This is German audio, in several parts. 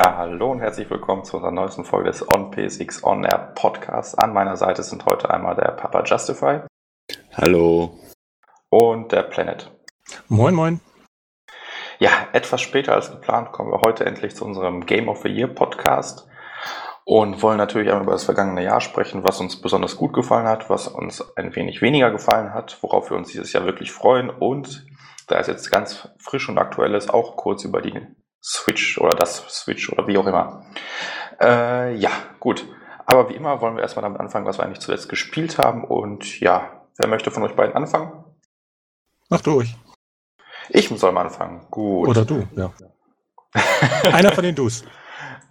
Ja, hallo und herzlich willkommen zu unserer neuesten Folge des On PSX On Air Podcasts. An meiner Seite sind heute einmal der Papa Justify. Hallo. Und der Planet. Moin, moin. Ja, etwas später als geplant kommen wir heute endlich zu unserem Game of the Year Podcast und wollen natürlich einmal über das vergangene Jahr sprechen, was uns besonders gut gefallen hat, was uns ein wenig weniger gefallen hat, worauf wir uns dieses Jahr wirklich freuen und da es jetzt ganz frisch und aktuell ist, auch kurz über die Switch oder das Switch oder wie auch immer. Äh, ja, gut. Aber wie immer wollen wir erstmal damit anfangen, was wir eigentlich zuletzt gespielt haben. Und ja, wer möchte von euch beiden anfangen? Mach durch. Ich soll mal anfangen. Gut. Oder du, ja. Einer von den Dus.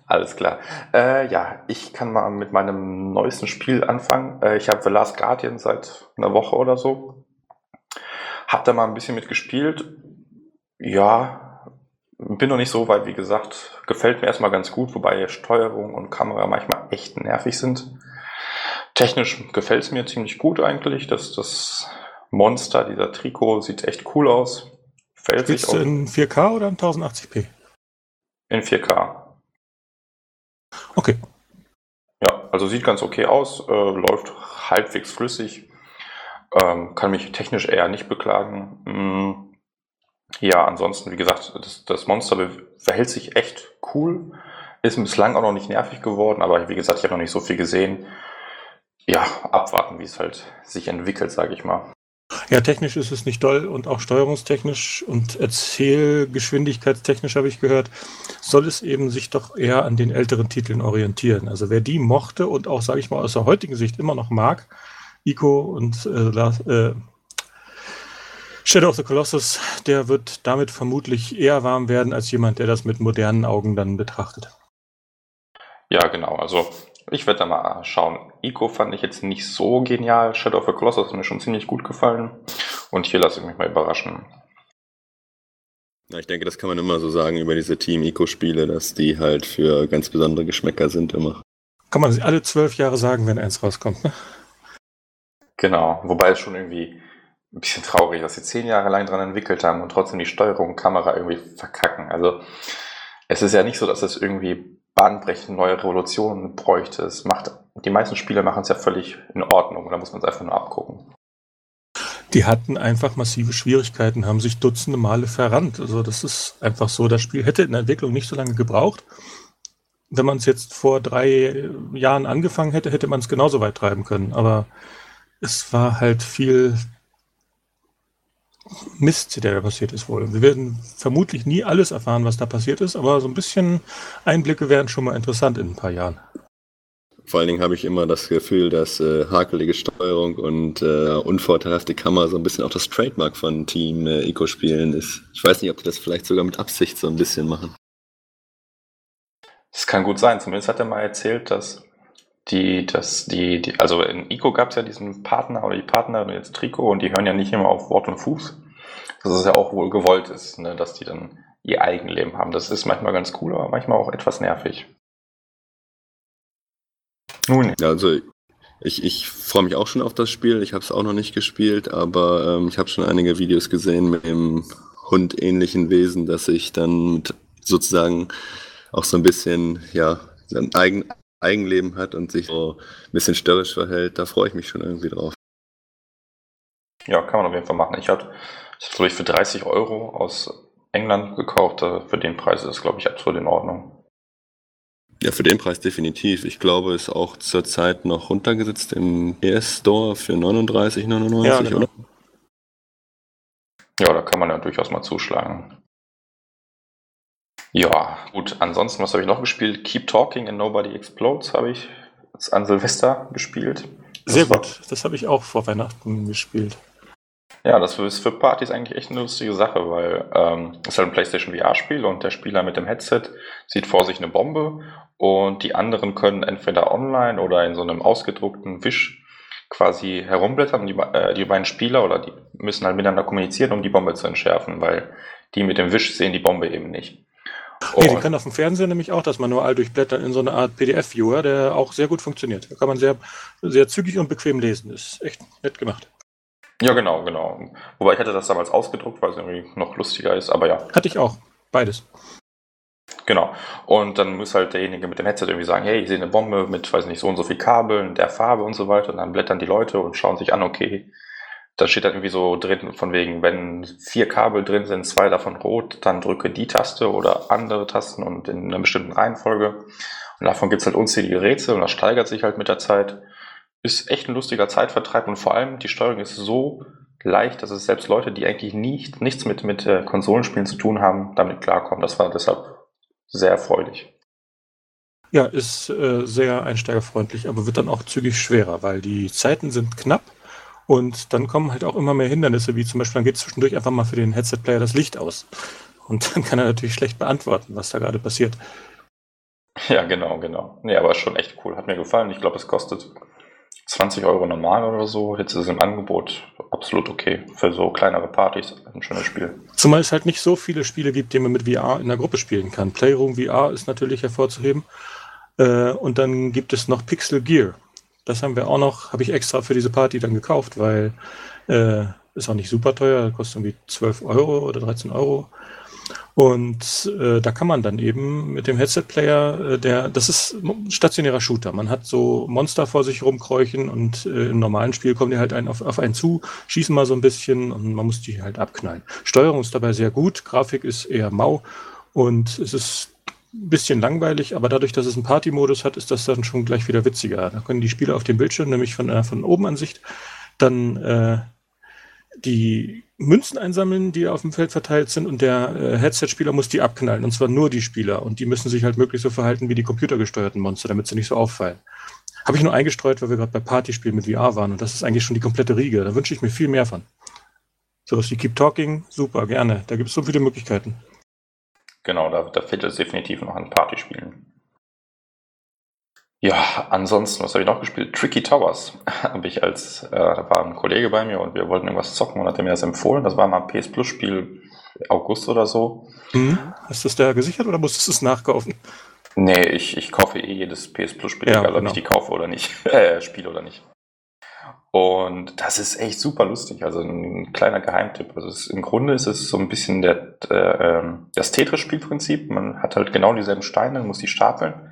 Alles klar. Äh, ja, ich kann mal mit meinem neuesten Spiel anfangen. Äh, ich habe The Last Guardian seit einer Woche oder so. Hab da mal ein bisschen mitgespielt. Ja, bin noch nicht so weit, wie gesagt. Gefällt mir erstmal ganz gut, wobei Steuerung und Kamera manchmal echt nervig sind. Technisch gefällt es mir ziemlich gut eigentlich. Das, das Monster, dieser Trikot, sieht echt cool aus. Fällt sich du in 4K oder in 1080p? In 4K. Okay. Ja, also sieht ganz okay aus, äh, läuft halbwegs flüssig, ähm, kann mich technisch eher nicht beklagen. Mm, ja, ansonsten, wie gesagt, das, das Monster verhält sich echt cool, ist bislang auch noch nicht nervig geworden, aber wie gesagt, ich habe noch nicht so viel gesehen. Ja, abwarten, wie es halt sich entwickelt, sage ich mal. Ja, technisch ist es nicht doll und auch steuerungstechnisch und erzählgeschwindigkeitstechnisch habe ich gehört, soll es eben sich doch eher an den älteren Titeln orientieren. Also wer die mochte und auch, sage ich mal, aus der heutigen Sicht immer noch mag, Ico und äh, äh, Shadow of the Colossus, der wird damit vermutlich eher warm werden als jemand, der das mit modernen Augen dann betrachtet. Ja, genau. Also ich werde da mal schauen. Ico fand ich jetzt nicht so genial. Shadow of the Colossus hat mir schon ziemlich gut gefallen. Und hier lasse ich mich mal überraschen. Ja, ich denke, das kann man immer so sagen über diese Team-Ico-Spiele, dass die halt für ganz besondere Geschmäcker sind immer. Kann man alle zwölf Jahre sagen, wenn eins rauskommt, ne? Genau, wobei es schon irgendwie ein bisschen traurig, dass sie zehn Jahre lang dran entwickelt haben und trotzdem die Steuerung und Kamera irgendwie verkacken. Also es ist ja nicht so, dass es irgendwie bahnbrechend neue Revolutionen bräuchte. Es macht, die meisten Spieler machen es ja völlig in Ordnung, da muss man es einfach nur abgucken. Die hatten einfach massive Schwierigkeiten, haben sich dutzende Male verrannt. Also das ist einfach so. Das Spiel hätte in der Entwicklung nicht so lange gebraucht. Wenn man es jetzt vor drei Jahren angefangen hätte, hätte man es genauso weit treiben können. Aber es war halt viel Mist, der da passiert ist wohl. Wir werden vermutlich nie alles erfahren, was da passiert ist, aber so ein bisschen Einblicke wären schon mal interessant in ein paar Jahren. Vor allen Dingen habe ich immer das Gefühl, dass äh, hakelige Steuerung und äh, unvorteilhafte Kamera so ein bisschen auch das Trademark von Team äh, Eco-Spielen ist. Ich weiß nicht, ob die das vielleicht sogar mit Absicht so ein bisschen machen. Das kann gut sein. Zumindest hat er mal erzählt, dass die, dass die, die, also in ICO gab es ja diesen Partner oder die Partner, jetzt Trico, und die hören ja nicht immer auf Wort und Fuß. Dass es ja auch wohl gewollt ist, ne, dass die dann ihr Eigenleben haben. Das ist manchmal ganz cool, aber manchmal auch etwas nervig. Nun. Also ich, ich freue mich auch schon auf das Spiel. Ich habe es auch noch nicht gespielt, aber ähm, ich habe schon einige Videos gesehen mit dem hundähnlichen Wesen, dass sich dann sozusagen auch so ein bisschen, ja, sein eigen, Eigenleben hat und sich so ein bisschen störrisch verhält, da freue ich mich schon irgendwie drauf. Ja, kann man auf jeden Fall machen. Ich habe ich glaube ich für 30 Euro aus England gekauft. Für den Preis ist es, glaube ich, absolut in Ordnung. Ja, für den Preis definitiv. Ich glaube, ist auch zurzeit noch runtergesetzt im ES-Store für 39,99, ja, genau. oder? Ja, da kann man ja durchaus mal zuschlagen. Ja, gut. Ansonsten, was habe ich noch gespielt? Keep Talking and Nobody Explodes habe ich an Silvester gespielt. Das Sehr gut. Das habe ich auch vor Weihnachten gespielt. Ja, das ist für Partys eigentlich echt eine lustige Sache, weil ähm, es ist halt ein PlayStation VR-Spiel und der Spieler mit dem Headset sieht vor sich eine Bombe und die anderen können entweder online oder in so einem ausgedruckten Wisch quasi herumblättern. Die, äh, die beiden Spieler oder die müssen halt miteinander kommunizieren, um die Bombe zu entschärfen, weil die mit dem Wisch sehen die Bombe eben nicht. Nee, die können auf dem Fernseher nämlich auch das Manual durchblättern in so eine Art PDF-Viewer, der auch sehr gut funktioniert. Da kann man sehr, sehr zügig und bequem lesen. ist echt nett gemacht. Ja, genau, genau. Wobei ich hatte das damals ausgedruckt, weil es irgendwie noch lustiger ist, aber ja. Hatte ich auch. Beides. Genau. Und dann muss halt derjenige mit dem Headset irgendwie sagen, hey, ich sehe eine Bombe mit, weiß nicht, so und so viel Kabeln, der Farbe und so weiter. Und dann blättern die Leute und schauen sich an, okay, da steht dann irgendwie so drin, von wegen, wenn vier Kabel drin sind, zwei davon rot, dann drücke die Taste oder andere Tasten und in einer bestimmten Reihenfolge. Und davon gibt's halt unzählige Rätsel und das steigert sich halt mit der Zeit. Ist echt ein lustiger Zeitvertreib und vor allem die Steuerung ist so leicht, dass es selbst Leute, die eigentlich nicht, nichts mit, mit äh, Konsolenspielen zu tun haben, damit klarkommen. Das war deshalb sehr erfreulich. Ja, ist äh, sehr einsteigerfreundlich, aber wird dann auch zügig schwerer, weil die Zeiten sind knapp und dann kommen halt auch immer mehr Hindernisse, wie zum Beispiel, dann geht zwischendurch einfach mal für den Headset-Player das Licht aus. Und dann kann er natürlich schlecht beantworten, was da gerade passiert. Ja, genau, genau. Nee, aber schon echt cool. Hat mir gefallen. Ich glaube, es kostet 20 Euro normal oder so. Jetzt ist es im Angebot absolut okay. Für so kleinere Partys ein schönes Spiel. Zumal es halt nicht so viele Spiele gibt, die man mit VR in der Gruppe spielen kann. Playroom VR ist natürlich hervorzuheben. Äh, und dann gibt es noch Pixel Gear. Das haben wir auch noch, habe ich extra für diese Party dann gekauft, weil äh, ist auch nicht super teuer, kostet irgendwie 12 Euro oder 13 Euro. Und äh, da kann man dann eben mit dem Headset-Player, äh, der, das ist stationärer Shooter. Man hat so Monster vor sich rumkräuchen und äh, im normalen Spiel kommen die halt einen auf, auf einen zu, schießen mal so ein bisschen und man muss die halt abknallen. Steuerung ist dabei sehr gut, Grafik ist eher mau und es ist ein bisschen langweilig, aber dadurch, dass es einen Party-Modus hat, ist das dann schon gleich wieder witziger. Da können die Spieler auf dem Bildschirm, nämlich von einer von oben Ansicht, dann äh, die Münzen einsammeln, die auf dem Feld verteilt sind und der äh, Headset-Spieler muss die abknallen und zwar nur die Spieler und die müssen sich halt möglichst so verhalten wie die computergesteuerten Monster, damit sie nicht so auffallen. Habe ich nur eingestreut, weil wir gerade bei Partyspielen mit VR waren und das ist eigentlich schon die komplette Riege. Da wünsche ich mir viel mehr von. Sowas wie Keep Talking, super, gerne. Da gibt es so viele Möglichkeiten. Genau, da, da fehlt es definitiv noch an Partyspielen. Ja, ansonsten, was habe ich noch gespielt? Tricky Towers habe ich als, äh, da war ein Kollege bei mir und wir wollten irgendwas zocken und hat er mir das empfohlen. Das war mal ein PS Plus Spiel August oder so. Hast du es da gesichert oder musstest du es nachkaufen? Nee, ich, ich kaufe eh jedes PS Plus Spiel, Ja, egal ob genau. ich die kaufe oder nicht, äh, spiele oder nicht. Und das ist echt super lustig. Also ein kleiner Geheimtipp. Also es, im Grunde ist es so ein bisschen der, äh, ähm, das Tetris-Spielprinzip. Man hat halt genau dieselben Steine, muss die stapeln.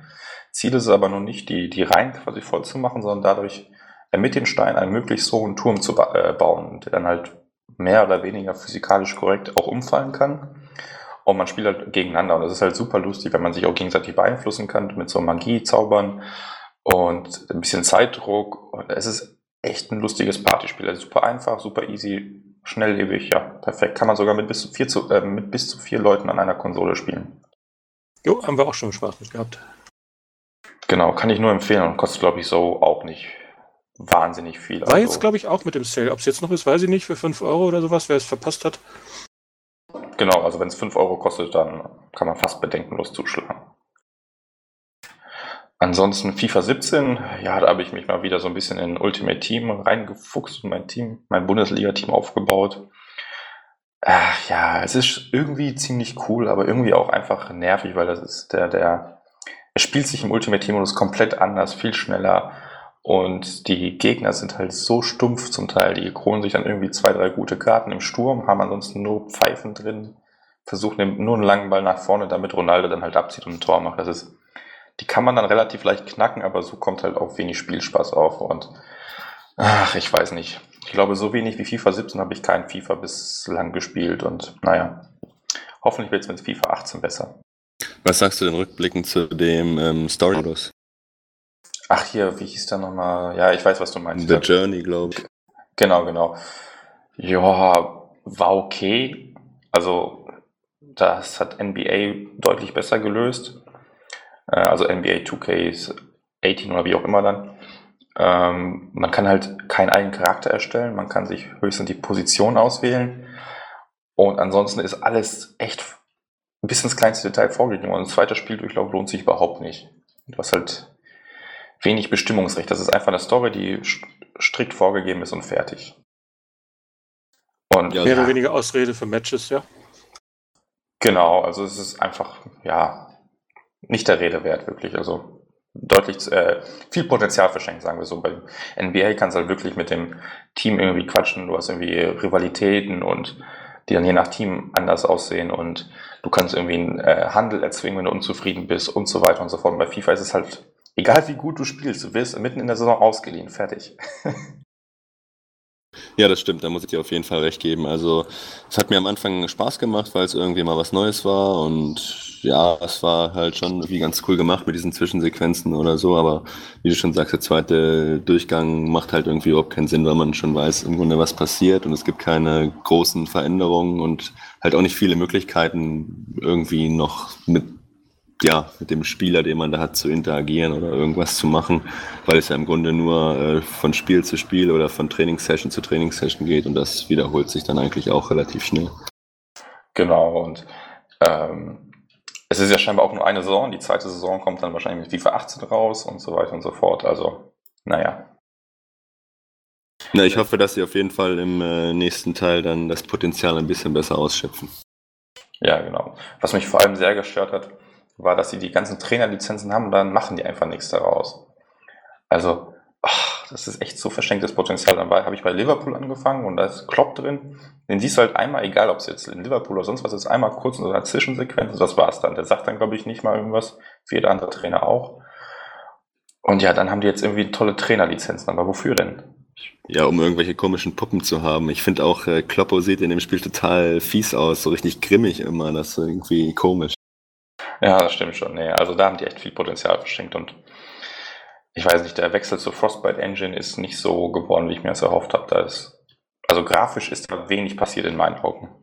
Ziel ist es aber nur nicht, die, die Reihen quasi voll zu machen, sondern dadurch äh, mit den Steinen einen möglichst hohen Turm zu ba äh, bauen, der dann halt mehr oder weniger physikalisch korrekt auch umfallen kann. Und man spielt halt gegeneinander. Und das ist halt super lustig, wenn man sich auch gegenseitig beeinflussen kann mit so Magie, Zaubern und ein bisschen Zeitdruck. Es ist echt ein lustiges Partyspiel. Also super einfach, super easy, schnelllebig, ja, perfekt. Kann man sogar mit bis zu vier, zu, äh, mit bis zu vier Leuten an einer Konsole spielen. Jo, haben wir auch schon Spaß mit gehabt. Genau, kann ich nur empfehlen und kostet, glaube ich, so auch nicht wahnsinnig viel. War Also, jetzt, glaube ich, auch mit dem Sale. Ob es jetzt noch ist, weiß ich nicht, für 5 Euro oder sowas, wer es verpasst hat. Genau, also wenn es 5 Euro kostet, dann kann man fast bedenkenlos zuschlagen. Ansonsten FIFA 17, ja, da habe ich mich mal wieder so ein bisschen in Ultimate Team reingefuchst und mein Team, mein Bundesliga-Team aufgebaut. Ach ja, es ist irgendwie ziemlich cool, aber irgendwie auch einfach nervig, weil das ist der, der, es spielt sich im Ultimate Team-Modus komplett anders, viel schneller und die Gegner sind halt so stumpf zum Teil, die kronen sich dann irgendwie zwei, drei gute Karten im Sturm, haben ansonsten nur Pfeifen drin, versuchen nur einen langen Ball nach vorne, damit Ronaldo dann halt abzieht und ein Tor macht. Das ist, die kann man dann relativ leicht knacken, aber so kommt halt auch wenig Spielspaß auf und ach, ich weiß nicht. Ich glaube, so wenig wie FIFA 17 habe ich kein FIFA bislang gespielt und naja, hoffentlich wird es mit FIFA 18 besser. Was sagst du denn rückblickend zu dem ähm, Story-Modus? Ach hier, wie hieß der nochmal? Ja, ich weiß, was du meinst. The Journey, glaube ich. Genau, genau. Ja, war okay. Also, das hat NBA deutlich besser gelöst. Äh, Also NBA 2K18 oder wie auch immer dann. Ähm, man kann halt keinen eigenen Charakter erstellen, man kann sich höchstens die Position auswählen. Und ansonsten ist alles echt bis ins kleinste Detail vorgegeben. Und ein zweiter Spieldurchlauf lohnt sich überhaupt nicht. Du hast halt wenig Bestimmungsrecht. Das ist einfach eine Story, die st- strikt vorgegeben ist und fertig. Und Ja, Mehr Ja. oder weniger Ausrede für Matches, ja. genau, also es ist einfach, ja, nicht der Rede wert, wirklich. Also deutlich äh, viel Potenzial verschenkt, sagen wir so. Bei NBA kannst du halt wirklich mit dem Team irgendwie quatschen, du hast irgendwie Rivalitäten und die dann je nach Team anders aussehen und du kannst irgendwie einen äh, Handel erzwingen, wenn du unzufrieden bist und so weiter und so fort. Und bei FIFA ist es halt, egal wie gut du spielst, du wirst mitten in der Saison ausgeliehen, fertig. Ja, das stimmt, da muss ich dir auf jeden Fall recht geben. Also es hat mir am Anfang Spaß gemacht, weil es irgendwie mal was Neues war und ja, es war halt schon irgendwie ganz cool gemacht mit diesen Zwischensequenzen oder so, aber wie du schon sagst, der zweite Durchgang macht halt irgendwie überhaupt keinen Sinn, weil man schon weiß im Grunde, was passiert und es gibt keine großen Veränderungen und halt auch nicht viele Möglichkeiten irgendwie noch mit ja, mit dem Spieler, den man da hat, zu interagieren oder irgendwas zu machen, weil es ja im Grunde nur äh, von Spiel zu Spiel oder von Trainingssession zu Trainingssession geht und das wiederholt sich dann eigentlich auch relativ schnell. Genau, und ähm, es ist ja scheinbar auch nur eine Saison, die zweite Saison kommt dann wahrscheinlich mit FIFA 18 raus und so weiter und so fort, also naja. Na, ich hoffe, dass sie auf jeden Fall im äh, nächsten Teil dann das Potenzial ein bisschen besser ausschöpfen. Ja, genau. Was mich vor allem sehr gestört hat, war, dass sie die ganzen Trainerlizenzen haben und dann machen die einfach nichts daraus. Also, ach, das ist echt so verschenktes Potenzial. Dann habe ich bei Liverpool angefangen und da ist Klopp drin. Den siehst du halt einmal, egal ob es jetzt in Liverpool oder sonst was ist, einmal kurz in so einer Zwischensequenz und das war's dann. Der sagt dann, glaube ich, nicht mal irgendwas, wie jeder andere Trainer auch. Und ja, dann haben die jetzt irgendwie tolle Trainerlizenzen, aber wofür denn? Ja, um irgendwelche komischen Puppen zu haben. Ich finde auch, äh, Kloppo sieht in dem Spiel total fies aus, so richtig grimmig immer. Das ist irgendwie komisch. Ja, das stimmt schon. Nee, also da haben die echt viel Potenzial verschenkt und ich weiß nicht, der Wechsel zur Frostbite Engine ist nicht so geworden, wie ich mir das erhofft habe. Da ist, also grafisch ist da wenig passiert in meinen Augen.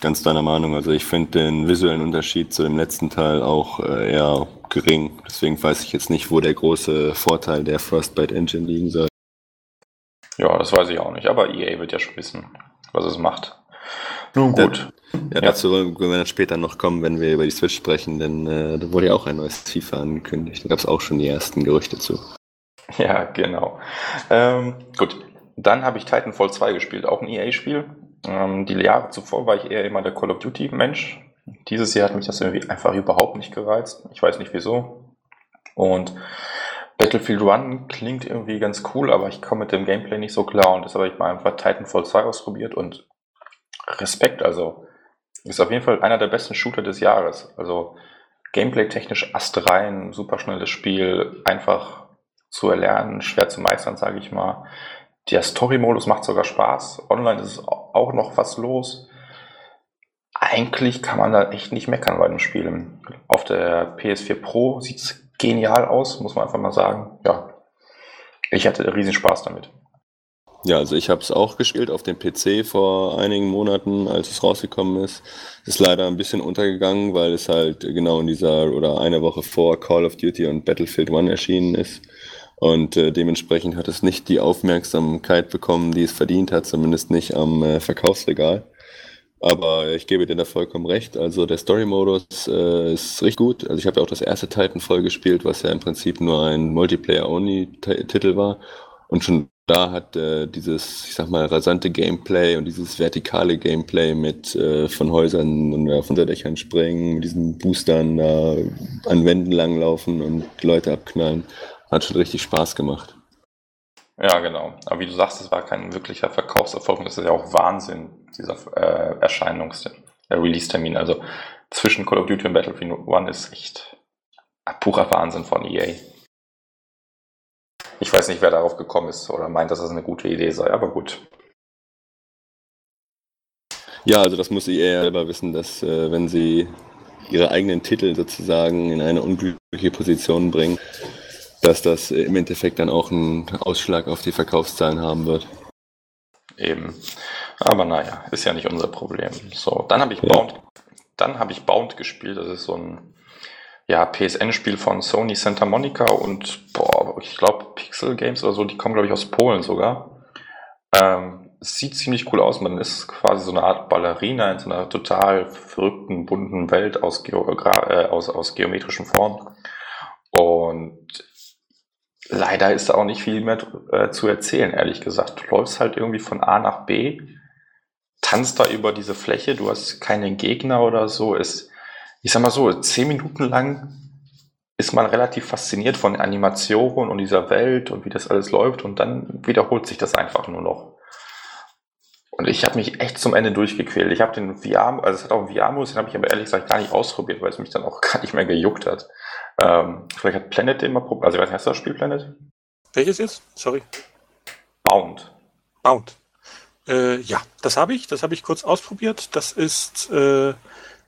Ganz deiner Meinung. Also ich finde den visuellen Unterschied zu dem letzten Teil auch äh, eher gering. Deswegen weiß ich jetzt nicht, wo der große Vorteil der Frostbite Engine liegen soll. Ja, das weiß ich auch nicht. Aber EA wird ja schon wissen, was es macht. Nun gut. Ja, dazu wollen wir dann später noch kommen, wenn wir über die Switch sprechen, denn äh, da wurde ja auch ein neues FIFA angekündigt. Da gab es auch schon die ersten Gerüchte zu. Ja, genau. Ähm, gut, dann habe ich Titanfall 2 gespielt, auch ein EA-Spiel. Ähm, die Jahre zuvor war ich eher immer der Call of Duty-Mensch. Dieses Jahr hat mich das irgendwie einfach überhaupt nicht gereizt. Ich weiß nicht wieso. Und Battlefield One klingt irgendwie ganz cool, aber ich komme mit dem Gameplay nicht so klar und deshalb habe ich mal einfach Titanfall 2 ausprobiert und Respekt, also ist auf jeden Fall einer der besten Shooter des Jahres. Also gameplay-technisch astrein, super schnelles Spiel, einfach zu erlernen, schwer zu meistern, sage ich mal. Der Story-Modus macht sogar Spaß. Online ist auch noch was los. Eigentlich kann man da echt nicht meckern bei dem Spiel. Auf der PS4 Pro sieht es genial aus, muss man einfach mal sagen. Ja, ich hatte riesen Spaß damit. Ja, also ich habe es auch gespielt auf dem PC vor einigen Monaten, als es rausgekommen ist. Ist leider ein bisschen untergegangen, weil es halt genau in dieser oder eine Woche vor Call of Duty und Battlefield One erschienen ist. Und äh, dementsprechend hat es nicht die Aufmerksamkeit bekommen, die es verdient hat, zumindest nicht am äh, Verkaufsregal. Aber ich gebe dir da vollkommen recht. Also der Story-Modus äh, ist richtig gut. Also ich habe ja auch das erste Titanfall gespielt, was ja im Prinzip nur ein Multiplayer-Only-Titel war. Und schon da hat äh, dieses, ich sag mal, rasante Gameplay und dieses vertikale Gameplay mit äh, von Häusern und äh, von Dächern springen, mit diesen Boostern da an Wänden langlaufen und Leute abknallen, hat schon richtig Spaß gemacht. Ja, genau. Aber wie du sagst, es war kein wirklicher Verkaufserfolg. Das ist ja auch Wahnsinn, dieser äh, Erscheinungs-, der Release-Termin. Also zwischen Call of Duty und Battlefield 1 ist echt purer Wahnsinn von EA. Ich weiß nicht, wer darauf gekommen ist oder meint, dass das eine gute Idee sei, aber gut. Ja, also das muss sie eher selber wissen, dass äh, wenn sie ihre eigenen Titel sozusagen in eine unglückliche Position bringen, dass das im Endeffekt dann auch einen Ausschlag auf die Verkaufszahlen haben wird. Eben. Aber naja, ist ja nicht unser Problem. So, dann habe ich ja. Bound, dann habe ich Bound gespielt. Das ist so ein ja, PSN-Spiel von Sony Santa Monica und boah, ich glaube Pixel Games oder so, die kommen glaube ich aus Polen sogar. Ähm, sieht ziemlich cool aus. Man ist quasi so eine Art Ballerina in so einer total verrückten, bunten Welt aus, Geogra äh, aus, aus geometrischen Formen. Und leider ist da auch nicht viel mehr äh, zu erzählen, ehrlich gesagt. Du läufst halt irgendwie von A nach B, tanzt da über diese Fläche, du hast keinen Gegner oder so. Es ich sag mal so, zehn Minuten lang ist man relativ fasziniert von Animationen und dieser Welt und wie das alles läuft und dann wiederholt sich das einfach nur noch. Und ich habe mich echt zum Ende durchgequält. Ich habe den VR, also es hat auch einen VR-Modus, den habe ich aber ehrlich gesagt gar nicht ausprobiert, weil es mich dann auch gar nicht mehr gejuckt hat. Ähm, vielleicht hat Planet den mal probiert. Also ich weiß nicht, hast du das Spiel Planet? Welches jetzt? Sorry. Bound. Bound. Äh, ja, das habe ich. Das habe ich kurz ausprobiert. Das ist äh,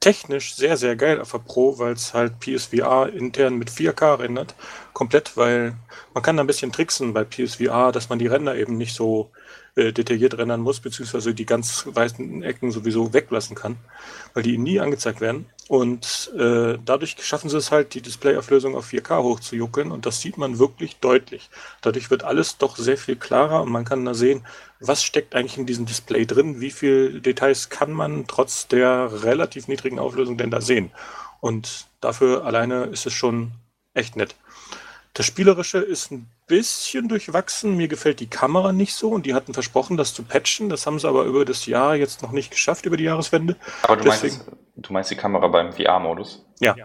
technisch sehr, sehr geil auf der Pro, weil es halt PSVR intern mit 4K rendert. Komplett, weil man kann da ein bisschen tricksen bei PSVR, dass man die Ränder eben nicht so äh, detailliert rendern muss, beziehungsweise die ganz weißen Ecken sowieso weglassen kann, weil die nie angezeigt werden. Und äh, dadurch schaffen sie es halt, die Displayauflösung auf 4K hochzujuckeln und das sieht man wirklich deutlich. Dadurch wird alles doch sehr viel klarer und man kann da sehen, was steckt eigentlich in diesem Display drin, wie viel Details kann man trotz der relativ niedrigen Auflösung denn da sehen. Und dafür alleine ist es schon echt nett. Das Spielerische ist ein bisschen durchwachsen. Mir gefällt die Kamera nicht so und die hatten versprochen, das zu patchen. Das haben sie aber über das Jahr jetzt noch nicht geschafft, über die Jahreswende. Aber du, Deswegen, meinst, du meinst die Kamera beim VR-Modus? Ja,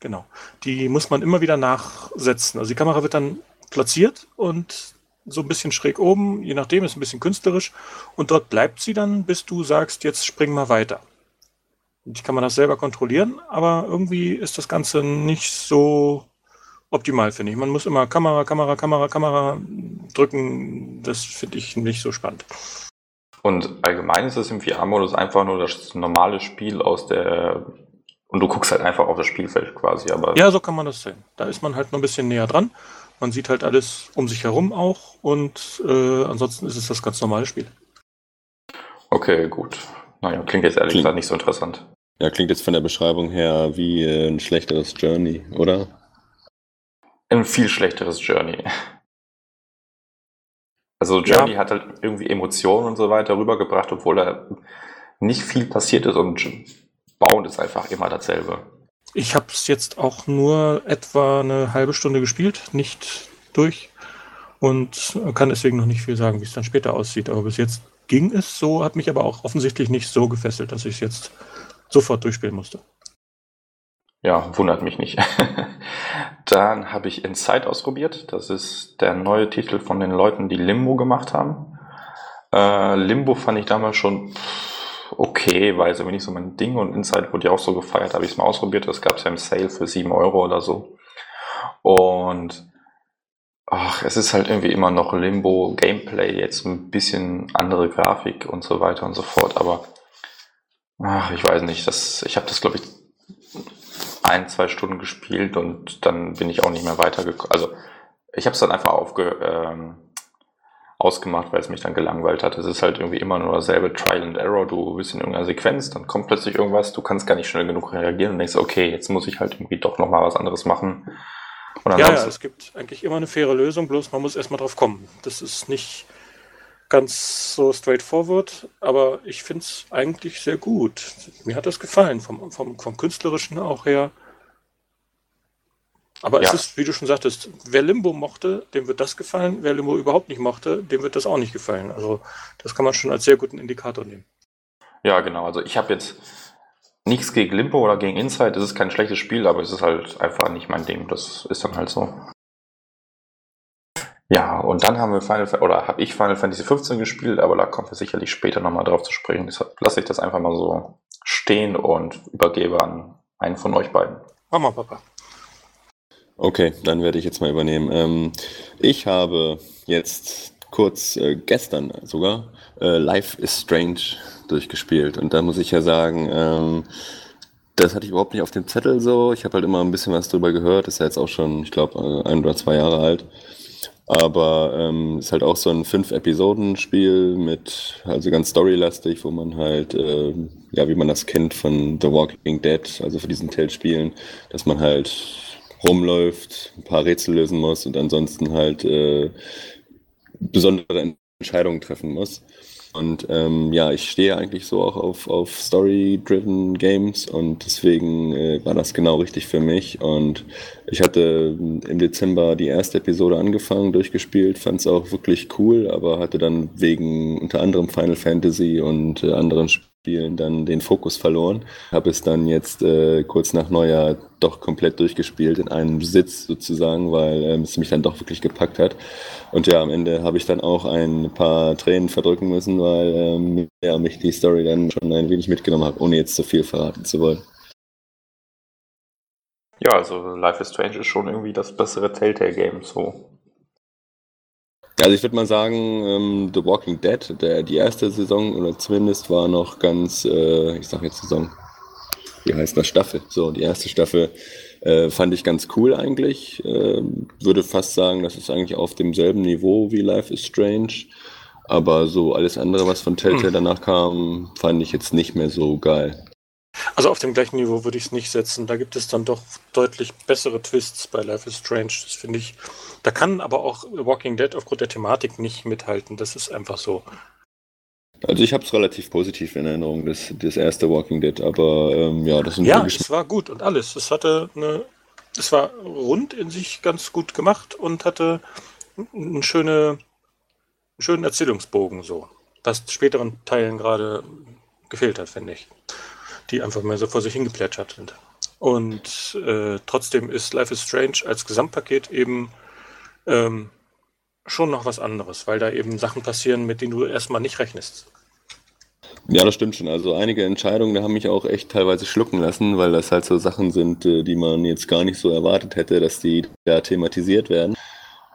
genau. Die muss man immer wieder nachsetzen. Also die Kamera wird dann platziert und so ein bisschen schräg oben, je nachdem, ist ein bisschen künstlerisch. Und dort bleibt sie dann, bis du sagst, jetzt spring mal weiter. Ich kann man das selber kontrollieren, aber irgendwie ist das Ganze nicht so optimal, finde ich. Man muss immer Kamera, Kamera, Kamera, Kamera drücken. Das finde ich nicht so spannend. Und allgemein ist es im VR-Modus einfach nur das normale Spiel aus der. Und du guckst halt einfach auf das Spielfeld quasi. Aber ja, so kann man das sehen. Da ist man halt noch ein bisschen näher dran. Man sieht halt alles um sich herum auch und äh, ansonsten ist es das ganz normale Spiel. Okay, gut. Naja, klingt jetzt ehrlich gesagt nicht so interessant. Ja, klingt jetzt von der Beschreibung her wie äh, ein schlechteres Journey, oder? Ein viel schlechteres Journey. Also Journey ja. hat halt irgendwie Emotionen und so weiter rübergebracht, obwohl da nicht viel passiert ist und Bound ist einfach immer dasselbe. Ich habe es jetzt auch nur etwa eine halbe Stunde gespielt, nicht durch und kann deswegen noch nicht viel sagen, wie es dann später aussieht. Aber bis jetzt ging es so, hat mich aber auch offensichtlich nicht so gefesselt, dass ich es jetzt sofort durchspielen musste. Ja, wundert mich nicht. Dann habe ich Inside ausprobiert. Das ist der neue Titel von den Leuten, die Limbo gemacht haben. Äh, Limbo fand ich damals schon okay, weil es nicht so mein Ding und Inside wurde ja auch so gefeiert, habe ich es mal ausprobiert. Das gab es ja im Sale für 7 Euro oder so. Und ach, es ist halt irgendwie immer noch Limbo Gameplay, jetzt ein bisschen andere Grafik und so weiter und so fort, aber ach, ich weiß nicht, das, ich habe das glaube ich ein, zwei Stunden gespielt und dann bin ich auch nicht mehr weitergekommen. Also ich habe es dann einfach aufge, ähm, ausgemacht, weil es mich dann gelangweilt hat. Es ist halt irgendwie immer nur dasselbe Trial and Error. Du bist in irgendeiner Sequenz, dann kommt plötzlich irgendwas, du kannst gar nicht schnell genug reagieren und denkst, okay, jetzt muss ich halt irgendwie doch nochmal was anderes machen. ja, ja, es gibt eigentlich immer eine faire Lösung, bloß man muss erstmal drauf kommen. Das ist nicht ganz so straightforward, aber ich finde es eigentlich sehr gut. Mir hat das gefallen, vom, vom, vom Künstlerischen auch her. Aber ja. es ist, wie du schon sagtest, wer Limbo mochte, dem wird das gefallen. Wer Limbo überhaupt nicht mochte, dem wird das auch nicht gefallen. Also das kann man schon als sehr guten Indikator nehmen. Ja, genau. Also ich habe jetzt nichts gegen Limbo oder gegen Inside. Es ist kein schlechtes Spiel, aber es ist halt einfach nicht mein Ding. Das ist dann halt so. Ja, und dann haben wir Final oder habe ich Final Fantasy 15 gespielt, aber da kommen wir sicherlich später nochmal drauf zu sprechen. Deshalb lasse ich das einfach mal so stehen und übergebe an einen von euch beiden. Mama, Papa. Okay, dann werde ich jetzt mal übernehmen. Ähm, ich habe jetzt kurz äh, gestern sogar äh, Life is Strange durchgespielt und da muss ich ja sagen, ähm, das hatte ich überhaupt nicht auf dem Zettel so. Ich habe halt immer ein bisschen was drüber gehört. Ist ja jetzt auch schon, ich glaube, äh, ein oder zwei Jahre alt. Aber ähm, ist halt auch so ein Fünf-Episoden-Spiel mit, also ganz storylastig, wo man halt, äh, ja, wie man das kennt von The Walking Dead, also von diesen Tellspielen, dass man halt rumläuft, ein paar Rätsel lösen muss und ansonsten halt äh, besondere Entscheidungen treffen muss. Und ähm, ja, ich stehe eigentlich so auch auf, auf Story-driven Games und deswegen äh, war das genau richtig für mich. Und ich hatte im Dezember die erste Episode angefangen, durchgespielt, fand es auch wirklich cool, aber hatte dann wegen unter anderem Final Fantasy und äh, anderen Spielen Spielen dann den Fokus verloren. Habe es dann jetzt äh, kurz nach Neujahr doch komplett durchgespielt in einem Sitz sozusagen, weil ähm, es mich dann doch wirklich gepackt hat. Und ja, am Ende habe ich dann auch ein paar Tränen verdrücken müssen, weil ähm, ja, mich die Story dann schon ein wenig mitgenommen hat, ohne jetzt zu viel verraten zu wollen. Ja, also Life is Strange ist schon irgendwie das bessere Telltale-Game, so. Also ich würde mal sagen, ähm, The Walking Dead, der, die erste Saison oder zumindest war noch ganz, äh, ich sag jetzt Saison, wie heißt das, Staffel. So, die erste Staffel äh, fand ich ganz cool eigentlich. Äh, würde fast sagen, das ist eigentlich auf demselben Niveau wie Life is Strange. Aber so alles andere, was von Telltale hm. danach kam, fand ich jetzt nicht mehr so geil. Also auf dem gleichen Niveau würde ich es nicht setzen. Da gibt es dann doch deutlich bessere Twists bei Life is Strange. Das finde ich. Da kann aber auch Walking Dead aufgrund der Thematik nicht mithalten. Das ist einfach so. Also ich habe es relativ positiv in Erinnerung, das, das erste Walking Dead, aber ähm, ja, das sind Ja, es war gut und alles. Es hatte eine, es war rund in sich ganz gut gemacht und hatte einen, schöne, einen schönen Erzählungsbogen so. Was späteren Teilen gerade gefehlt hat, finde ich die einfach mal so vor sich hingeplätschert sind. Und äh, trotzdem ist Life is Strange als Gesamtpaket eben ähm, schon noch was anderes, weil da eben Sachen passieren, mit denen du erstmal nicht rechnest. Ja, das stimmt schon. Also einige Entscheidungen, da haben mich auch echt teilweise schlucken lassen, weil das halt so Sachen sind, äh, die man jetzt gar nicht so erwartet hätte, dass die da thematisiert werden.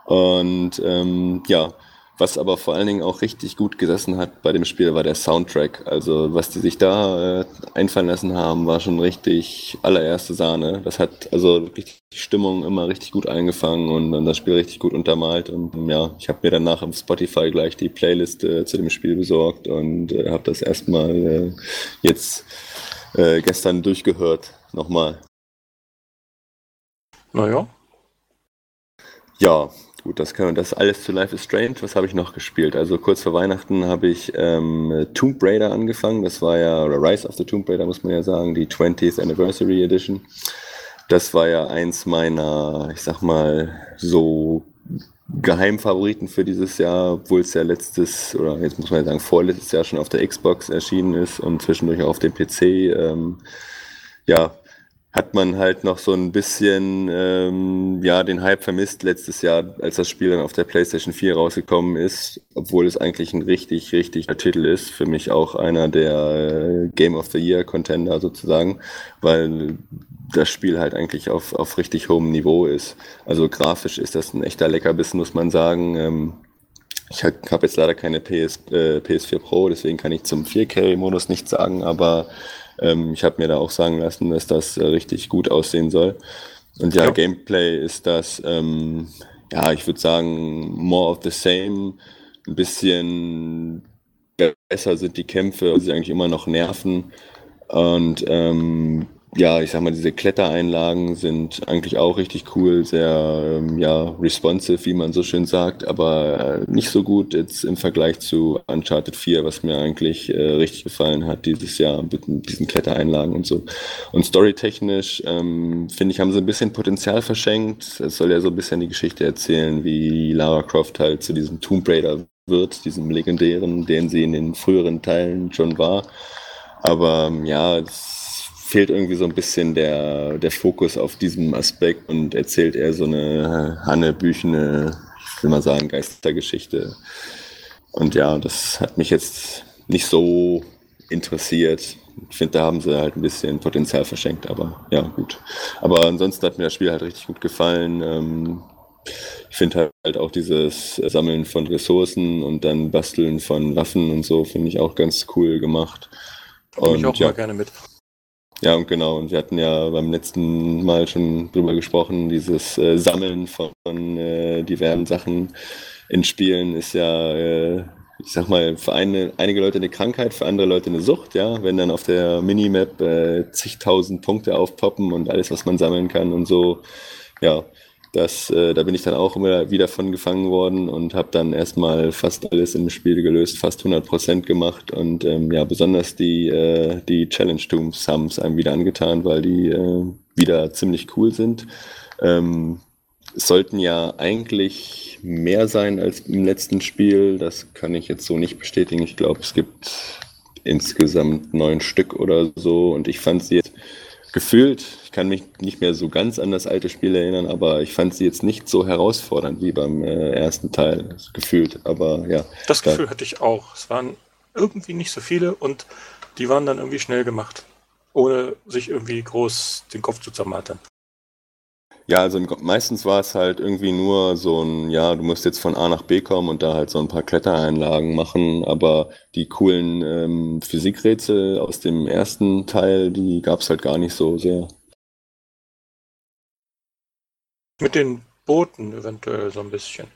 Und ähm, ja, was aber vor allen Dingen auch richtig gut gesessen hat bei dem Spiel, war der Soundtrack. Also was die sich da äh, einfallen lassen haben, war schon richtig allererste Sahne. Das hat also wirklich die Stimmung immer richtig gut eingefangen und, und das Spiel richtig gut untermalt. Und ja, ich habe mir danach auf Spotify gleich die Playlist äh, zu dem Spiel besorgt und äh, habe das erstmal äh, jetzt äh, gestern durchgehört. Nochmal. Naja. Ja, Gut, das, kann, das alles zu Life is Strange. Was habe ich noch gespielt? Also kurz vor Weihnachten habe ich ähm, Tomb Raider angefangen. Das war ja, Rise of the Tomb Raider muss man ja sagen, die 20th Anniversary Edition. Das war ja eins meiner, ich sag mal, so Geheimfavoriten für dieses Jahr, obwohl es ja letztes, oder jetzt muss man ja sagen, vorletztes Jahr schon auf der Xbox erschienen ist und zwischendurch auch auf dem PC. Ähm, ja, hat man halt noch so ein bisschen ähm, ja den Hype vermisst letztes Jahr, als das Spiel dann auf der PlayStation 4 rausgekommen ist, obwohl es eigentlich ein richtig, richtig Titel ist. Für mich auch einer der äh, Game of the Year Contender sozusagen, weil das Spiel halt eigentlich auf, auf richtig hohem Niveau ist. Also grafisch ist das ein echter Leckerbissen, muss man sagen. Ähm, ich habe hab jetzt leider keine PS, äh, PS4 Pro, deswegen kann ich zum 4K-Modus nichts sagen, aber ähm, ich habe mir da auch sagen lassen, dass das äh, richtig gut aussehen soll. Und ja, ja. Gameplay ist das, ähm, ja, ich würde sagen, more of the same. Ein bisschen besser sind die Kämpfe, sie eigentlich immer noch nerven. Und ähm, ja, ich sag mal, diese Klettereinlagen sind eigentlich auch richtig cool, sehr ähm, ja, responsive, wie man so schön sagt, aber äh, nicht so gut jetzt im Vergleich zu Uncharted 4, was mir eigentlich äh, richtig gefallen hat dieses Jahr mit diesen Klettereinlagen und so. Und storytechnisch, ähm, finde ich, haben sie ein bisschen Potenzial verschenkt. Es soll ja so ein bisschen die Geschichte erzählen, wie Lara Croft halt zu diesem Tomb Raider wird, diesem legendären, den sie in den früheren Teilen schon war. Aber ähm, ja, es fehlt irgendwie so ein bisschen der, der Fokus auf diesem Aspekt und erzählt eher so eine hannebüchene, ich will mal sagen, Geistergeschichte. Und ja, das hat mich jetzt nicht so interessiert. Ich finde, da haben sie halt ein bisschen Potenzial verschenkt, aber ja, gut. Aber ansonsten hat mir das Spiel halt richtig gut gefallen. Ähm, ich finde halt auch dieses Sammeln von Ressourcen und dann Basteln von Waffen und so, finde ich auch ganz cool gemacht. Komme ich auch ja, mal gerne mit. Ja, und genau. Und wir hatten ja beim letzten Mal schon drüber gesprochen, dieses äh, Sammeln von äh, diversen Sachen in Spielen ist ja, äh, ich sag mal, für eine, einige Leute eine Krankheit, für andere Leute eine Sucht, ja. Wenn dann auf der Minimap äh, zigtausend Punkte aufpoppen und alles, was man sammeln kann und so, ja, das, äh, da bin ich dann auch immer wieder von gefangen worden und habe dann erstmal fast alles im Spiel gelöst, fast 100 Prozent gemacht und ähm, ja, besonders die, äh, die Challenge Tombs haben es einem wieder angetan, weil die äh, wieder ziemlich cool sind. Ähm, sollten ja eigentlich mehr sein als im letzten Spiel. Das kann ich jetzt so nicht bestätigen. Ich glaube, es gibt insgesamt neun Stück oder so und ich fand sie jetzt gefühlt, ich kann mich nicht mehr so ganz an das alte Spiel erinnern, aber ich fand sie jetzt nicht so herausfordernd wie beim äh, ersten Teil, gefühlt, aber ja. Das Gefühl hatte ich auch. Es waren irgendwie nicht so viele und die waren dann irgendwie schnell gemacht, ohne sich irgendwie groß den Kopf zu zermatern. Ja, also meistens war es halt irgendwie nur so ein, ja, du musst jetzt von A nach B kommen und da halt so ein paar Klettereinlagen machen, aber die coolen ähm, Physikrätsel aus dem ersten Teil, die gab es halt gar nicht so sehr. Mit den Booten eventuell so ein bisschen.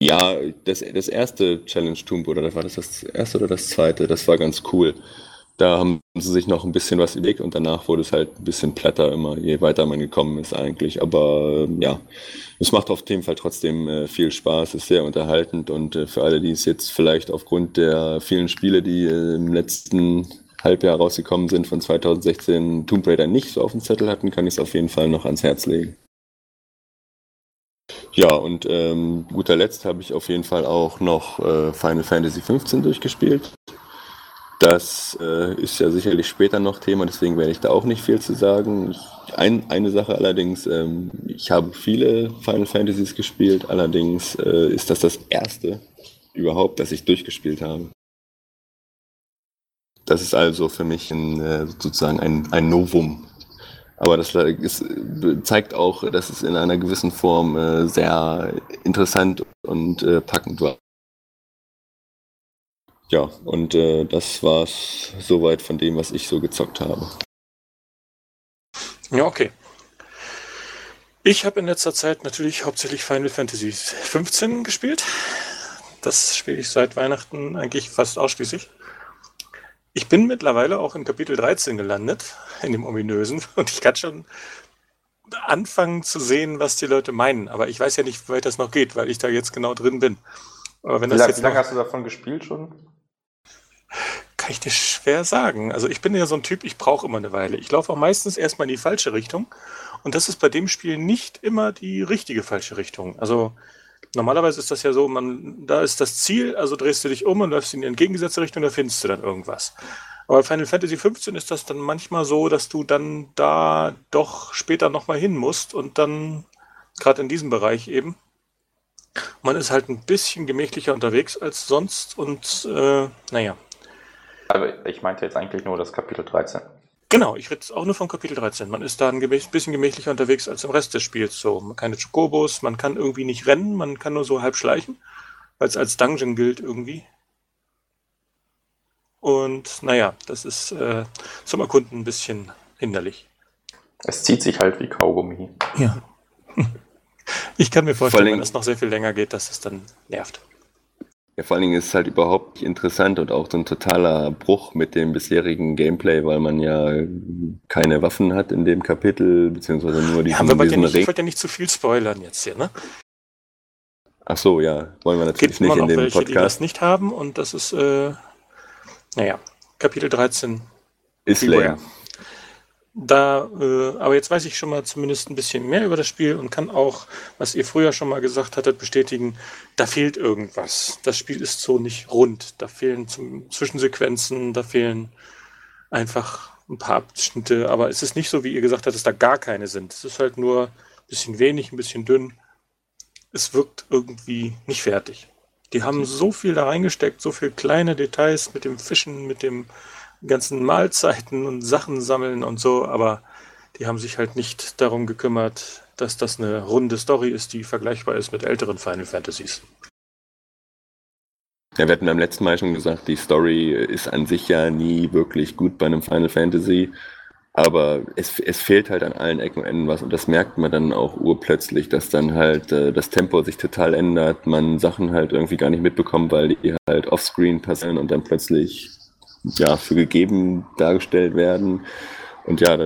Ja, das, das erste Challenge Tomb, oder war das das erste oder das zweite? Das war ganz cool. Da haben sie sich noch ein bisschen was überlegt und danach wurde es halt ein bisschen platter immer, je weiter man gekommen ist eigentlich. Aber äh, ja, es macht auf jeden Fall trotzdem äh, viel Spaß, ist sehr unterhaltend und äh, für alle, die es jetzt vielleicht aufgrund der vielen Spiele, die äh, im letzten Halbjahr rausgekommen sind von 2016, Tomb Raider nicht so auf dem Zettel hatten, kann ich es auf jeden Fall noch ans Herz legen. Ja, und ähm, guter Letzt habe ich auf jeden Fall auch noch äh, Final Fantasy XV durchgespielt. Das äh, ist ja sicherlich später noch Thema, deswegen werde ich da auch nicht viel zu sagen. Ein, eine Sache allerdings, ähm, ich habe viele Final Fantasies gespielt, allerdings äh, ist das das erste überhaupt, das ich durchgespielt habe. Das ist also für mich ein, äh, sozusagen ein, ein Novum. Aber das ist, zeigt auch, dass es in einer gewissen Form äh, sehr interessant und äh, packend war. Ja, und äh, das war's soweit von dem, was ich so gezockt habe. Ja, okay. Ich habe in letzter Zeit natürlich hauptsächlich Final Fantasy 15 gespielt. Das spiele ich seit Weihnachten eigentlich fast ausschließlich. Ich bin mittlerweile auch in Kapitel 13 gelandet, in dem ominösen, und ich kann schon anfangen zu sehen, was die Leute meinen. Aber ich weiß ja nicht, wie weit das noch geht, weil ich da jetzt genau drin bin. Aber wenn wie, das jetzt wie lange hast du davon gespielt schon? Kann ich dir schwer sagen. Also ich bin ja so ein Typ, ich brauche immer eine Weile. Ich laufe auch meistens erstmal in die falsche Richtung. Und das ist bei dem Spiel nicht immer die richtige falsche Richtung. Also normalerweise ist das ja so, man, da ist das Ziel, also drehst du dich um und läufst in die entgegengesetzte Richtung, da findest du dann irgendwas. Aber Final Fantasy 15 ist das dann manchmal so, dass du dann da doch später nochmal hin musst und dann, gerade in diesem Bereich eben, man ist halt ein bisschen gemächlicher unterwegs als sonst und äh, naja, aber ich meinte jetzt eigentlich nur das Kapitel 13. Genau, ich rede auch nur von Kapitel 13. Man ist da ein bisschen gemächlicher unterwegs als im Rest des Spiels. So, keine Chocobos, man kann irgendwie nicht rennen, man kann nur so halb schleichen, weil es als Dungeon gilt irgendwie. Und naja, das ist äh, zum Erkunden ein bisschen hinderlich. Es zieht sich halt wie Kaugummi. Ja. Ich kann mir vorstellen, wenn es noch sehr viel länger geht, dass es dann nervt. Ja, vor allen Dingen ist es halt überhaupt nicht interessant und auch so ein totaler Bruch mit dem bisherigen Gameplay, weil man ja keine Waffen hat in dem Kapitel, beziehungsweise nur diesen, ja, aber ja nicht, Ich wollte ja nicht zu viel spoilern jetzt hier, ne? Ach so, ja, wollen wir natürlich Gibt nicht in dem welche, Podcast. Die das nicht haben und das ist, äh, naja, Kapitel 13. Ist leer. Da, äh, aber jetzt weiß ich schon mal zumindest ein bisschen mehr über das Spiel und kann auch, was ihr früher schon mal gesagt hattet, bestätigen, da fehlt irgendwas. Das Spiel ist so nicht rund. Da fehlen zum, Zwischensequenzen, da fehlen einfach ein paar Abschnitte, aber es ist nicht so, wie ihr gesagt habt, dass da gar keine sind. Es ist halt nur ein bisschen wenig, ein bisschen dünn. Es wirkt irgendwie nicht fertig. Die haben so viel da reingesteckt, so viele kleine Details mit dem Fischen, mit dem ganzen Mahlzeiten und Sachen sammeln und so, aber die haben sich halt nicht darum gekümmert, dass das eine runde Story ist, die vergleichbar ist mit älteren Final Fantasies. Ja, wir hatten beim letzten Mal schon gesagt, die Story ist an sich ja nie wirklich gut bei einem Final Fantasy, aber es, es fehlt halt an allen Ecken und Enden was und das merkt man dann auch urplötzlich, dass dann halt äh, das Tempo sich total ändert, man Sachen halt irgendwie gar nicht mitbekommt, weil die halt offscreen passieren und dann plötzlich ja, für gegeben dargestellt werden. Und ja,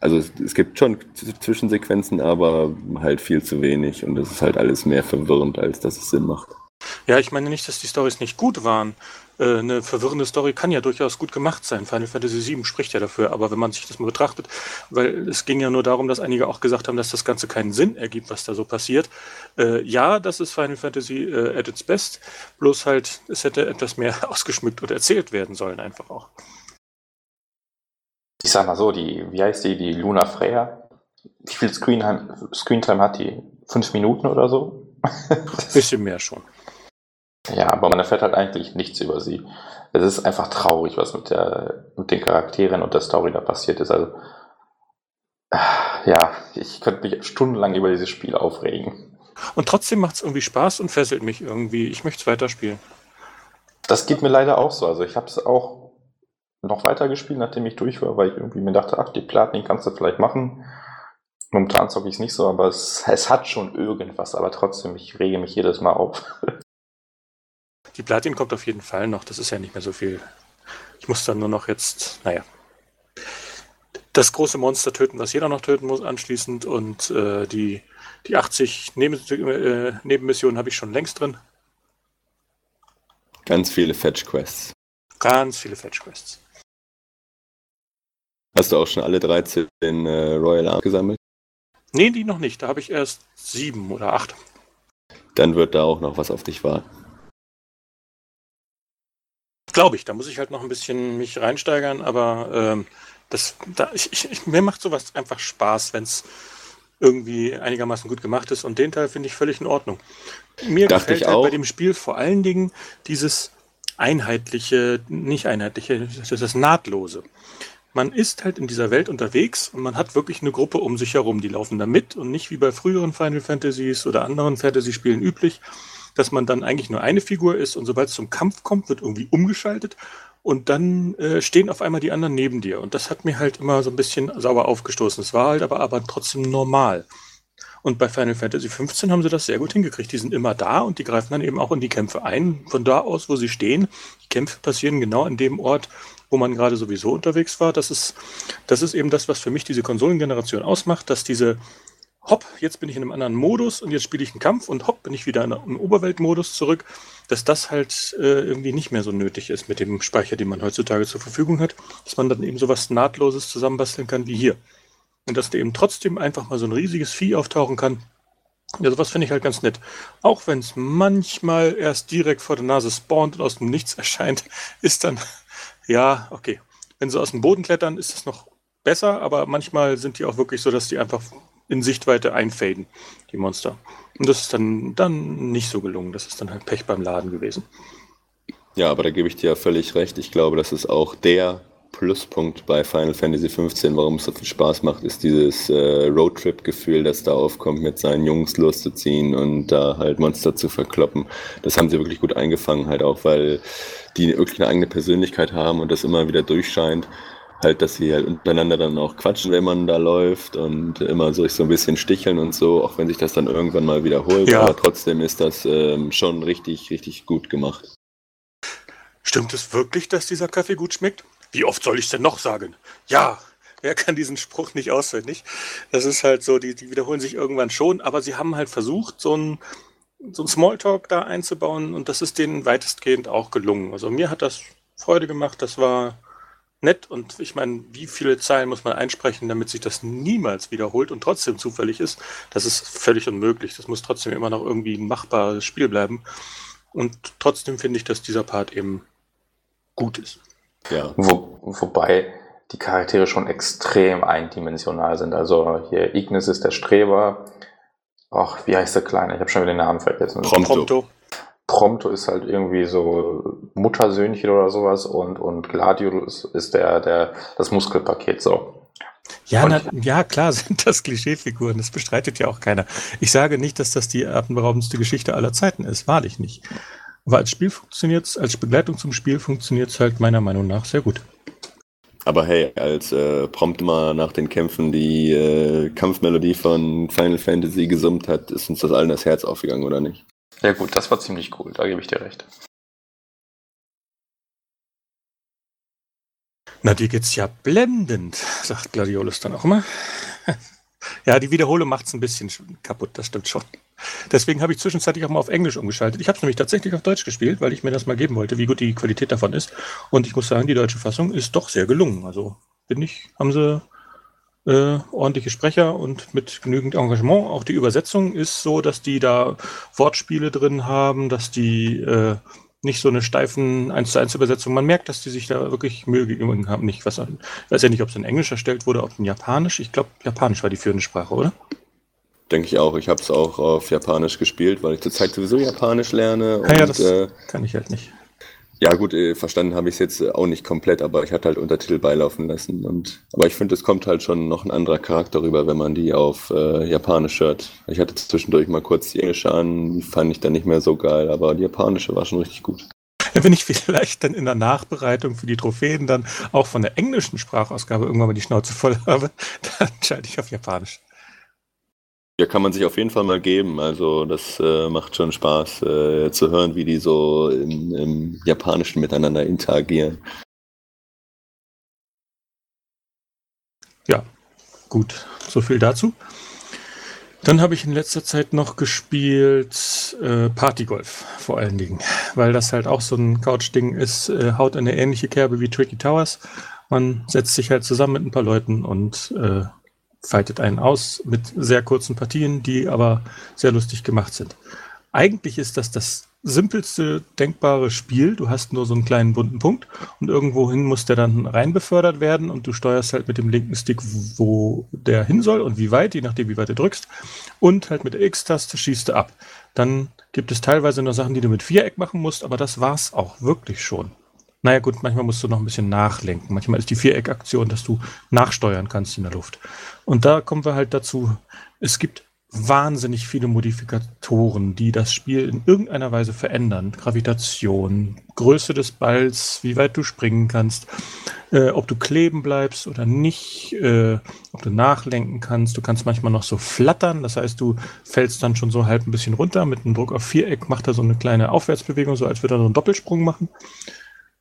also es, es, gibt schon Zwischensequenzen, aber halt viel zu wenig. Und es ist halt alles mehr verwirrend, als dass es Sinn macht. Ja, ich meine nicht, dass die Stories nicht gut waren. Äh, eine verwirrende Story kann ja durchaus gut gemacht sein. Final Fantasy VII spricht ja dafür. Aber wenn man sich das mal betrachtet, weil es ging ja nur darum, dass einige auch gesagt haben, dass das Ganze keinen Sinn ergibt, was da so passiert. Äh, ja, das ist Final Fantasy äh, at its best. Bloß halt, es hätte etwas mehr ausgeschmückt und erzählt werden sollen, einfach auch. Ich sag mal so, die, wie heißt die, die Luna Freya? Wie viel Screentime, Screentime hat die? Fünf Minuten oder so? Bisschen mehr schon. Ja, aber man erfährt halt eigentlich nichts über sie. Es ist einfach traurig, was mit, der, mit den Charakteren und der Story da passiert ist. Also, ja, ich könnte mich stundenlang über dieses Spiel aufregen. Und trotzdem macht es irgendwie Spaß und fesselt mich irgendwie. Ich möchte es weiterspielen. Das geht mir leider auch so. Also ich habe es auch noch weiter gespielt, nachdem ich durch war, weil ich irgendwie mir dachte, ach, die Platin kannst du vielleicht machen. Momentan zocke ich es nicht so, aber es, es hat schon irgendwas, aber trotzdem, ich rege mich jedes Mal auf. Die Platin kommt auf jeden Fall noch, das ist ja nicht mehr so viel. Ich muss dann nur noch jetzt, naja, das große Monster töten, was jeder noch töten muss anschließend und äh, die, die 80 Neben äh, Nebenmissionen habe ich schon längst drin. Ganz viele Fetch-Quests. Ganz viele Fetch-Quests. Hast du auch schon alle 13 äh, Royal Arms gesammelt? Nee, die noch nicht. Da habe ich erst sieben oder acht. Dann wird da auch noch was auf dich warten. Glaube ich, da muss ich halt noch ein bisschen mich reinsteigern, aber ähm, das, da, ich, ich, mir macht sowas einfach Spaß, wenn es irgendwie einigermaßen gut gemacht ist und den Teil finde ich völlig in Ordnung. Mir Dachte gefällt ich halt bei dem Spiel vor allen Dingen dieses einheitliche, nicht einheitliche, das nahtlose. Man ist halt in dieser Welt unterwegs und man hat wirklich eine Gruppe um sich herum, die laufen da mit und nicht wie bei früheren Final Fantasies oder anderen Fantasy-Spielen üblich, dass man dann eigentlich nur eine Figur ist und sobald es zum Kampf kommt, wird irgendwie umgeschaltet und dann äh, stehen auf einmal die anderen neben dir. Und das hat mir halt immer so ein bisschen sauer aufgestoßen. Es war halt aber, aber trotzdem normal. Und bei Final Fantasy XV haben sie das sehr gut hingekriegt. Die sind immer da und die greifen dann eben auch in die Kämpfe ein. Von da aus, wo sie stehen, die Kämpfe passieren genau an dem Ort, wo man gerade sowieso unterwegs war. Das ist, das ist eben das, was für mich diese Konsolengeneration ausmacht, dass diese hopp, jetzt bin ich in einem anderen Modus und jetzt spiele ich einen Kampf und hopp, bin ich wieder in einem Oberweltmodus zurück, dass das halt äh, irgendwie nicht mehr so nötig ist mit dem Speicher, den man heutzutage zur Verfügung hat, dass man dann eben sowas Nahtloses zusammenbasteln kann wie hier. Und dass da eben trotzdem einfach mal so ein riesiges Vieh auftauchen kann. Ja, sowas finde ich halt ganz nett. Auch wenn es manchmal erst direkt vor der Nase spawnt und aus dem Nichts erscheint, ist dann, ja, okay. Wenn sie aus dem Boden klettern, ist es noch besser, aber manchmal sind die auch wirklich so, dass die einfach in Sichtweite einfaden, die Monster. Und das ist dann, dann nicht so gelungen. Das ist dann halt Pech beim Laden gewesen. Ja, aber da gebe ich dir ja völlig recht. Ich glaube, das ist auch der Pluspunkt bei Final Fantasy XV, warum es so viel Spaß macht, ist dieses äh, Roadtrip-Gefühl, das da aufkommt, mit seinen Jungs loszuziehen und da halt Monster zu verkloppen. Das haben sie wirklich gut eingefangen, halt auch, weil die wirklich eine eigene Persönlichkeit haben und das immer wieder durchscheint. Halt, dass sie halt untereinander dann auch quatschen, wenn man da läuft und immer so, so ein bisschen sticheln und so, auch wenn sich das dann irgendwann mal wiederholt. Ja. Aber trotzdem ist das ähm, schon richtig, richtig gut gemacht. Stimmt es wirklich, dass dieser Kaffee gut schmeckt? Wie oft soll ich es denn noch sagen? Ja, wer kann diesen Spruch nicht auswendig? Das ist halt so, die, die wiederholen sich irgendwann schon, aber sie haben halt versucht, so ein, so ein Smalltalk da einzubauen und das ist denen weitestgehend auch gelungen. Also mir hat das Freude gemacht, das war nett und ich meine, wie viele Zeilen muss man einsprechen, damit sich das niemals wiederholt und trotzdem zufällig ist? Das ist völlig unmöglich. Das muss trotzdem immer noch irgendwie ein machbares Spiel bleiben. Und trotzdem finde ich, dass dieser Part eben gut ist. Ja. Wo, wobei die Charaktere schon extrem eindimensional sind. Also hier Ignis ist der Streber. Ach, wie heißt der Kleine? Ich habe schon wieder den Namen vergessen. Prompto. Prompto. Prompto ist halt irgendwie so Muttersöhnchen oder sowas und, und Gladiolus ist der, der, das Muskelpaket so. Ja, na, ja, klar sind das Klischeefiguren, das bestreitet ja auch keiner. Ich sage nicht, dass das die atemberaubendste Geschichte aller Zeiten ist, wahrlich nicht. Aber als Spiel funktioniert es, als Begleitung zum Spiel funktioniert es halt meiner Meinung nach sehr gut. Aber hey, als äh, prompt mal nach den Kämpfen die äh, Kampfmelodie von Final Fantasy gesummt hat, ist uns das allen das Herz aufgegangen, oder nicht? Ja gut, das war ziemlich cool, da gebe ich dir recht. Na, dir geht's ja blendend, sagt Gladiolus dann auch immer. ja, die Wiederholung macht's ein bisschen kaputt, das stimmt schon. Deswegen habe ich zwischenzeitlich auch mal auf Englisch umgeschaltet. Ich habe es nämlich tatsächlich auf Deutsch gespielt, weil ich mir das mal geben wollte, wie gut die Qualität davon ist. Und ich muss sagen, die deutsche Fassung ist doch sehr gelungen. Also finde ich, haben sie äh, ordentliche Sprecher und mit genügend Engagement. Auch die Übersetzung ist so, dass die da Wortspiele drin haben, dass die äh, nicht so eine steifen 1 zu 1 Übersetzung. Man merkt, dass die sich da wirklich Mühe gegeben haben. Ich weiß ja nicht, ob es in Englisch erstellt wurde, ob in Japanisch. Ich glaube, Japanisch war die führende Sprache, oder? Denke ich auch. Ich habe es auch auf Japanisch gespielt, weil ich zurzeit sowieso Japanisch lerne. Und, ja, das äh, kann ich halt nicht. Ja, gut, äh, verstanden habe ich es jetzt äh, auch nicht komplett, aber ich hatte halt Untertitel beilaufen lassen. Und, aber ich finde, es kommt halt schon noch ein anderer Charakter rüber, wenn man die auf äh, Japanisch hört. Ich hatte zwischendurch mal kurz die englische an, die fand ich dann nicht mehr so geil, aber die japanische war schon richtig gut. Wenn ich vielleicht dann in der Nachbereitung für die Trophäen dann auch von der englischen Sprachausgabe irgendwann mal die Schnauze voll habe, dann schalte ich auf Japanisch. Ja, kann man sich auf jeden Fall mal geben. Also das äh, macht schon Spaß äh, zu hören, wie die so im, im Japanischen miteinander interagieren. Ja, gut. So viel dazu. Dann habe ich in letzter Zeit noch gespielt äh, Partygolf vor allen Dingen, weil das halt auch so ein Couch-Ding ist, äh, haut eine ähnliche Kerbe wie Tricky Towers. Man setzt sich halt zusammen mit ein paar Leuten und äh, fightet einen aus mit sehr kurzen Partien, die aber sehr lustig gemacht sind. Eigentlich ist das das simpelste denkbare Spiel. Du hast nur so einen kleinen bunten Punkt und irgendwohin muss der dann rein befördert werden und du steuerst halt mit dem linken Stick, wo der hin soll und wie weit, je nachdem wie weit du drückst. Und halt mit der X-Taste schießt du ab. Dann gibt es teilweise noch Sachen, die du mit Viereck machen musst, aber das war's auch wirklich schon. Naja gut, manchmal musst du noch ein bisschen nachlenken. Manchmal ist die Viereckaktion, dass du nachsteuern kannst in der Luft. Und da kommen wir halt dazu, es gibt wahnsinnig viele Modifikatoren, die das Spiel in irgendeiner Weise verändern. Gravitation, Größe des Balls, wie weit du springen kannst, äh, ob du kleben bleibst oder nicht, äh, ob du nachlenken kannst. Du kannst manchmal noch so flattern, das heißt, du fällst dann schon so halb ein bisschen runter. Mit einem Druck auf Viereck macht er so eine kleine Aufwärtsbewegung, so als würde er so einen Doppelsprung machen.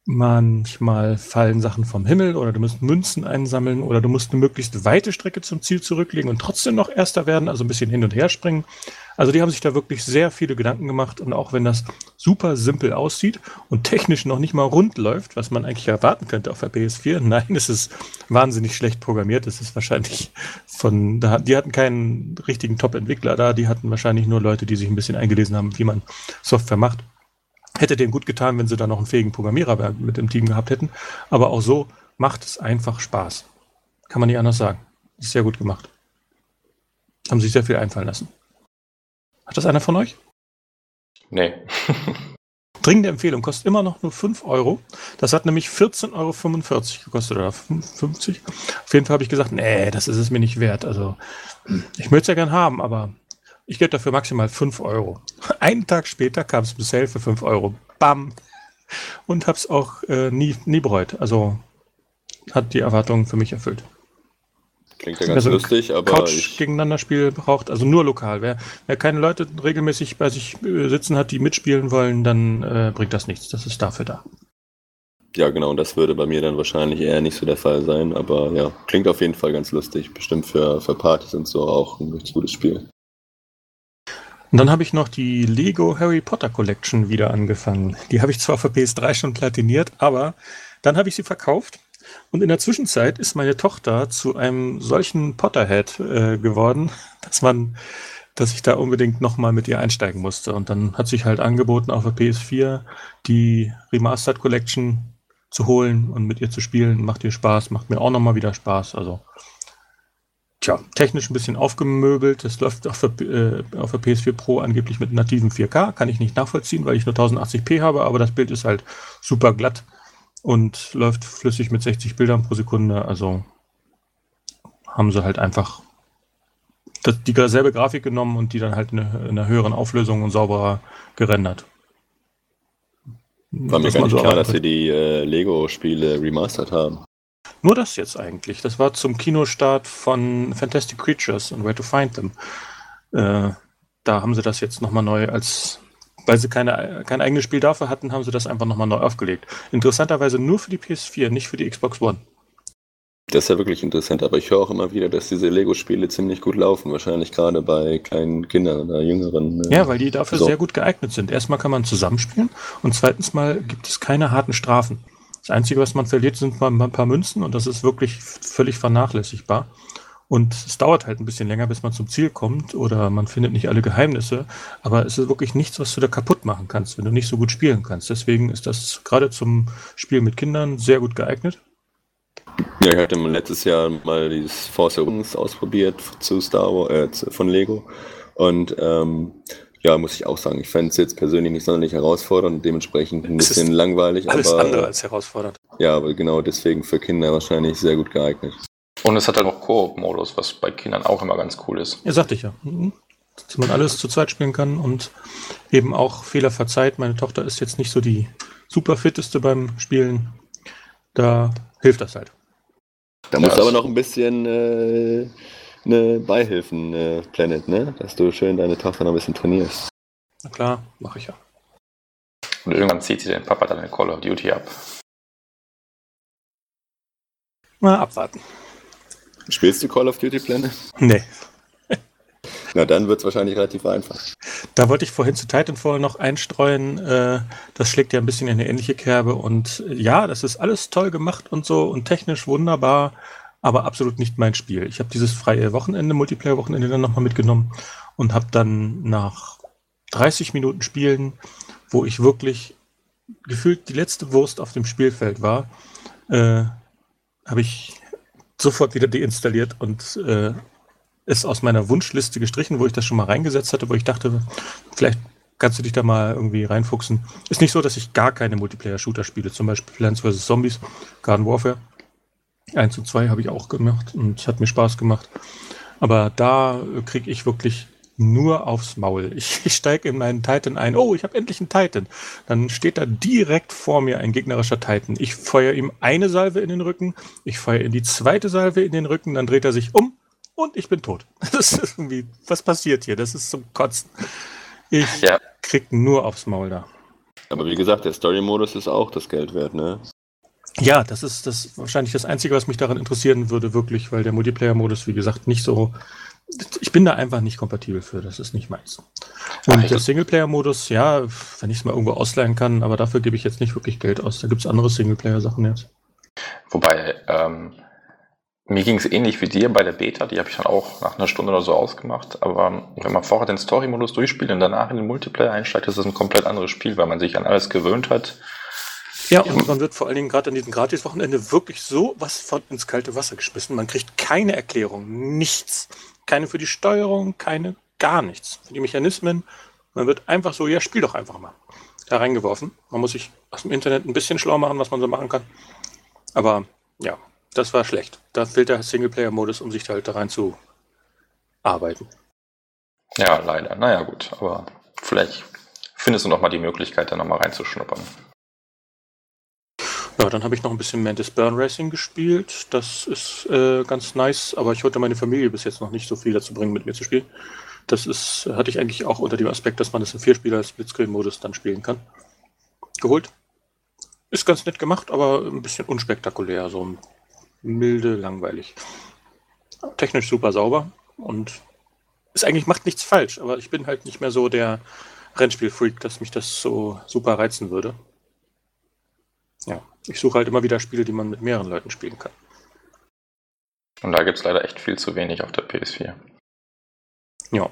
Manchmal fallen Sachen vom Himmel oder du musst Münzen einsammeln oder du musst eine möglichst weite Strecke zum Ziel zurücklegen und trotzdem noch Erster werden, also ein bisschen hin und her springen. Also die haben sich da wirklich sehr viele Gedanken gemacht und auch wenn das super simpel aussieht und technisch noch nicht mal rund läuft, was man eigentlich erwarten könnte auf der PS4, nein, es ist wahnsinnig schlecht programmiert. Es ist wahrscheinlich von, die hatten keinen richtigen Top-Entwickler da, die hatten wahrscheinlich nur Leute, die sich ein bisschen eingelesen haben, wie man Software macht. Hätte denen gut getan, wenn sie da noch einen fähigen Programmierer mit im Team gehabt hätten. Aber auch so macht es einfach Spaß. Kann man nicht anders sagen. Ist sehr gut gemacht. Haben sich sehr viel einfallen lassen. Hat das einer von euch? Nee. Dringende Empfehlung, kostet immer noch nur 5 Euro. Das hat nämlich 14,45 Euro gekostet oder 50. Auf jeden Fall habe ich gesagt, nee, das ist es mir nicht wert. Also ich möchte es ja gern haben, aber ich gebe dafür maximal 5 Euro. Einen Tag später kam es Sale für 5 Euro. Bam! Und habe es auch äh, nie, nie bereut. Also hat die Erwartungen für mich erfüllt. Klingt ja ganz also lustig, aber. Couch ich... gegeneinander Spiel braucht, also nur lokal. Wer, wer keine Leute regelmäßig bei sich äh, sitzen hat, die mitspielen wollen, dann äh, bringt das nichts. Das ist dafür da. Ja, genau, das würde bei mir dann wahrscheinlich eher nicht so der Fall sein, aber ja, klingt auf jeden Fall ganz lustig. Bestimmt für, für Partys und so auch ein richtig gutes Spiel. Und dann habe ich noch die Lego Harry Potter Collection wieder angefangen. Die habe ich zwar für PS3 schon platiniert, aber dann habe ich sie verkauft. Und in der Zwischenzeit ist meine Tochter zu einem solchen Potterhead äh, geworden, dass man, dass ich da unbedingt nochmal mit ihr einsteigen musste. Und dann hat sich halt angeboten, auf der PS4 die Remastered Collection zu holen und mit ihr zu spielen. Macht ihr Spaß, macht mir auch nochmal wieder Spaß. Also tja, technisch ein bisschen aufgemöbelt. Das läuft auf der, äh, auf der PS4 Pro angeblich mit nativen 4K. Kann ich nicht nachvollziehen, weil ich nur 1080p habe, aber das Bild ist halt super glatt und läuft flüssig mit 60 Bildern pro Sekunde. Also haben sie halt einfach das, dieselbe Grafik genommen und die dann halt in, in einer höheren Auflösung und sauberer gerendert. War mir gar nicht so klar, dass sie die äh, Lego-Spiele remastered haben. Nur das jetzt eigentlich. Das war zum Kinostart von Fantastic Creatures und Where to Find Them. Äh, da haben sie das jetzt nochmal neu als, weil sie keine, kein eigenes Spiel dafür hatten, haben sie das einfach nochmal neu aufgelegt. Interessanterweise nur für die PS4, nicht für die Xbox One. Das ist ja wirklich interessant, aber ich höre auch immer wieder, dass diese Lego-Spiele ziemlich gut laufen, wahrscheinlich gerade bei kleinen Kindern oder Jüngeren. Äh, ja, weil die dafür so. sehr gut geeignet sind. Erstmal kann man zusammenspielen und zweitens mal gibt es keine harten Strafen. Das Einzige, was man verliert, sind mal ein paar Münzen und das ist wirklich völlig vernachlässigbar. Und es dauert halt ein bisschen länger, bis man zum Ziel kommt oder man findet nicht alle Geheimnisse. Aber es ist wirklich nichts, was du da kaputt machen kannst, wenn du nicht so gut spielen kannst. Deswegen ist das gerade zum Spiel mit Kindern sehr gut geeignet. Ja, ich hatte letztes Jahr mal dieses Force Awakens ausprobiert zu Star Wars, äh, von Lego. Und ähm, ja, muss ich auch sagen, ich fände es jetzt persönlich nicht sonderlich herausfordernd und dementsprechend ein bisschen langweilig. Alles aber, andere als herausfordernd. Ja, aber genau deswegen für Kinder wahrscheinlich sehr gut geeignet. Und es hat halt auch Koop-Modus, was bei Kindern auch immer ganz cool ist. Ja, sagte ich ja. Mhm. Dass man alles zu zweit spielen kann und eben auch Fehler verzeiht. Meine Tochter ist jetzt nicht so die super fitteste beim Spielen. Da hilft das halt. Da musst du aber noch ein bisschen äh, eine Beihilfen, äh, Planet, ne? Dass du schön deine Tochter noch ein bisschen trainierst. Na klar, mache ich ja. Und irgendwann zieht sie den Papa dann in Call of Duty ab. Mal abwarten. Spielst du Call of Duty Planet? Nee. Na, dann wird es wahrscheinlich relativ einfach. Da wollte ich vorhin zu Titanfall noch einstreuen. Äh, das schlägt ja ein bisschen in eine ähnliche Kerbe. Und äh, ja, das ist alles toll gemacht und so und technisch wunderbar, aber absolut nicht mein Spiel. Ich habe dieses freie Wochenende, Multiplayer-Wochenende dann nochmal mitgenommen und habe dann nach 30 Minuten Spielen, wo ich wirklich gefühlt die letzte Wurst auf dem Spielfeld war, äh, habe ich sofort wieder deinstalliert und äh, ist aus meiner Wunschliste gestrichen, wo ich das schon mal reingesetzt hatte, wo ich dachte, vielleicht kannst du dich da mal irgendwie reinfuchsen. Ist nicht so, dass ich gar keine Multiplayer-Shooter spiele, zum Beispiel Plants vs. Zombies, Garden Warfare. 1 und 2 habe ich auch gemacht und hat mir Spaß gemacht. Aber da kriege ich wirklich nur aufs Maul. Ich, ich steige in meinen Titan ein. Oh, ich habe endlich einen Titan. Dann steht da direkt vor mir ein gegnerischer Titan. Ich feuere ihm eine Salve in den Rücken. Ich feuere ihm die zweite Salve in den Rücken. Dann dreht er sich um und ich bin tot. Das ist irgendwie, was passiert hier? Das ist zum Kotzen. Ich ja. krieg nur aufs Maul da. Aber wie gesagt, der Story-Modus ist auch das Geld wert, ne? Ja, das ist das wahrscheinlich das Einzige, was mich daran interessieren würde, wirklich, weil der Multiplayer-Modus, wie gesagt, nicht so. Ich bin da einfach nicht kompatibel für, das ist nicht meins. Und der Singleplayer-Modus, ja, wenn ich es mal irgendwo ausleihen kann, aber dafür gebe ich jetzt nicht wirklich Geld aus. Da gibt es andere Singleplayer-Sachen jetzt. Wobei, ähm, mir ging es ähnlich wie dir bei der Beta, die habe ich dann auch nach einer Stunde oder so ausgemacht. Aber wenn man vorher den Story-Modus durchspielt und danach in den Multiplayer einsteigt, ist das ein komplett anderes Spiel, weil man sich an alles gewöhnt hat. Ja, und man wird vor allen Dingen gerade an diesem Gratis-Wochenende wirklich so was von ins kalte Wasser geschmissen. Man kriegt keine Erklärung, nichts. Keine für die Steuerung, keine gar nichts. Für die Mechanismen. Man wird einfach so, ja, spiel doch einfach mal. Da reingeworfen. Man muss sich aus dem Internet ein bisschen schlau machen, was man so machen kann. Aber ja, das war schlecht. Da fehlt der Singleplayer-Modus, um sich da halt da rein zu arbeiten. Ja, leider. Naja, gut. Aber vielleicht findest du noch mal die Möglichkeit, da noch mal reinzuschnuppern. Ja, dann habe ich noch ein bisschen Mantis Burn Racing gespielt. Das ist äh, ganz nice, aber ich wollte meine Familie bis jetzt noch nicht so viel dazu bringen, mit mir zu spielen. Das ist, hatte ich eigentlich auch unter dem Aspekt, dass man das im Vierspieler-Splitscreen-Modus dann spielen kann. Geholt. Ist ganz nett gemacht, aber ein bisschen unspektakulär. So milde, langweilig. Technisch super sauber und es eigentlich macht nichts falsch, aber ich bin halt nicht mehr so der Rennspielfreak, dass mich das so super reizen würde. Ich suche halt immer wieder Spiele, die man mit mehreren Leuten spielen kann. Und da gibt es leider echt viel zu wenig auf der PS4. Ja.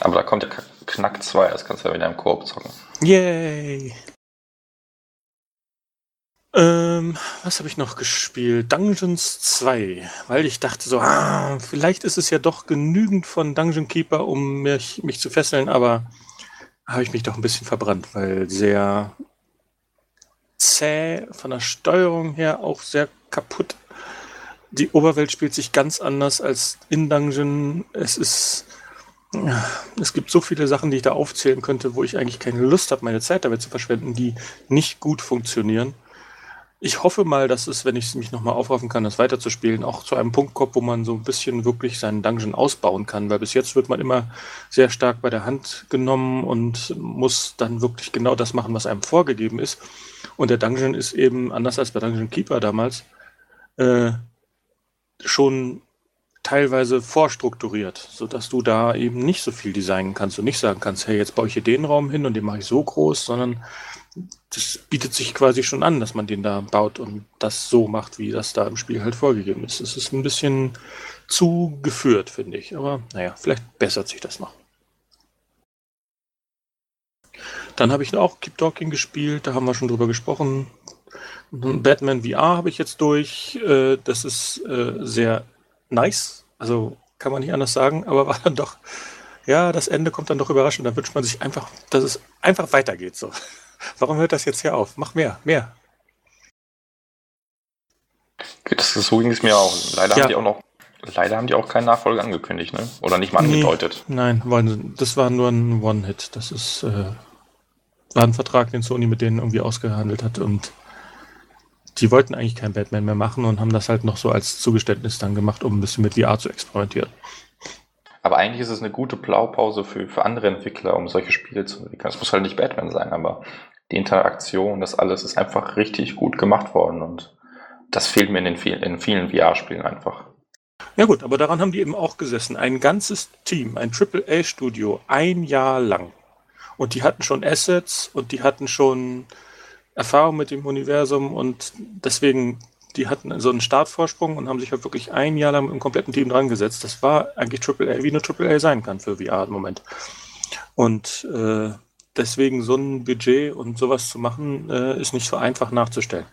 Aber da kommt ja Knack 2, das kannst du ja wieder im Koop zocken. Yay! Ähm, was habe ich noch gespielt? Dungeons 2, weil ich dachte so, ah, vielleicht ist es ja doch genügend von Dungeon Keeper, um mich, mich zu fesseln, aber habe ich mich doch ein bisschen verbrannt, weil sehr zäh, von der Steuerung her auch sehr kaputt. Die Oberwelt spielt sich ganz anders als in Dungeon. Es ist. Es gibt so viele Sachen, die ich da aufzählen könnte, wo ich eigentlich keine Lust habe, meine Zeit damit zu verschwenden, die nicht gut funktionieren. Ich hoffe mal, dass es, wenn ich mich nochmal aufraffen kann, das weiterzuspielen, auch zu einem Punkt kommt, wo man so ein bisschen wirklich seinen Dungeon ausbauen kann, weil bis jetzt wird man immer sehr stark bei der Hand genommen und muss dann wirklich genau das machen, was einem vorgegeben ist. Und der Dungeon ist eben, anders als bei Dungeon Keeper damals, äh, schon teilweise vorstrukturiert, sodass du da eben nicht so viel designen kannst und nicht sagen kannst, hey, jetzt baue ich hier den Raum hin und den mache ich so groß, sondern das bietet sich quasi schon an, dass man den da baut und das so macht, wie das da im Spiel halt vorgegeben ist. Es ist ein bisschen zu geführt, finde ich. Aber naja, vielleicht bessert sich das noch. Dann habe ich auch Keep Talking gespielt, da haben wir schon drüber gesprochen. Batman VR habe ich jetzt durch. Äh, das ist äh, sehr nice. Also kann man nicht anders sagen, aber war dann doch, ja, das Ende kommt dann doch überraschend. Da wünscht man sich einfach, dass es einfach weitergeht. So. Warum hört das jetzt hier auf? Mach mehr, mehr. Das so ging es mir auch. Leider ja. haben die auch noch, leider haben die auch keinen Nachfolger angekündigt, ne? Oder nicht mal angedeutet. Nee, nein, wollen das war nur ein One-Hit. Das ist äh, war ein Vertrag, den Sony mit denen irgendwie ausgehandelt hat und die wollten eigentlich keinen Batman mehr machen und haben das halt noch so als Zugeständnis dann gemacht, um ein bisschen mit VR zu experimentieren. Aber eigentlich ist es eine gute Blaupause für, für andere Entwickler, um solche Spiele zu entwickeln. Es muss halt nicht Batman sein, aber die Interaktion, das alles ist einfach richtig gut gemacht worden und das fehlt mir in, den vielen, in vielen VR-Spielen einfach. Ja gut, aber daran haben die eben auch gesessen. Ein ganzes Team, ein AAA-Studio, ein Jahr lang. Und die hatten schon Assets und die hatten schon Erfahrung mit dem Universum und deswegen die hatten so einen Startvorsprung und haben sich halt wirklich ein Jahr lang im kompletten Team dran gesetzt. Das war eigentlich AAA, wie eine AAA sein kann für VR im Moment. Und äh, deswegen so ein Budget und sowas zu machen, äh, ist nicht so einfach nachzustellen.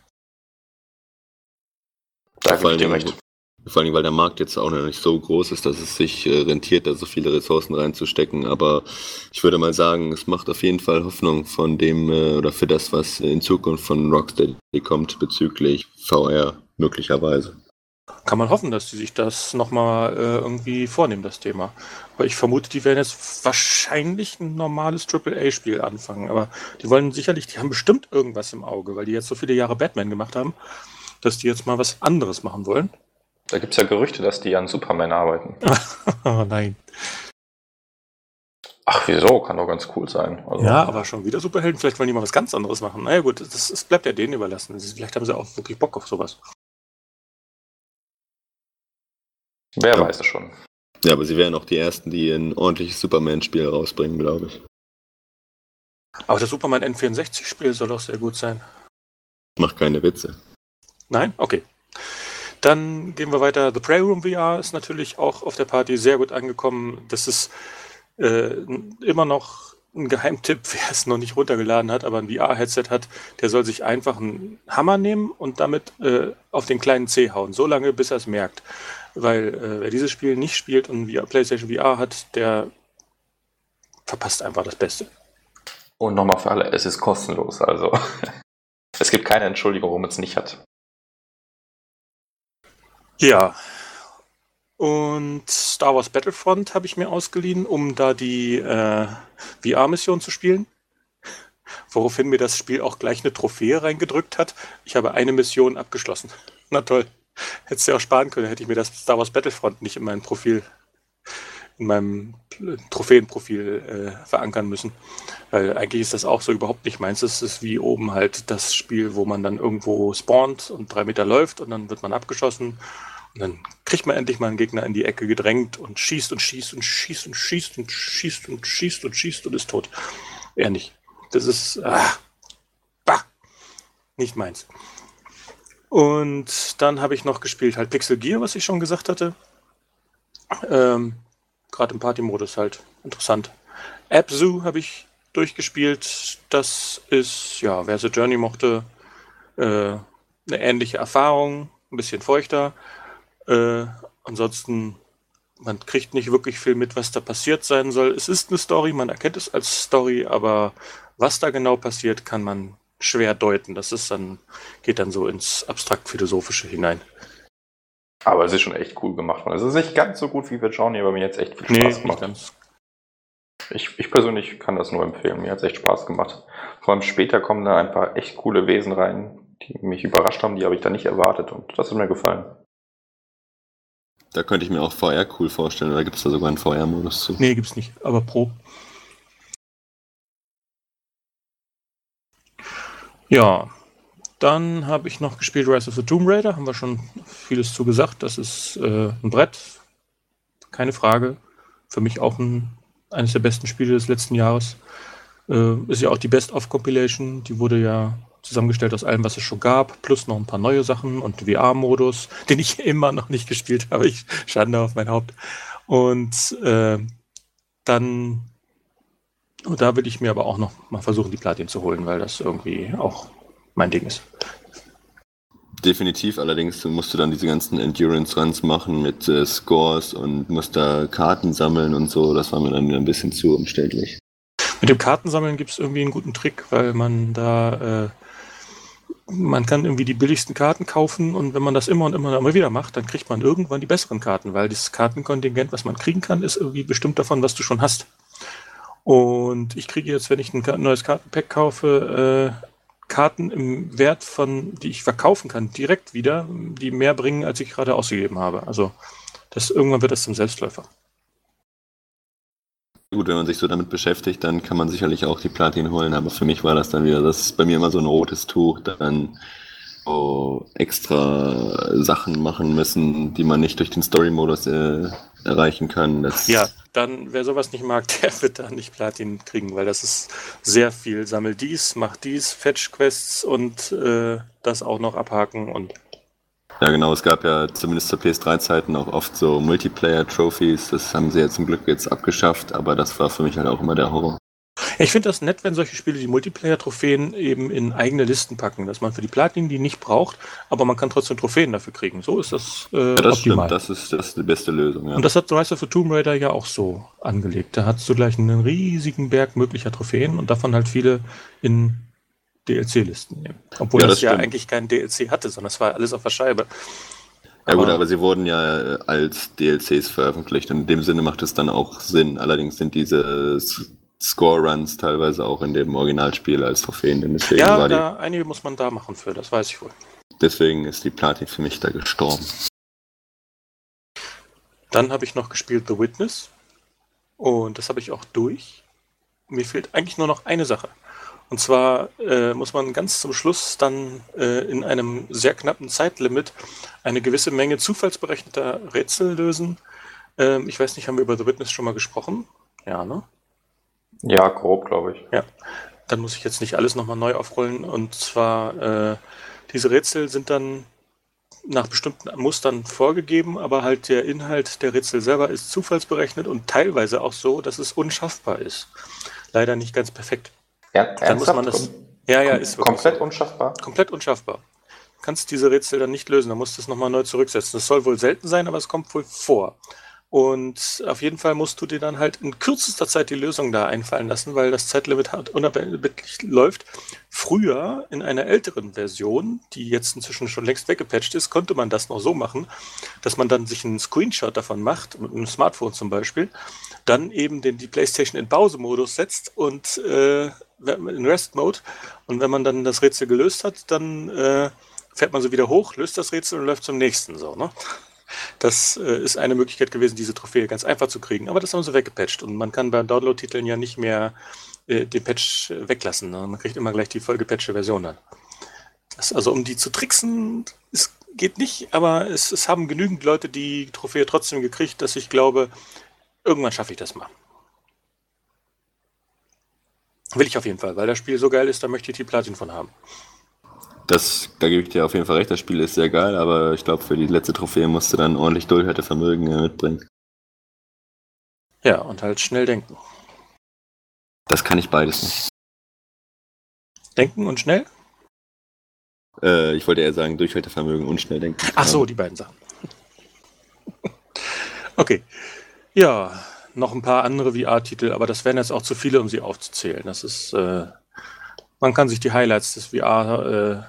Da gebe ich dir recht. Vor allem, weil der Markt jetzt auch noch nicht so groß ist, dass es sich äh, rentiert, da so viele Ressourcen reinzustecken. Aber ich würde mal sagen, es macht auf jeden Fall Hoffnung von dem äh, oder für das, was in Zukunft von Rocksteady kommt bezüglich VR möglicherweise. Kann man hoffen, dass die sich das nochmal äh, irgendwie vornehmen, das Thema. Aber ich vermute, die werden jetzt wahrscheinlich ein normales AAA-Spiel anfangen. Aber die wollen sicherlich, die haben bestimmt irgendwas im Auge, weil die jetzt so viele Jahre Batman gemacht haben, dass die jetzt mal was anderes machen wollen. Da gibt es ja Gerüchte, dass die an Superman arbeiten. oh nein. Ach, wieso? Kann doch ganz cool sein. Also, ja, aber schon wieder Superhelden. Vielleicht wollen die mal was ganz anderes machen. Naja, gut, das, das bleibt ja denen überlassen. Vielleicht haben sie auch wirklich Bock auf sowas. Wer ja. weiß es schon. Ja, aber sie wären auch die Ersten, die ein ordentliches Superman-Spiel rausbringen, glaube ich. Aber das Superman N64-Spiel soll doch sehr gut sein. Macht keine Witze. Nein? Okay. Dann gehen wir weiter. The Prey Room VR ist natürlich auch auf der Party sehr gut angekommen. Das ist äh, immer noch ein Geheimtipp, wer es noch nicht runtergeladen hat, aber ein VR-Headset hat, der soll sich einfach einen Hammer nehmen und damit äh, auf den kleinen C hauen, so lange, bis er es merkt. Weil äh, wer dieses Spiel nicht spielt und VR, PlayStation VR hat, der verpasst einfach das Beste. Und nochmal für alle, es ist kostenlos, also es gibt keine Entschuldigung, warum es nicht hat. Ja. Und Star Wars Battlefront habe ich mir ausgeliehen, um da die äh, VR-Mission zu spielen. Woraufhin mir das Spiel auch gleich eine Trophäe reingedrückt hat. Ich habe eine Mission abgeschlossen. Na toll. Hättest du ja auch sparen können, hätte ich mir das Star Wars Battlefront nicht in mein Profil in meinem Trophäenprofil äh, verankern müssen. Weil eigentlich ist das auch so überhaupt nicht meins. Es ist wie oben halt das Spiel, wo man dann irgendwo spawnt und drei Meter läuft und dann wird man abgeschossen. Und dann kriegt man endlich mal einen Gegner in die Ecke gedrängt und schießt und schießt und schießt und schießt und schießt und schießt und schießt und ist tot. Eher nicht. Das ist ah, bah, nicht meins. Und dann habe ich noch gespielt halt Pixel Gear, was ich schon gesagt hatte. Ähm, gerade im Party-Modus halt interessant. Zoo habe ich durchgespielt. Das ist, ja, wer The Journey mochte, äh, eine ähnliche Erfahrung, ein bisschen feuchter. Äh, ansonsten, man kriegt nicht wirklich viel mit, was da passiert sein soll. Es ist eine Story, man erkennt es als Story, aber was da genau passiert, kann man schwer deuten. Das ist dann, geht dann so ins abstrakt-philosophische hinein. Aber es ist schon echt cool gemacht worden. Es ist nicht ganz so gut wie für Johnny, aber mir jetzt echt viel Spaß nee, gemacht. Ich, ich persönlich kann das nur empfehlen. Mir hat es echt Spaß gemacht. Vor allem später kommen da ein paar echt coole Wesen rein, die mich überrascht haben, die habe ich da nicht erwartet und das hat mir gefallen. Da könnte ich mir auch VR cool vorstellen, oder gibt es da sogar einen VR-Modus zu? Nee, gibt es nicht, aber Pro. Ja, Dann habe ich noch gespielt Rise of the Tomb Raider, haben wir schon vieles zu gesagt. Das ist äh, ein Brett, keine Frage. Für mich auch ein, eines der besten Spiele des letzten Jahres. Äh, ist ja auch die Best-of-Compilation. Die wurde ja zusammengestellt aus allem, was es schon gab, plus noch ein paar neue Sachen und VR-Modus, den ich immer noch nicht gespielt habe. Ich schande auf mein Haupt. Und äh, dann, und da will ich mir aber auch noch mal versuchen, die Platin zu holen, weil das irgendwie auch mein Ding ist. Definitiv, allerdings musst du dann diese ganzen Endurance-Runs machen mit äh, Scores und musst da Karten sammeln und so. Das war mir dann wieder ein bisschen zu umständlich. Mit dem Kartensammeln gibt es irgendwie einen guten Trick, weil man da, äh, man kann irgendwie die billigsten Karten kaufen und wenn man das immer und immer und immer wieder macht, dann kriegt man irgendwann die besseren Karten, weil das Kartenkontingent, was man kriegen kann, ist irgendwie bestimmt davon, was du schon hast. Und ich kriege jetzt, wenn ich ein neues Kartenpack kaufe, äh, Karten im Wert von, die ich verkaufen kann, direkt wieder, die mehr bringen, als ich gerade ausgegeben habe. Also das irgendwann wird das zum Selbstläufer. Gut, wenn man sich so damit beschäftigt, dann kann man sicherlich auch die Platin holen, aber für mich war das dann wieder, das ist bei mir immer so ein rotes Tuch, dann so extra Sachen machen müssen, die man nicht durch den Story-Modus äh, erreichen kann. Das ja, dann, wer sowas nicht mag, der wird da nicht Platin kriegen, weil das ist sehr viel. Sammel dies, mach dies, Fetch Quests und äh, das auch noch abhaken und. Ja, genau. Es gab ja zumindest zur PS3-Zeiten auch oft so Multiplayer-Trophies. Das haben sie ja zum Glück jetzt abgeschafft, aber das war für mich halt auch immer der Horror. Ich finde das nett, wenn solche Spiele die Multiplayer-Trophäen eben in eigene Listen packen, dass man für die Platin die nicht braucht, aber man kann trotzdem Trophäen dafür kriegen. So ist das, äh, ja, das optimal. Stimmt. Das ist, das ist die beste Lösung. Ja. Und das hat Rise of the Tomb Raider ja auch so angelegt. Da hast du gleich einen riesigen Berg möglicher Trophäen und davon halt viele in DLC-Listen nehmen. Obwohl ja, das, das ja eigentlich kein DLC hatte, sondern es war alles auf der Scheibe. Ja gut, aber sie wurden ja als DLCs veröffentlicht und in dem Sinne macht es dann auch Sinn. Allerdings sind diese Score-Runs teilweise auch in dem Originalspiel als Trophäen. Denn deswegen ja, war da, einige muss man da machen für, das weiß ich wohl. Deswegen ist die Platin für mich da gestorben. Dann habe ich noch gespielt The Witness. Und das habe ich auch durch. Mir fehlt eigentlich nur noch eine Sache. Und zwar äh, muss man ganz zum Schluss dann äh, in einem sehr knappen Zeitlimit eine gewisse Menge zufallsberechneter Rätsel lösen. Ähm, ich weiß nicht, haben wir über The Witness schon mal gesprochen? Ja, ne? Ja, grob, glaube ich. Ja, dann muss ich jetzt nicht alles nochmal neu aufrollen. Und zwar, äh, diese Rätsel sind dann nach bestimmten Mustern vorgegeben, aber halt der Inhalt der Rätsel selber ist zufallsberechnet und teilweise auch so, dass es unschaffbar ist. Leider nicht ganz perfekt. Ja, dann muss man das. Ja, ja, ist komplett so. unschaffbar. Komplett unschaffbar. Du kannst diese Rätsel dann nicht lösen, da musst du es nochmal neu zurücksetzen. Das soll wohl selten sein, aber es kommt wohl vor. Und auf jeden Fall musst du dir dann halt in kürzester Zeit die Lösung da einfallen lassen, weil das Zeitlimit halt unabhängig läuft. Früher, in einer älteren Version, die jetzt inzwischen schon längst weggepatcht ist, konnte man das noch so machen, dass man dann sich einen Screenshot davon macht, mit einem Smartphone zum Beispiel, dann eben den, die Playstation in Pausemodus setzt und äh, in Rest-Mode. Und wenn man dann das Rätsel gelöst hat, dann äh, fährt man so wieder hoch, löst das Rätsel und läuft zum nächsten so, ne? Das äh, ist eine Möglichkeit gewesen, diese Trophäe ganz einfach zu kriegen. Aber das haben sie weggepatcht. Und man kann bei Download-Titeln ja nicht mehr äh, den Patch weglassen. Ne? Man kriegt immer gleich die vollgepatchte Version dann. Das, also um die zu tricksen, es geht nicht, aber es, es haben genügend Leute die Trophäe trotzdem gekriegt, dass ich glaube, irgendwann schaffe ich das mal. Will ich auf jeden Fall, weil das Spiel so geil ist, da möchte ich die Platin von haben. Das, da gebe ich dir auf jeden Fall recht, das Spiel ist sehr geil, aber ich glaube, für die letzte Trophäe musst du dann ordentlich Durchhaltevermögen äh, mitbringen. Ja, und halt schnell denken. Das kann ich beides nicht. Denken und schnell? Äh, ich wollte eher sagen, Durchhaltevermögen und schnell denken. Ach so, die beiden Sachen. okay. Ja, noch ein paar andere VR-Titel, aber das wären jetzt auch zu viele, um sie aufzuzählen. Das ist, äh, man kann sich die Highlights des VR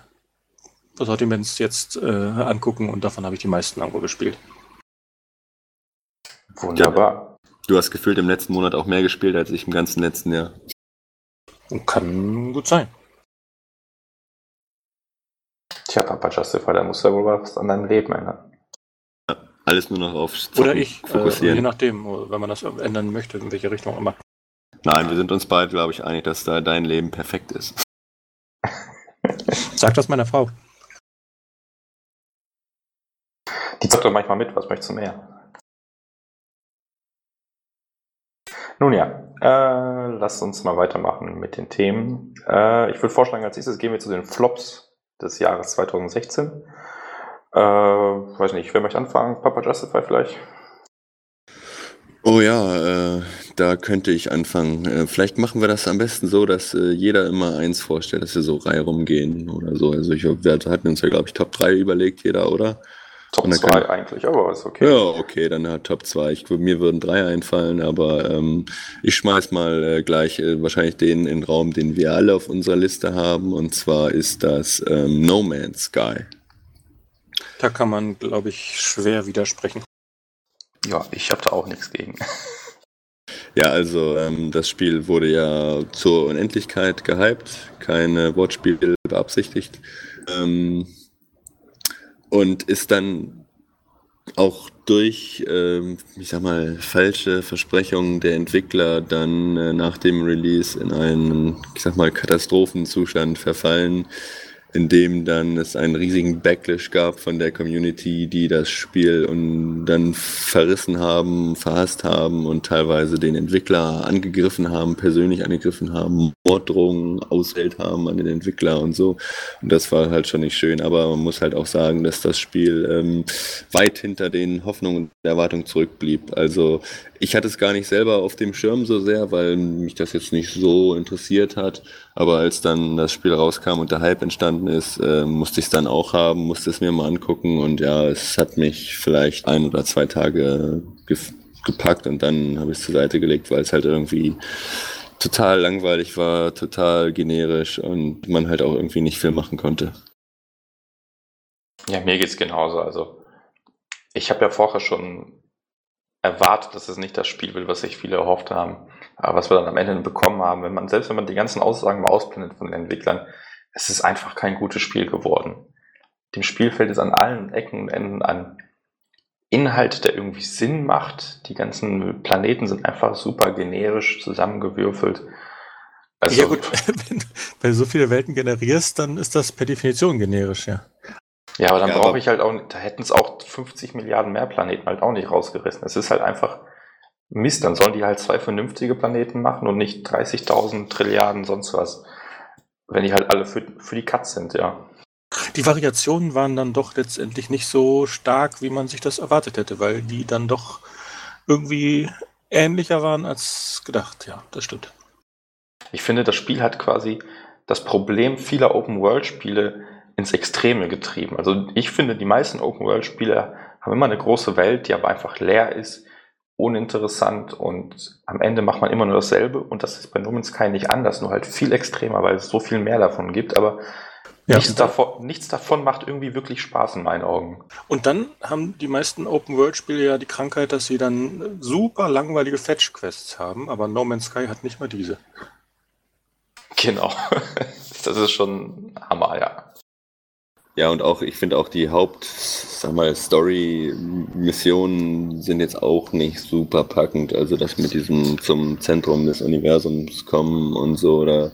äh, Sortiments jetzt äh, angucken und davon habe ich die meisten irgendwo gespielt. Wunderbar. Ja, du hast gefühlt im letzten Monat auch mehr gespielt als ich im ganzen letzten Jahr. Kann gut sein. Tja, Papa Justify, da muss ja wohl was an deinem Leben ändern. alles nur noch auf Zocken Oder ich, äh, fokussieren. Äh, je nachdem, wenn man das ändern möchte, in welche Richtung immer. Nein, wir sind uns beide, glaube ich, einig, dass da dein Leben perfekt ist. Sag das meiner Frau. Die zockt doch manchmal mit, was möchtest du mehr? Nun ja, äh, lasst uns mal weitermachen mit den Themen. Äh, ich würde vorschlagen, als nächstes gehen wir zu den Flops des Jahres 2016. Äh, weiß nicht, wer möchte anfangen? Papa Justify vielleicht? Oh ja, äh, da könnte ich anfangen. Äh, vielleicht machen wir das am besten so, dass äh, jeder immer eins vorstellt, dass wir so Reihe rumgehen oder so. Also ich, wir hatten uns ja, glaube ich, Top 3 überlegt, jeder, oder? Top 2 eigentlich, aber ist okay. Ja, okay, dann hat Top 2. Ich, mir würden drei einfallen, aber ähm, ich schmeiß mal äh, gleich äh, wahrscheinlich den in den Raum, den wir alle auf unserer Liste haben. Und zwar ist das ähm, No Man's Sky. Da kann man, glaube ich, schwer widersprechen. Ja, ich habe da auch nichts gegen. Ja, also ähm, das Spiel wurde ja zur Unendlichkeit gehypt, keine Wortspiele beabsichtigt. Ähm, und ist dann auch durch, ähm, ich sag mal, falsche Versprechungen der Entwickler dann äh, nach dem Release in einen, ich sag mal, Katastrophenzustand verfallen, in dem dann es einen riesigen Backlash gab von der Community, die das Spiel und dann verrissen haben, verhasst haben und teilweise den Entwickler angegriffen haben, persönlich angegriffen haben, Morddrohungen auswählt haben an den Entwickler und so. Und das war halt schon nicht schön, aber man muss halt auch sagen, dass das Spiel ähm, weit hinter den Hoffnungen und Erwartungen zurückblieb. Also ich hatte es gar nicht selber auf dem Schirm so sehr, weil mich das jetzt nicht so interessiert hat. Aber als dann das Spiel rauskam und der Hype entstanden ist, äh, musste ich es dann auch haben, musste es mir mal angucken und ja, es hat mich vielleicht ein oder zwei Tage ge gepackt und dann habe ich es zur Seite gelegt, weil es halt irgendwie total langweilig war, total generisch und man halt auch irgendwie nicht viel machen konnte. Ja, mir geht's genauso. Also ich habe ja vorher schon erwartet, dass es nicht das Spiel will, was sich viele erhofft haben. Aber was wir dann am Ende bekommen haben, wenn man, selbst wenn man die ganzen Aussagen mal ausblendet von den Entwicklern, es ist einfach kein gutes Spiel geworden. Dem Spiel fällt es an allen Ecken und Enden an Inhalt, der irgendwie Sinn macht. Die ganzen Planeten sind einfach super generisch zusammengewürfelt. Also, ja gut, wenn du so viele Welten generierst, dann ist das per Definition generisch, ja. Ja, aber dann ja, brauche ich halt auch, da hätten es auch 50 Milliarden mehr Planeten halt auch nicht rausgerissen. Es ist halt einfach Mist, dann sollen die halt zwei vernünftige Planeten machen und nicht 30.000 Trilliarden sonst was. Wenn die halt alle für, für die Katz sind, ja. Die Variationen waren dann doch letztendlich nicht so stark, wie man sich das erwartet hätte, weil die dann doch irgendwie ähnlicher waren als gedacht. Ja, das stimmt. Ich finde, das Spiel hat quasi das Problem vieler Open-World-Spiele ins Extreme getrieben. Also ich finde, die meisten Open-World-Spiele haben immer eine große Welt, die aber einfach leer ist, uninteressant und am Ende macht man immer nur dasselbe und das ist bei No Man's Sky nicht anders, nur halt viel extremer, weil es so viel mehr davon gibt, aber ja. nichts, davon, nichts davon macht irgendwie wirklich Spaß in meinen Augen. Und dann haben die meisten Open-World-Spiele ja die Krankheit, dass sie dann super langweilige Fetch-Quests haben, aber No Man's Sky hat nicht mal diese. Genau. Das ist schon Hammer, ja. Ja, und auch, ich finde auch die Haupt, sag mal, Story-Missionen sind jetzt auch nicht super packend. Also das mit diesem zum Zentrum des Universums kommen und so, oder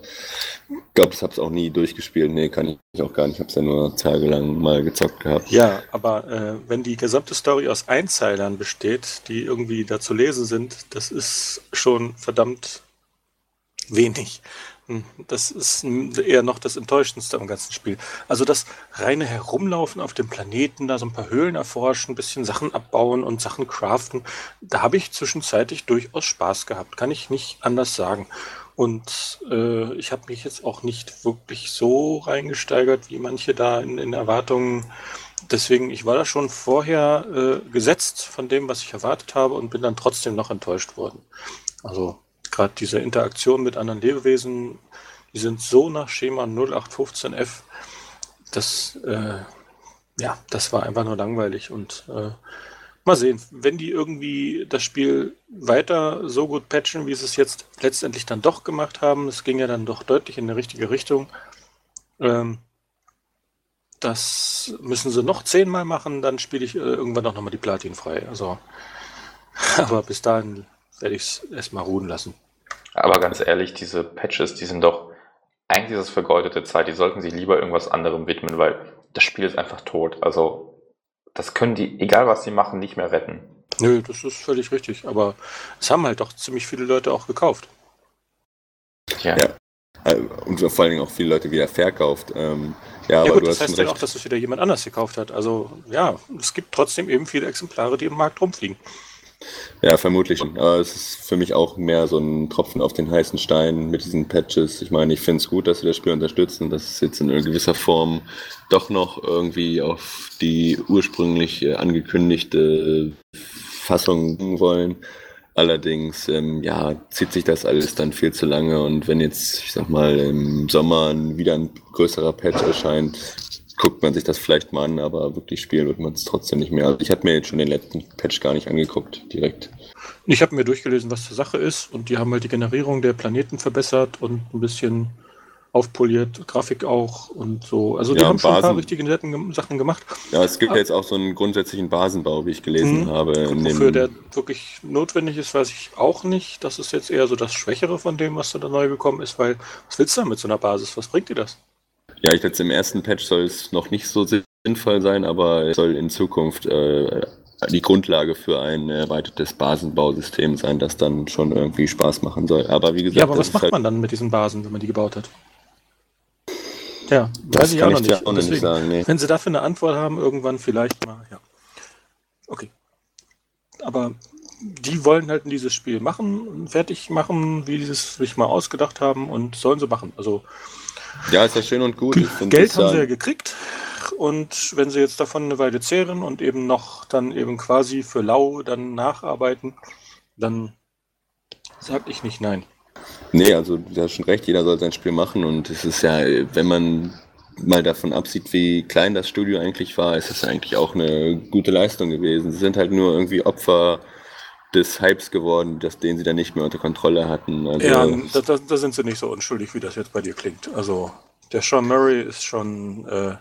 ich glaube, das habe ich auch nie durchgespielt. Nee, kann ich auch gar nicht. Ich habe es ja nur tagelang mal gezockt gehabt. Ja, aber äh, wenn die gesamte Story aus Einzeilern besteht, die irgendwie da zu lesen sind, das ist schon verdammt wenig. Hm, das ist eher noch das Enttäuschendste am ganzen Spiel. Also das reine Herumlaufen auf dem Planeten, da so ein paar Höhlen erforschen, ein bisschen Sachen abbauen und Sachen craften, da habe ich zwischenzeitlich durchaus Spaß gehabt, kann ich nicht anders sagen. Und äh, ich habe mich jetzt auch nicht wirklich so reingesteigert, wie manche da in, in Erwartungen. Deswegen, ich war da schon vorher äh, gesetzt von dem, was ich erwartet habe und bin dann trotzdem noch enttäuscht worden. Also gerade diese Interaktion mit anderen Lebewesen, die sind so nach Schema 0815F, das, äh, ja, das war einfach nur langweilig und äh, mal sehen, wenn die irgendwie das Spiel weiter so gut patchen, wie sie es jetzt letztendlich dann doch gemacht haben, es ging ja dann doch deutlich in die richtige Richtung, ähm, das müssen sie noch zehnmal machen, dann spiele ich äh, irgendwann auch nochmal die Platin frei. Also, aber bis dahin werde ich es erstmal ruhen lassen. Aber ganz ehrlich, diese Patches, die sind doch eigentlich ist es vergeudete Zeit. Die sollten sich lieber irgendwas anderem widmen, weil das Spiel ist einfach tot. Also, das können die, egal was sie machen, nicht mehr retten. Nö, das ist völlig richtig. Aber es haben halt doch ziemlich viele Leute auch gekauft. Ja. ja. Äh, und vor allen Dingen auch viele Leute wieder verkauft. Ähm, ja, ja gut, das heißt ja auch, dass es wieder jemand anders gekauft hat. Also ja, es gibt trotzdem eben viele Exemplare, die im Markt rumfliegen. Ja, vermutlich. Aber es ist für mich auch mehr so ein Tropfen auf den heißen Stein mit diesen Patches. Ich meine, ich finde es gut, dass sie das Spiel unterstützen, dass es jetzt in gewisser Form doch noch irgendwie auf die ursprünglich angekündigte Fassung wollen. Allerdings, ähm, ja, zieht sich das alles dann viel zu lange und wenn jetzt, ich sag mal, im Sommer wieder ein größerer Patch erscheint, guckt man sich das vielleicht mal an, aber wirklich spielen wird man es trotzdem nicht mehr. Also ich habe mir jetzt schon den letzten Patch gar nicht angeguckt, direkt. Ich habe mir durchgelesen, was zur Sache ist und die haben halt die Generierung der Planeten verbessert und ein bisschen aufpoliert, Grafik auch und so. Also die ja, haben schon ein paar richtige Sachen gemacht. Ja, es gibt ah. jetzt auch so einen grundsätzlichen Basenbau, wie ich gelesen mhm. habe. Wofür der wirklich notwendig ist, weiß ich auch nicht. Das ist jetzt eher so das Schwächere von dem, was da neu gekommen ist, weil was willst du da mit so einer Basis? Was bringt dir das? Ja, ich jetzt im ersten Patch soll es noch nicht so sinnvoll sein, aber es soll in Zukunft äh, die Grundlage für ein erweitertes Basenbausystem sein, das dann schon irgendwie Spaß machen soll. Aber wie gesagt, ja, aber was macht halt man dann mit diesen Basen, wenn man die gebaut hat? Ja, das weiß ich auch noch nicht. Auch Deswegen, nicht sagen, nee. Wenn Sie dafür eine Antwort haben, irgendwann vielleicht mal, ja. Okay. Aber die wollen halt dieses Spiel machen, fertig machen, wie sie es sich mal ausgedacht haben und sollen sie machen. Also ja, ist ja schön und gut. Geld haben sie ja gekriegt. Und wenn sie jetzt davon eine Weile zehren und eben noch dann eben quasi für lau dann nacharbeiten, dann sag ich nicht nein. Nee, also du hast schon recht, jeder soll sein Spiel machen und es ist ja, wenn man mal davon absieht, wie klein das Studio eigentlich war, ist es eigentlich auch eine gute Leistung gewesen. Sie sind halt nur irgendwie Opfer des Hypes geworden, dass den sie dann nicht mehr unter Kontrolle hatten. Also ja, da, da, da, sind sie nicht so unschuldig, wie das jetzt bei dir klingt. Also der Sean Murray ist schon äh,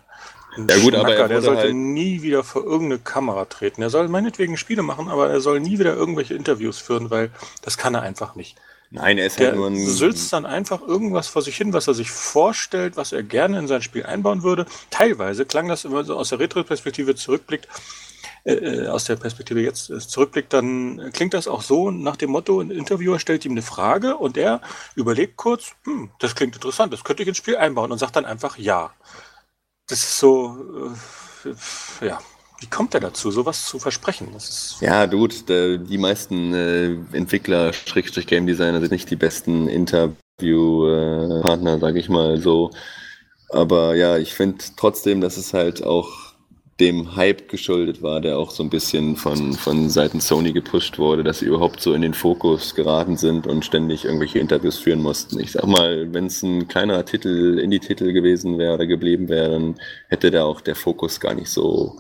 ein ja, gut, aber der sollte halt nie wieder vor irgendeine Kamera treten. Er soll meinetwegen Spiele machen, aber er soll nie wieder irgendwelche Interviews führen, weil das kann er einfach nicht. Nein, er ist der halt nur ein. sülzt dann einfach irgendwas vor sich hin, was er sich vorstellt, was er gerne in sein Spiel einbauen würde. Teilweise klang das immer so aus der Retro-Perspektive zurückblickt, äh, äh, aus der Perspektive jetzt äh, zurückblickt, dann klingt das auch so nach dem Motto, ein Interviewer stellt ihm eine Frage und er überlegt kurz, hm, das klingt interessant, das könnte ich ins Spiel einbauen und sagt dann einfach ja. Das ist so, äh, ja, wie kommt er dazu, sowas zu versprechen? ja, gut, die meisten Entwickler, Schrägstrich Game Designer sind nicht die besten Interviewpartner, äh, sage ich mal so. Aber ja, ich finde trotzdem, dass es halt auch dem Hype geschuldet war, der auch so ein bisschen von, von Seiten Sony gepusht wurde, dass sie überhaupt so in den Fokus geraten sind und ständig irgendwelche Interviews führen mussten. Ich sag mal, wenn es ein kleinerer Titel, Indie-Titel gewesen wäre oder geblieben wäre, dann hätte da auch der Fokus gar nicht so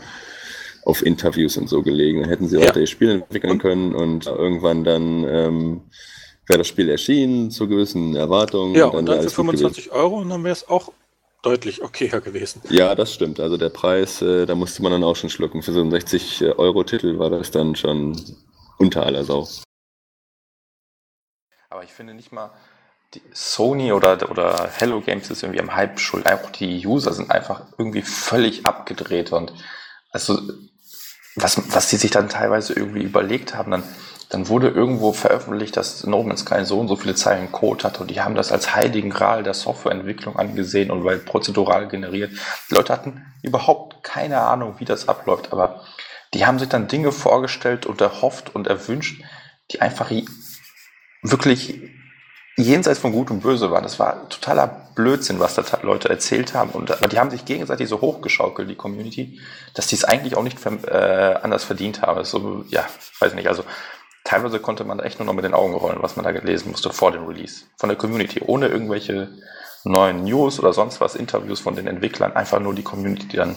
auf Interviews und so gelegen. Dann hätten sie ja. weiter ihr Spiel entwickeln können und irgendwann dann ähm, wäre das Spiel erschienen zu gewissen Erwartungen. Ja, und dann, und dann für 25 Euro und dann wäre es auch deutlich okayer gewesen. Ja, das stimmt. Also der Preis, äh, da musste man dann auch schon schlucken. Für so einen 60-Euro-Titel war das dann schon unter aller Sau. Aber ich finde nicht mal, Sony oder, oder Hello Games ist irgendwie am Hype schuld. Auch die User sind einfach irgendwie völlig abgedreht und also was, was die sich dann teilweise irgendwie überlegt haben, dann dann wurde irgendwo veröffentlicht, dass No Man's Sky so und so viele Zeilen Code hat und die haben das als heiligen Gral der Softwareentwicklung angesehen und weil prozedural generiert. Die Leute hatten überhaupt keine Ahnung, wie das abläuft, aber die haben sich dann Dinge vorgestellt und erhofft und erwünscht, die einfach wirklich jenseits von Gut und Böse waren. Das war totaler Blödsinn, was da Leute erzählt haben. Und, aber die haben sich gegenseitig so hochgeschaukelt, die Community, dass die es eigentlich auch nicht äh, anders verdient haben. So, ja, weiß nicht. Also teilweise konnte man echt nur noch mit den Augen rollen, was man da gelesen musste vor dem Release. Von der Community, ohne irgendwelche neuen News oder sonst was, Interviews von den Entwicklern, einfach nur die Community, die dann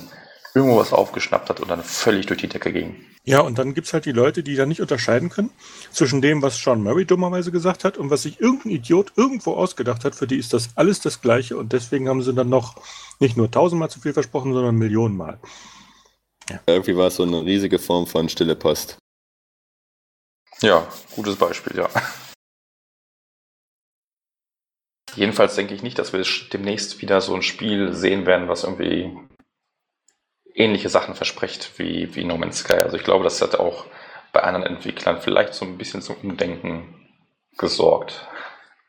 irgendwo was aufgeschnappt hat und dann völlig durch die Decke ging. Ja, und dann gibt es halt die Leute, die dann nicht unterscheiden können zwischen dem, was Sean Murray dummerweise gesagt hat und was sich irgendein Idiot irgendwo ausgedacht hat. Für die ist das alles das Gleiche und deswegen haben sie dann noch nicht nur tausendmal zu viel versprochen, sondern Millionenmal. Ja. Irgendwie war es so eine riesige Form von stille Post. Ja, gutes Beispiel, ja. Jedenfalls denke ich nicht, dass wir demnächst wieder so ein Spiel sehen werden, was irgendwie ähnliche Sachen verspricht wie, wie No Man's Sky. Also ich glaube, das hat auch bei anderen Entwicklern vielleicht so ein bisschen zum Umdenken gesorgt.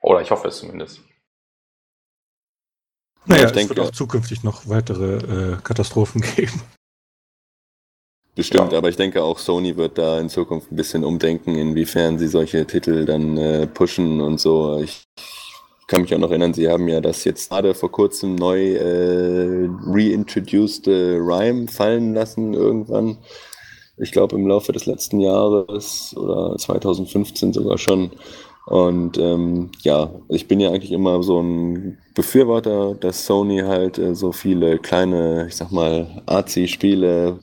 Oder ich hoffe es zumindest. Naja, ich es denke, wird auch zukünftig noch weitere äh, Katastrophen geben. Bestimmt, ja. aber ich denke auch Sony wird da in Zukunft ein bisschen umdenken, inwiefern sie solche Titel dann äh, pushen und so. Ich kann mich auch noch erinnern, sie haben ja das jetzt gerade vor kurzem neu äh, reintroduced äh, Rhyme fallen lassen irgendwann. Ich glaube im Laufe des letzten Jahres oder 2015 sogar schon. Und ähm, ja, ich bin ja eigentlich immer so ein Befürworter, dass Sony halt äh, so viele kleine, ich sag mal, Arzi-Spiele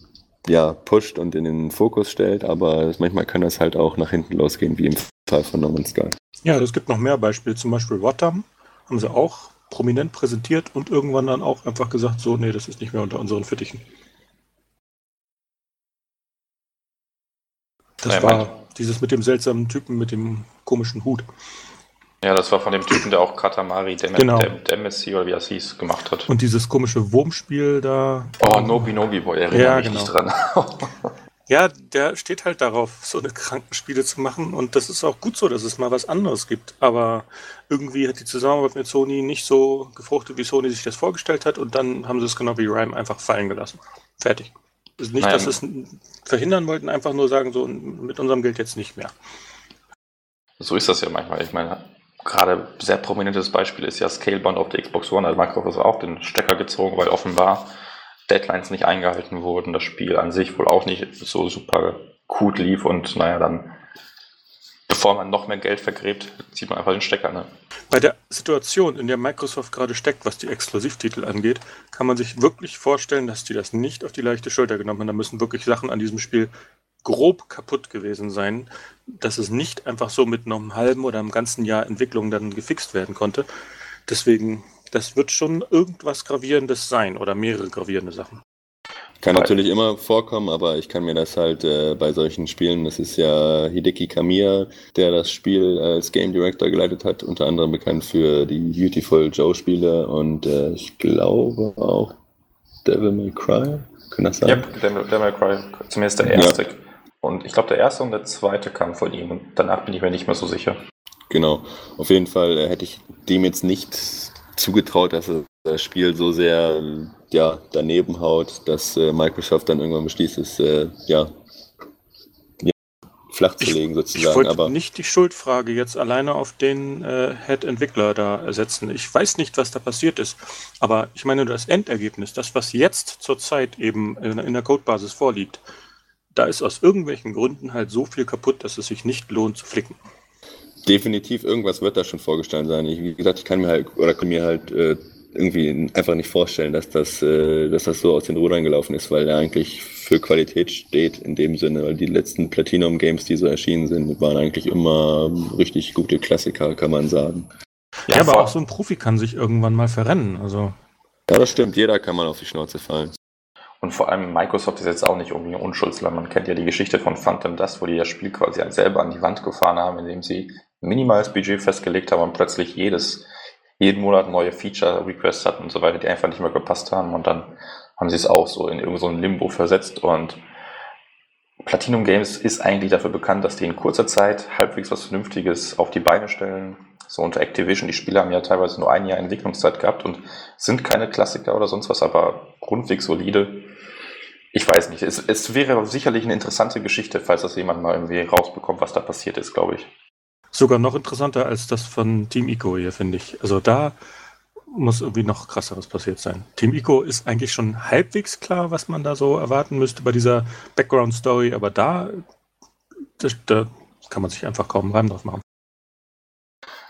ja, pusht und in den Fokus stellt, aber manchmal kann das halt auch nach hinten losgehen, wie im Fall von No Man's Sky. Ja, es gibt noch mehr Beispiele, zum Beispiel Rotterdam haben sie auch prominent präsentiert und irgendwann dann auch einfach gesagt, so, nee, das ist nicht mehr unter unseren Fittichen. Das ja, war dieses mit dem seltsamen Typen mit dem komischen Hut. Ja, das war von dem Typen, der auch Katamari Dem genau. Dem Demessi oder wie das hieß, gemacht hat. Und dieses komische Wurmspiel da. Oh, Nobi Nobi Boy, erinnere ja, mich genau. nicht dran. ja, der steht halt darauf, so eine Krankenspiele zu machen. Und das ist auch gut so, dass es mal was anderes gibt. Aber irgendwie hat die Zusammenarbeit mit Sony nicht so gefruchtet, wie Sony sich das vorgestellt hat. Und dann haben sie es genau wie Rhyme einfach fallen gelassen. Fertig. Nicht, Nein. dass sie es verhindern wollten, einfach nur sagen, so mit unserem Geld jetzt nicht mehr. So ist das ja manchmal. Ich meine, gerade sehr prominentes Beispiel ist ja Scalebound auf der Xbox One. Also Microsoft hat auch den Stecker gezogen, weil offenbar Deadlines nicht eingehalten wurden, das Spiel an sich wohl auch nicht so super gut lief und naja, dann bevor man noch mehr Geld vergräbt, zieht man einfach den Stecker. Ne? Bei der Situation, in der Microsoft gerade steckt, was die Exklusivtitel angeht, kann man sich wirklich vorstellen, dass die das nicht auf die leichte Schulter genommen haben. Da müssen wirklich Sachen an diesem Spiel grob kaputt gewesen sein, dass es nicht einfach so mit einem halben oder einem ganzen Jahr Entwicklung dann gefixt werden konnte. Deswegen, das wird schon irgendwas Gravierendes sein oder mehrere gravierende Sachen. Kann natürlich immer vorkommen, aber ich kann mir das halt äh, bei solchen Spielen, das ist ja Hideki Kamiya, der das Spiel als Game Director geleitet hat, unter anderem bekannt für die Beautiful Joe Spiele und äh, ich glaube auch Devil May Cry. Kann das sein? Ja, Devil, Devil May Cry, zumindest der erste. Ja. Und ich glaube, der erste und der zweite kam von ihm und danach bin ich mir nicht mehr so sicher. Genau. Auf jeden Fall äh, hätte ich dem jetzt nicht zugetraut, dass er das Spiel so sehr ja, daneben haut, dass äh, Microsoft dann irgendwann beschließt, es äh, ja, ja, flach zu legen sozusagen. Ich wollte aber nicht die Schuldfrage jetzt alleine auf den äh, Head-Entwickler da setzen. Ich weiß nicht, was da passiert ist, aber ich meine das Endergebnis, das, was jetzt zurzeit eben in, in der Codebasis vorliegt, da ist aus irgendwelchen Gründen halt so viel kaputt, dass es sich nicht lohnt zu flicken. Definitiv, irgendwas wird da schon vorgestellt sein. Ich, wie gesagt, ich kann mir halt oder kann mir halt äh, irgendwie einfach nicht vorstellen, dass das, äh, dass das so aus den Rudern gelaufen ist, weil er eigentlich für Qualität steht in dem Sinne, weil die letzten Platinum-Games, die so erschienen sind, waren eigentlich immer richtig gute Klassiker, kann man sagen. Ja, ja aber auch so ein Profi kann sich irgendwann mal verrennen. Also. Ja, das stimmt. Jeder kann mal auf die Schnauze fallen. Und vor allem Microsoft ist jetzt auch nicht irgendwie ein Unschuldsland. Man kennt ja die Geschichte von Phantom Dust, wo die das Spiel quasi selber an die Wand gefahren haben, indem sie minimales Budget festgelegt haben und plötzlich jedes, jeden Monat neue Feature-Requests hatten und so weiter, die einfach nicht mehr gepasst haben. Und dann haben sie es auch so in irgendein so Limbo versetzt. Und Platinum Games ist eigentlich dafür bekannt, dass die in kurzer Zeit halbwegs was Vernünftiges auf die Beine stellen so unter Activision, die Spiele haben ja teilweise nur ein Jahr Entwicklungszeit gehabt und sind keine Klassiker oder sonst was, aber grundweg solide. Ich weiß nicht, es, es wäre sicherlich eine interessante Geschichte, falls das jemand mal irgendwie rausbekommt, was da passiert ist, glaube ich. Sogar noch interessanter als das von Team Ico hier, finde ich. Also da muss irgendwie noch krasseres passiert sein. Team Ico ist eigentlich schon halbwegs klar, was man da so erwarten müsste bei dieser Background-Story, aber da, das, da kann man sich einfach kaum einen Reim drauf machen.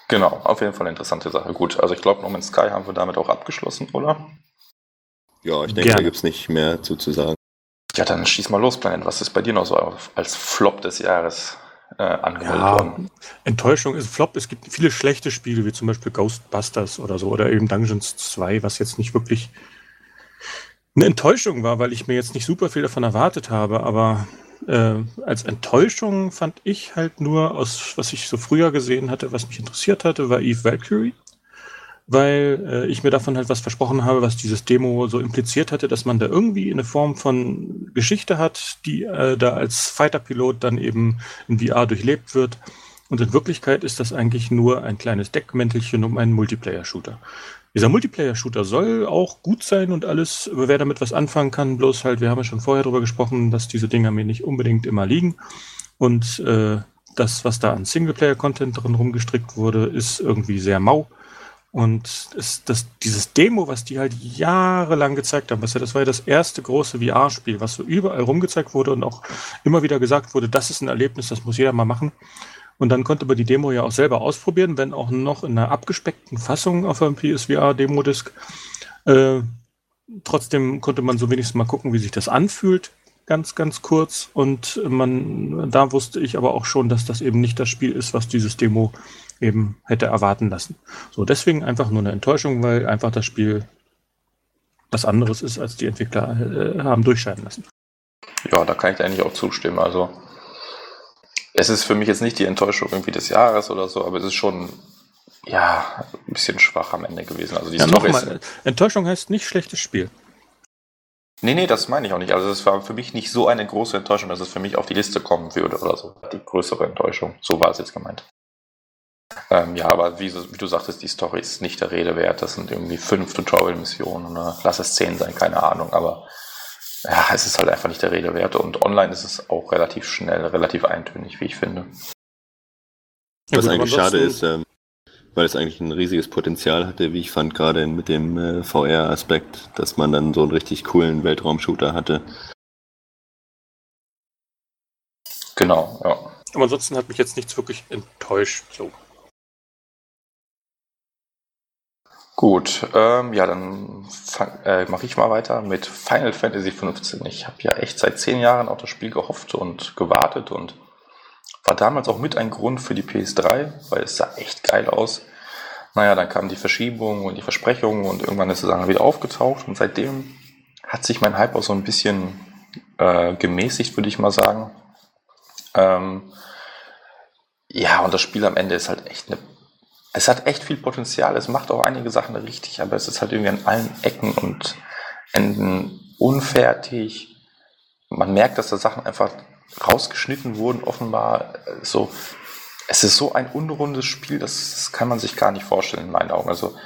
Genau, auf jeden Fall eine interessante Sache. Gut, also ich glaube, No Man's Sky haben wir damit auch abgeschlossen, oder? Ja, ich denke, Gerne. da gibt es nicht mehr zu, zu sagen. Ja, dann schieß mal los, Planet. Was ist bei dir noch so als Flop des Jahres äh, angemeldet ja, worden? Enttäuschung ist Flop. Es gibt viele schlechte Spiele, wie zum Beispiel Ghostbusters oder so, oder eben Dungeons 2, was jetzt nicht wirklich eine Enttäuschung war, weil ich mir jetzt nicht super viel davon erwartet habe, aber äh, als Enttäuschung fand ich halt nur aus, was ich so früher gesehen hatte, was mich interessiert hatte, war Eve Valkyrie. Weil äh, ich mir davon halt was versprochen habe, was dieses Demo so impliziert hatte, dass man da irgendwie eine Form von Geschichte hat, die äh, da als Fighter-Pilot dann eben in VR durchlebt wird. Und in Wirklichkeit ist das eigentlich nur ein kleines Deckmäntelchen um einen Multiplayer-Shooter. Dieser Multiplayer-Shooter soll auch gut sein und alles, wer damit was anfangen kann, bloß halt, wir haben ja schon vorher darüber gesprochen, dass diese Dinger mir nicht unbedingt immer liegen. Und äh, das, was da an Singleplayer-Content drin rumgestrickt wurde, ist irgendwie sehr mau. Und ist das, dieses Demo, was die halt jahrelang gezeigt haben, was ja, das war ja das erste große VR-Spiel, was so überall rumgezeigt wurde und auch immer wieder gesagt wurde, das ist ein Erlebnis, das muss jeder mal machen. Und dann konnte man die Demo ja auch selber ausprobieren, wenn auch noch in einer abgespeckten Fassung auf einem PSVR-Demo-Disc. Äh, trotzdem konnte man so wenigstens mal gucken, wie sich das anfühlt, ganz, ganz kurz. Und man, da wusste ich aber auch schon, dass das eben nicht das Spiel ist, was dieses Demo eben hätte erwarten lassen. So, deswegen einfach nur eine Enttäuschung, weil einfach das Spiel was anderes ist, als die Entwickler äh, haben durchscheinen lassen. Ja, da kann ich eigentlich auch zustimmen. Also es ist für mich jetzt nicht die Enttäuschung irgendwie des Jahres oder so, aber es ist schon ja ein bisschen schwach am Ende gewesen. Also die ja, nochmal, Enttäuschung heißt nicht schlechtes Spiel. Nee, nee, das meine ich auch nicht. Also es war für mich nicht so eine große Enttäuschung, dass es für mich auf die Liste kommen würde oder so. Die größere Enttäuschung. So war es jetzt gemeint. Ähm, ja, aber wie, wie, du sagtest, die Story ist nicht der Rede wert. Das sind irgendwie fünf Tutorial-Missionen oder lass es zehn sein, keine Ahnung. Aber ja, es ist halt einfach nicht der Rede wert und online ist es auch relativ schnell, relativ eintönig, wie ich finde. Was ja, eigentlich schade ist, ähm, weil es eigentlich ein riesiges Potenzial hatte, wie ich fand, gerade mit dem äh, VR-Aspekt, dass man dann so einen richtig coolen Weltraumshooter hatte. Genau, ja. Aber ansonsten hat mich jetzt nichts wirklich enttäuscht. So. Gut, ähm, ja, dann äh, mache ich mal weiter mit Final Fantasy XV. Ich habe ja echt seit zehn Jahren auf das Spiel gehofft und gewartet und war damals auch mit ein Grund für die PS3, weil es sah echt geil aus. Naja, dann kamen die Verschiebungen und die Versprechungen und irgendwann ist es dann wieder aufgetaucht und seitdem hat sich mein Hype auch so ein bisschen äh, gemäßigt, würde ich mal sagen. Ähm, ja, und das Spiel am Ende ist halt echt eine es hat echt viel Potenzial. Es macht auch einige Sachen richtig, aber es ist halt irgendwie an allen Ecken und Enden unfertig. Man merkt, dass da Sachen einfach rausgeschnitten wurden, offenbar. So, es ist so ein unrundes Spiel, das, das kann man sich gar nicht vorstellen in meinen Augen. Also,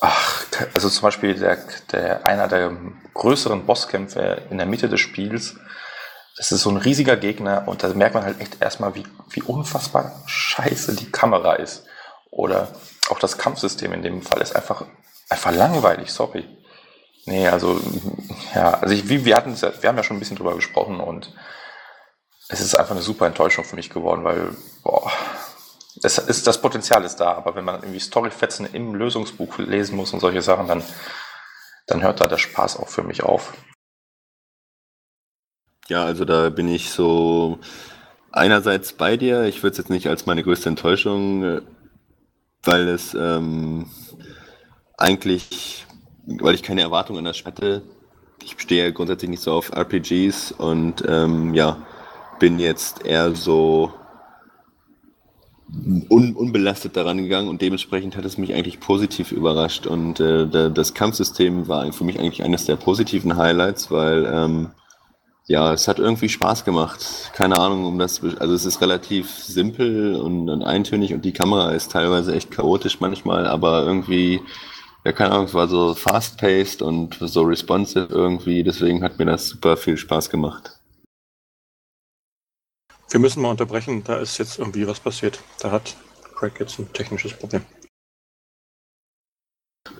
ach, also zum Beispiel der, der, einer der größeren Bosskämpfe in der Mitte des Spiels, das ist so ein riesiger Gegner und da merkt man halt echt erstmal, wie, wie unfassbar scheiße die Kamera ist. Oder auch das Kampfsystem in dem Fall ist einfach, einfach langweilig, sorry. Nee, also, ja, also ich, wir, hatten, wir haben ja schon ein bisschen drüber gesprochen und es ist einfach eine super Enttäuschung für mich geworden, weil, boah, das, ist, das Potenzial ist da, aber wenn man irgendwie Storyfetzen im Lösungsbuch lesen muss und solche Sachen, dann, dann hört da der Spaß auch für mich auf. Ja, also da bin ich so einerseits bei dir. Ich würde es jetzt nicht als meine größte Enttäuschung äh, weil es ähm, eigentlich, weil ich keine Erwartungen an das hatte. Ich stehe grundsätzlich nicht so auf RPGs und ähm, ja, bin jetzt eher so un unbelastet daran gegangen und dementsprechend hat es mich eigentlich positiv überrascht und äh, das Kampfsystem war für mich eigentlich eines der positiven Highlights, weil ähm, ja, es hat irgendwie Spaß gemacht. Keine Ahnung, um das, also es ist relativ simpel und, und eintönig und die Kamera ist teilweise echt chaotisch manchmal, aber irgendwie, ja, keine Ahnung, es war so fast-paced und so responsive irgendwie, deswegen hat mir das super viel Spaß gemacht. Wir müssen mal unterbrechen, da ist jetzt irgendwie was passiert. Da hat Craig jetzt ein technisches Problem.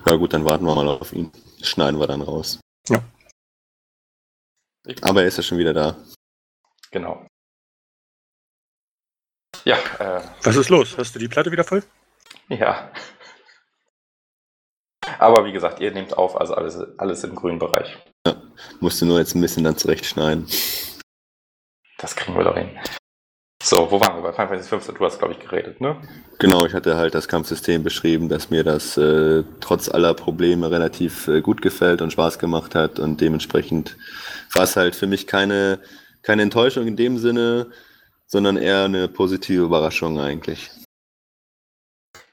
Ja gut, dann warten wir mal auf ihn. schneiden wir dann raus. Ja. Aber er ist ja schon wieder da. Genau. Ja. Äh, Was ist los? Hast du die Platte wieder voll? Ja. Aber wie gesagt, ihr nehmt auf, also alles, alles im grünen Bereich. Ja, musst du nur jetzt ein bisschen dann zurechtschneiden. Das kriegen wir doch hin. So, wo waren wir? Bei Final Fantasy 15? Du hast, glaube ich, geredet, ne? Genau, ich hatte halt das Kampfsystem beschrieben, dass mir das äh, trotz aller Probleme relativ äh, gut gefällt und Spaß gemacht hat und dementsprechend war es halt für mich keine, keine Enttäuschung in dem Sinne, sondern eher eine positive Überraschung eigentlich.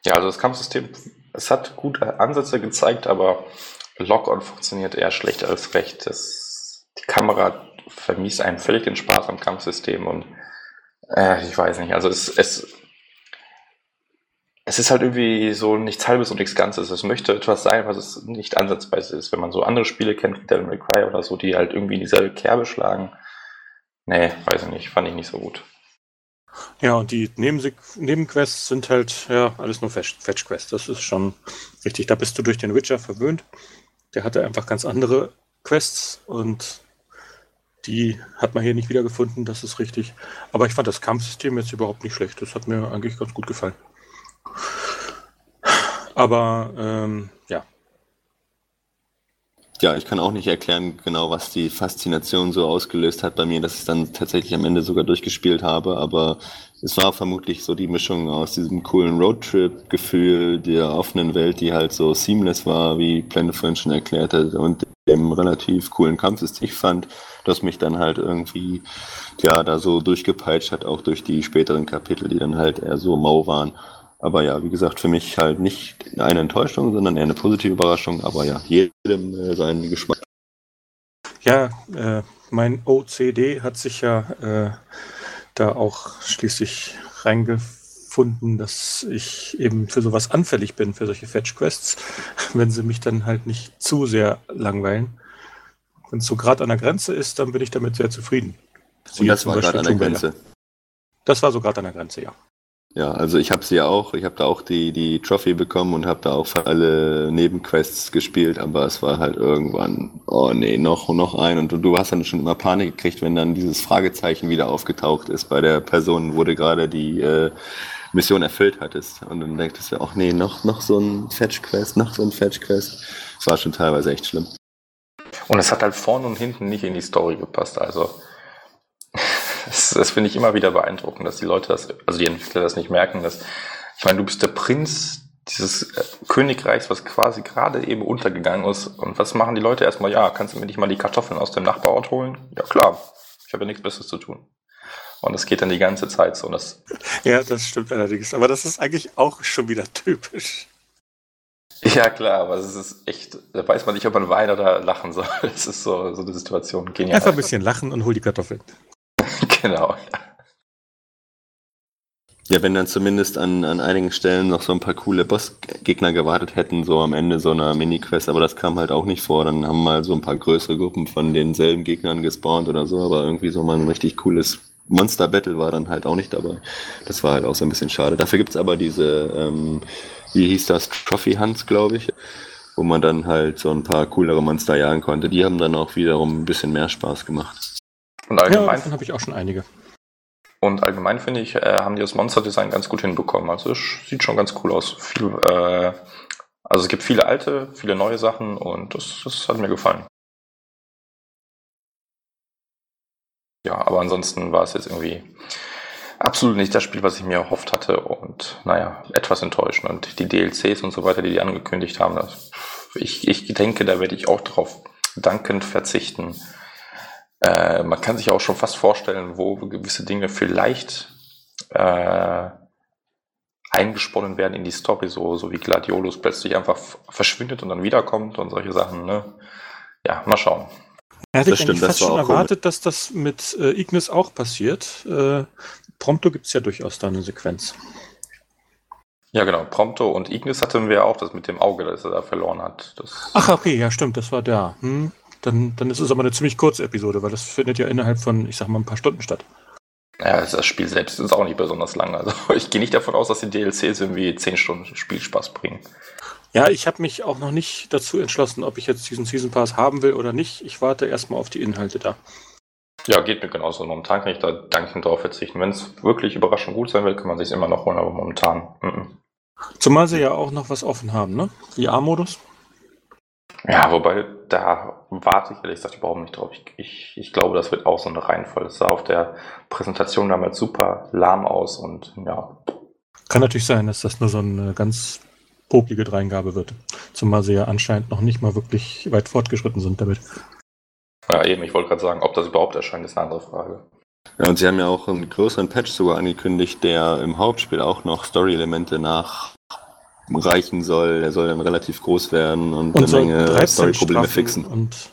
Ja, also das Kampfsystem es hat gute Ansätze gezeigt, aber Lock-on funktioniert eher schlechter als recht. Das, die Kamera vermisst einem völlig den Spaß am Kampfsystem und äh, ich weiß nicht, also es, es, es ist halt irgendwie so nichts Halbes und nichts Ganzes. Es möchte etwas sein, was es nicht ansatzweise ist. Wenn man so andere Spiele kennt, wie Devil May Cry oder so, die halt irgendwie in dieselbe Kerbe schlagen, nee, weiß ich nicht, fand ich nicht so gut. Ja, und die Nebenquests sind halt, ja, alles nur Fetch-Quests. Das ist schon richtig. Da bist du durch den Witcher verwöhnt. Der hatte einfach ganz andere Quests und die hat man hier nicht wiedergefunden, das ist richtig. Aber ich fand das Kampfsystem jetzt überhaupt nicht schlecht. Das hat mir eigentlich ganz gut gefallen. Aber ähm, ja, ja, ich kann auch nicht erklären, genau, was die Faszination so ausgelöst hat bei mir, dass ich dann tatsächlich am Ende sogar durchgespielt habe. Aber es war vermutlich so die Mischung aus diesem coolen Roadtrip-Gefühl, der offenen Welt, die halt so seamless war, wie Planet vorhin schon erklärt hat, und dem relativ coolen Kampfsystem. Ich fand, dass mich dann halt irgendwie, ja, da so durchgepeitscht hat, auch durch die späteren Kapitel, die dann halt eher so mau waren. Aber ja, wie gesagt, für mich halt nicht eine Enttäuschung, sondern eher eine positive Überraschung. Aber ja, jedem äh, seinen Geschmack. Ja, äh, mein OCD hat sich ja äh, da auch schließlich reingefunden, dass ich eben für sowas anfällig bin, für solche Fetch-Quests, wenn sie mich dann halt nicht zu sehr langweilen. Wenn es so gerade an der Grenze ist, dann bin ich damit sehr zufrieden. Sie Und das war gerade an der Grenze. Das war so gerade an der Grenze, ja. Ja, also ich habe sie ja auch, ich habe da auch die, die Trophy bekommen und habe da auch für alle Nebenquests gespielt, aber es war halt irgendwann, oh nee, noch noch ein und du, du hast dann schon immer Panik gekriegt, wenn dann dieses Fragezeichen wieder aufgetaucht ist bei der Person, wo du gerade die äh, Mission erfüllt hattest und dann denktest du, ach nee, noch, noch so ein Fetch-Quest, noch so ein Fetch-Quest. Es war schon teilweise echt schlimm. Und es hat halt vorne und hinten nicht in die Story gepasst, also das, das finde ich immer wieder beeindruckend, dass die Leute das, also die Entwickler das nicht merken, dass, ich meine, du bist der Prinz dieses äh, Königreichs, was quasi gerade eben untergegangen ist. Und was machen die Leute erstmal? Ja, kannst du mir nicht mal die Kartoffeln aus dem Nachbarort holen? Ja, klar. Ich habe ja nichts Besseres zu tun. Und das geht dann die ganze Zeit so. Das ja, das stimmt allerdings. Aber das ist eigentlich auch schon wieder typisch. Ja, klar, aber es ist echt, da weiß man nicht, ob man weinen oder lachen soll. Es ist so, so eine Situation. Genial. Einfach ein bisschen lachen und hol die Kartoffeln. genau. Ja, wenn dann zumindest an, an einigen Stellen noch so ein paar coole Bossgegner gewartet hätten, so am Ende so einer Mini-Quest, aber das kam halt auch nicht vor. Dann haben mal so ein paar größere Gruppen von denselben Gegnern gespawnt oder so, aber irgendwie so mal ein richtig cooles Monster-Battle war dann halt auch nicht dabei. Das war halt auch so ein bisschen schade. Dafür gibt's aber diese, ähm, wie hieß das, Trophy Hunts, glaube ich, wo man dann halt so ein paar coolere Monster jagen konnte. Die haben dann auch wiederum ein bisschen mehr Spaß gemacht. Und allgemein ja, davon habe ich auch schon einige. Und allgemein finde ich, äh, haben die das Monster-Design ganz gut hinbekommen. Also es sieht schon ganz cool aus. Viel, äh, also es gibt viele alte, viele neue Sachen und das, das hat mir gefallen. Ja, aber ansonsten war es jetzt irgendwie absolut nicht das Spiel, was ich mir erhofft hatte und naja, etwas enttäuschend. Und die DLCs und so weiter, die die angekündigt haben, das, ich, ich denke, da werde ich auch drauf dankend verzichten. Äh, man kann sich auch schon fast vorstellen, wo gewisse Dinge vielleicht äh, eingesponnen werden in die Story, so, so wie Gladiolus plötzlich einfach verschwindet und dann wiederkommt und solche Sachen. Ne? Ja, mal schauen. Hätte das ich stimmt, fast schon erwartet, cool. dass das mit äh, Ignis auch passiert. Äh, Prompto gibt es ja durchaus da eine Sequenz. Ja, genau. Prompto und Ignis hatten wir auch, das mit dem Auge, das er da verloren hat. Das Ach, okay, ja, stimmt, das war der. Hm. Dann, dann ist es aber eine ziemlich kurze Episode, weil das findet ja innerhalb von, ich sag mal, ein paar Stunden statt. Ja, das Spiel selbst ist auch nicht besonders lang. Also ich gehe nicht davon aus, dass die DLCs irgendwie 10 Stunden Spielspaß bringen. Ja, ich habe mich auch noch nicht dazu entschlossen, ob ich jetzt diesen Season Pass haben will oder nicht. Ich warte erstmal auf die Inhalte da. Ja, geht mir genauso. Momentan kann ich da dankend drauf verzichten. Wenn es wirklich überraschend gut sein will, kann man sich immer noch holen, aber momentan. Mm -mm. Zumal sie ja auch noch was offen haben, ne? VR-Modus. Ja, wobei, da warte ich ehrlich gesagt überhaupt nicht drauf. Ich, ich, ich glaube, das wird auch so eine Reihenfolge. Es sah auf der Präsentation damals super lahm aus und ja. Kann natürlich sein, dass das nur so eine ganz poplige Dreingabe wird. Zumal sie ja anscheinend noch nicht mal wirklich weit fortgeschritten sind damit. Ja, eben, ich wollte gerade sagen, ob das überhaupt erscheint, ist eine andere Frage. Ja, und sie haben ja auch einen größeren Patch sogar angekündigt, der im Hauptspiel auch noch Story-Elemente nach reichen soll. Der soll dann relativ groß werden und, Und eine soll Menge 13 Story-Probleme fixen. Und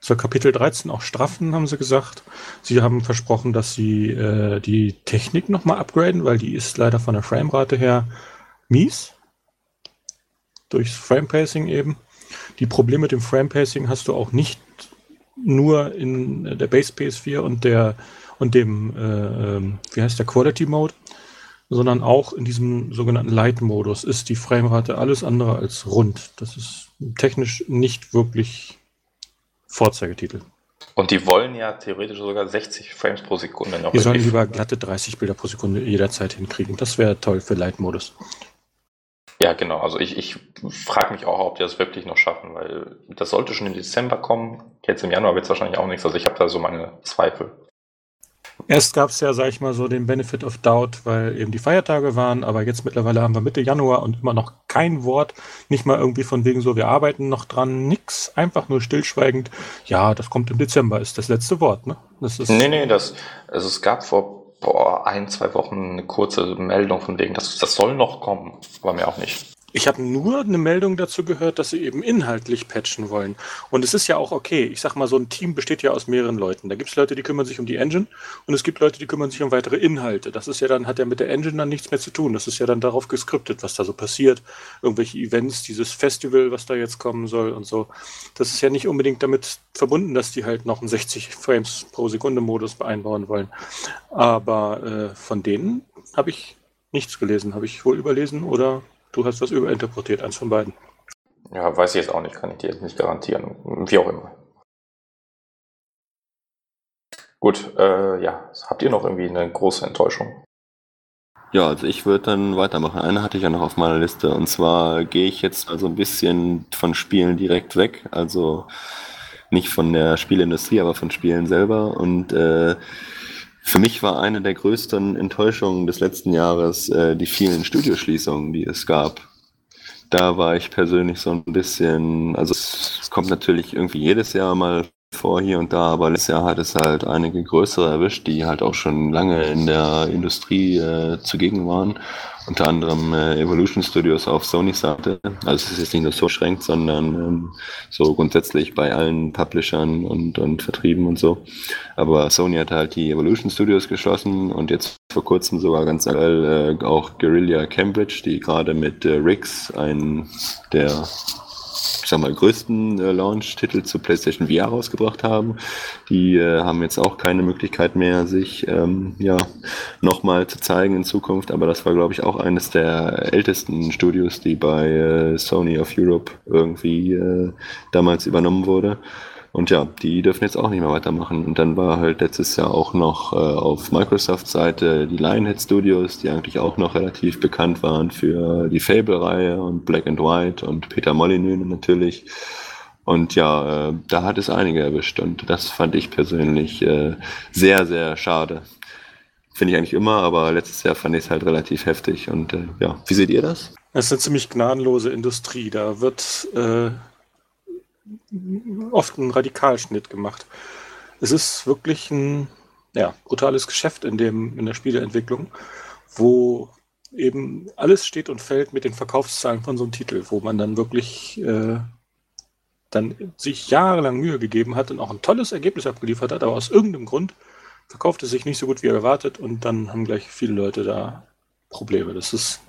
soll Kapitel 13 auch straffen, haben sie gesagt. Sie haben versprochen, dass sie äh, die Technik nochmal upgraden, weil die ist leider von der Framerate her mies. Durchs Frame-Pacing eben. Die Probleme mit dem Frame-Pacing hast du auch nicht nur in der Base PS4 und der und dem, äh, ähm, wie heißt der, Quality Mode, sondern auch in diesem sogenannten Light-Modus ist die Framerate alles andere als rund. Das ist technisch nicht wirklich Vorzeigetitel. Und die wollen ja theoretisch sogar 60 Frames pro Sekunde noch. Die sollen lieber glatte 30 Bilder pro Sekunde jederzeit hinkriegen. Das wäre toll für Light-Modus. Ja, genau. Also ich, ich frage mich auch, ob die das wirklich noch schaffen, weil das sollte schon im Dezember kommen. Jetzt im Januar wird es wahrscheinlich auch nichts. Also ich habe da so meine Zweifel. Erst gab es ja, sag ich mal, so den Benefit of Doubt, weil eben die Feiertage waren, aber jetzt mittlerweile haben wir Mitte Januar und immer noch kein Wort, nicht mal irgendwie von wegen so, wir arbeiten noch dran, nix, einfach nur stillschweigend. Ja, das kommt im Dezember, ist das letzte Wort, ne? Das ist, Nee, nee, das, also es gab vor boah, ein, zwei Wochen eine kurze Meldung von wegen, das, das soll noch kommen, aber mir auch nicht. Ich habe nur eine Meldung dazu gehört, dass sie eben inhaltlich patchen wollen. Und es ist ja auch okay. Ich sag mal, so ein Team besteht ja aus mehreren Leuten. Da gibt es Leute, die kümmern sich um die Engine und es gibt Leute, die kümmern sich um weitere Inhalte. Das ist ja dann, hat ja mit der Engine dann nichts mehr zu tun. Das ist ja dann darauf geskriptet, was da so passiert. Irgendwelche Events, dieses Festival, was da jetzt kommen soll und so. Das ist ja nicht unbedingt damit verbunden, dass die halt noch einen 60 Frames pro Sekunde Modus einbauen wollen. Aber äh, von denen habe ich nichts gelesen. Habe ich wohl überlesen oder du hast was überinterpretiert, eins von beiden. Ja, weiß ich jetzt auch nicht, kann ich dir jetzt nicht garantieren. Wie auch immer. Gut, äh, ja, habt ihr noch irgendwie eine große Enttäuschung? Ja, also ich würde dann weitermachen. Eine hatte ich ja noch auf meiner Liste. Und zwar gehe ich jetzt mal so ein bisschen von Spielen direkt weg. Also nicht von der Spielindustrie, aber von Spielen selber. Und äh, für mich war eine der größten Enttäuschungen des letzten Jahres äh, die vielen Studioschließungen, die es gab. Da war ich persönlich so ein bisschen, also es, kommt natürlich irgendwie jedes Jahr mal vor hier und da, aber letztes Jahr hat es halt einige größere erwischt, die halt auch schon lange in der Industrie äh, zugegen waren. Unter anderem äh, Evolution Studios auf Sony Seite. Also es ist jetzt nicht nur so beschränkt, sondern ähm, so grundsätzlich bei allen Publishern und, und Vertrieben und so. Aber Sony hat halt die Evolution Studios geschlossen und jetzt vor kurzem sogar ganz aktuell äh, auch Guerrilla Cambridge, die gerade mit äh, Riggs, ein der ich sag mal, größten äh, Launch-Titel zu PlayStation VR rausgebracht haben. Die äh, haben jetzt auch keine Möglichkeit mehr, sich ähm, ja, nochmal zu zeigen in Zukunft. Aber das war, glaube ich, auch eines der ältesten Studios, die bei äh, Sony of Europe irgendwie äh, damals übernommen wurde. Und ja, die dürfen jetzt auch nicht mehr weitermachen. Und dann war halt letztes Jahr auch noch äh, auf Microsoft-Seite die Lionhead Studios, die eigentlich auch noch relativ bekannt waren für die Fable-Reihe und Black and White und Peter Molyneux natürlich. Und ja, äh, da hat es einige erwischt und das fand ich persönlich äh, sehr, sehr schade. Finde ich eigentlich immer, aber letztes Jahr fand ich es halt relativ heftig. Und äh, ja, wie seht ihr das? Es ist eine ziemlich gnadenlose Industrie. Da wird äh, oft ein Radikalschnitt gemacht. Es ist wirklich ein ja, brutales Geschäft in, dem, in der Spieleentwicklung, wo eben alles steht und fällt mit den Verkaufszahlen von so einem Titel, wo man dann wirklich äh, dann sich jahrelang Mühe gegeben hat und auch ein tolles Ergebnis abgeliefert hat, aber aus irgendeinem Grund verkauft es sich nicht so gut wie erwartet und dann haben gleich viele Leute da Probleme. Das ist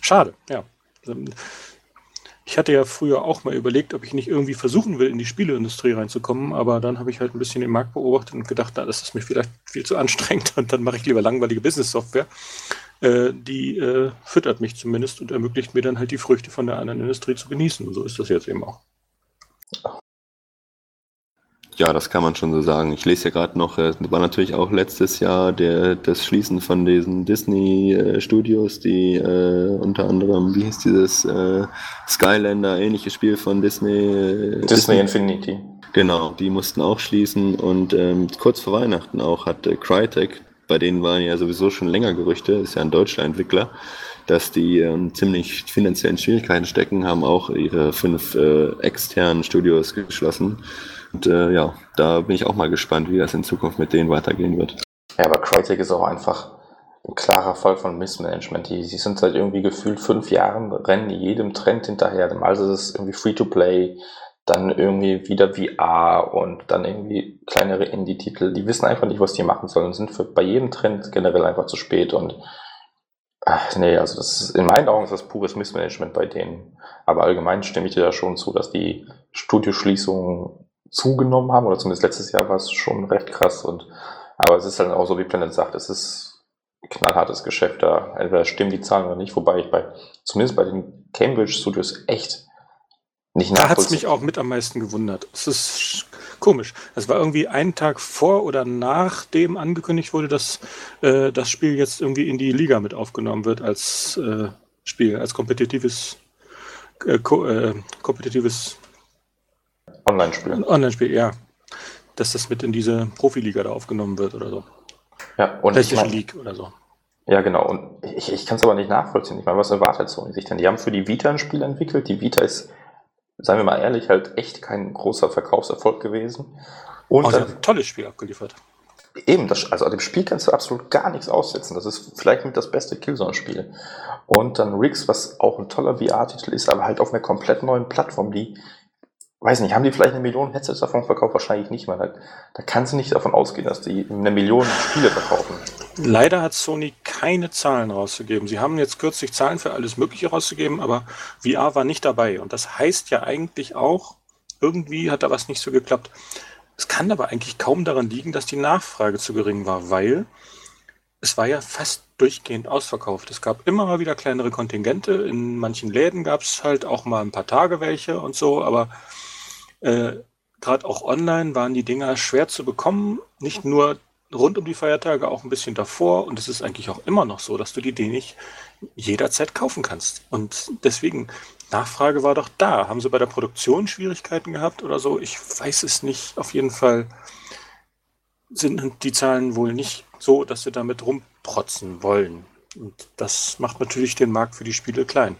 schade, ja. Ich hatte ja früher auch mal überlegt, ob ich nicht irgendwie versuchen will, in die Spieleindustrie reinzukommen, aber dann habe ich halt ein bisschen den Markt beobachtet und gedacht, na, das ist mir vielleicht viel zu anstrengend und dann mache ich lieber langweilige Business-Software. Äh, die äh, füttert mich zumindest und ermöglicht mir dann halt die Früchte von der anderen Industrie zu genießen. Und so ist das jetzt eben auch. Ja, das kann man schon so sagen. Ich lese ja gerade noch, es war natürlich auch letztes Jahr der, das Schließen von diesen Disney-Studios, die äh, unter anderem, wie hieß dieses äh, Skylander, ähnliches Spiel von Disney? Äh, Disney Infinity. Genau, die mussten auch schließen und ähm, kurz vor Weihnachten auch hat äh, Crytek, bei denen waren ja sowieso schon länger Gerüchte, ist ja ein deutscher Entwickler, dass die ähm, ziemlich finanziellen Schwierigkeiten stecken, haben auch ihre fünf äh, externen Studios geschlossen. Und äh, ja, da bin ich auch mal gespannt, wie das in Zukunft mit denen weitergehen wird. Ja, aber Crytek ist auch einfach ein klarer Fall von Missmanagement. Die, die sind seit irgendwie gefühlt fünf Jahren, rennen jedem Trend hinterher. Also es ist irgendwie Free-to-Play, dann irgendwie wieder VR und dann irgendwie kleinere Indie-Titel. Die wissen einfach nicht, was die machen sollen, sind für, bei jedem Trend generell einfach zu spät und ach, nee, also das ist, in meinen Augen ist das pures Missmanagement bei denen. Aber allgemein stimme ich dir da schon zu, dass die Studioschließungen zugenommen haben, oder zumindest letztes Jahr war es schon recht krass und aber es ist halt auch so, wie Planet sagt, es ist knallhartes Geschäft da. Entweder stimmen die Zahlen oder nicht, wobei ich bei, zumindest bei den Cambridge Studios echt nicht Da hat es mich auch mit am meisten gewundert. Es ist komisch. Es war irgendwie einen Tag vor oder nachdem angekündigt wurde, dass äh, das Spiel jetzt irgendwie in die Liga mit aufgenommen wird als äh, Spiel, als kompetitives, äh, ko äh, kompetitives Online-Spiel. Online-Spiel, ja. Dass das mit in diese Profiliga da aufgenommen wird oder so. Ja, und ich mein, League oder so. Ja, genau. Und ich, ich kann es aber nicht nachvollziehen. Ich meine, was erwartet Sony sich denn? Die haben für die Vita ein Spiel entwickelt. Die Vita ist seien wir mal ehrlich, halt echt kein großer Verkaufserfolg gewesen. Und oh, dann, ein tolles Spiel abgeliefert. Eben, das, also an dem Spiel kannst du absolut gar nichts aussetzen. Das ist vielleicht mit das beste Killzone-Spiel. Und dann Riggs, was auch ein toller VR-Titel ist, aber halt auf einer komplett neuen Plattform, die weiß nicht, haben die vielleicht eine Million Headsets davon verkauft? Wahrscheinlich nicht mehr. Da, da kannst du nicht davon ausgehen, dass die eine Million Spiele verkaufen. Leider hat Sony keine Zahlen rausgegeben. Sie haben jetzt kürzlich Zahlen für alles Mögliche rausgegeben, aber VR war nicht dabei. Und das heißt ja eigentlich auch, irgendwie hat da was nicht so geklappt. Es kann aber eigentlich kaum daran liegen, dass die Nachfrage zu gering war, weil es war ja fast durchgehend ausverkauft. Es gab immer mal wieder kleinere Kontingente. In manchen Läden gab es halt auch mal ein paar Tage welche und so, aber äh, gerade auch online waren die Dinger schwer zu bekommen. Nicht nur rund um die Feiertage, auch ein bisschen davor. Und es ist eigentlich auch immer noch so, dass du die nicht jederzeit kaufen kannst. Und deswegen, Nachfrage war doch da. Haben sie bei der Produktion Schwierigkeiten gehabt oder so? Ich weiß es nicht. Auf jeden Fall sind die Zahlen wohl nicht so, dass sie damit rumprotzen wollen. Und das macht natürlich den Markt für die Spiele klein.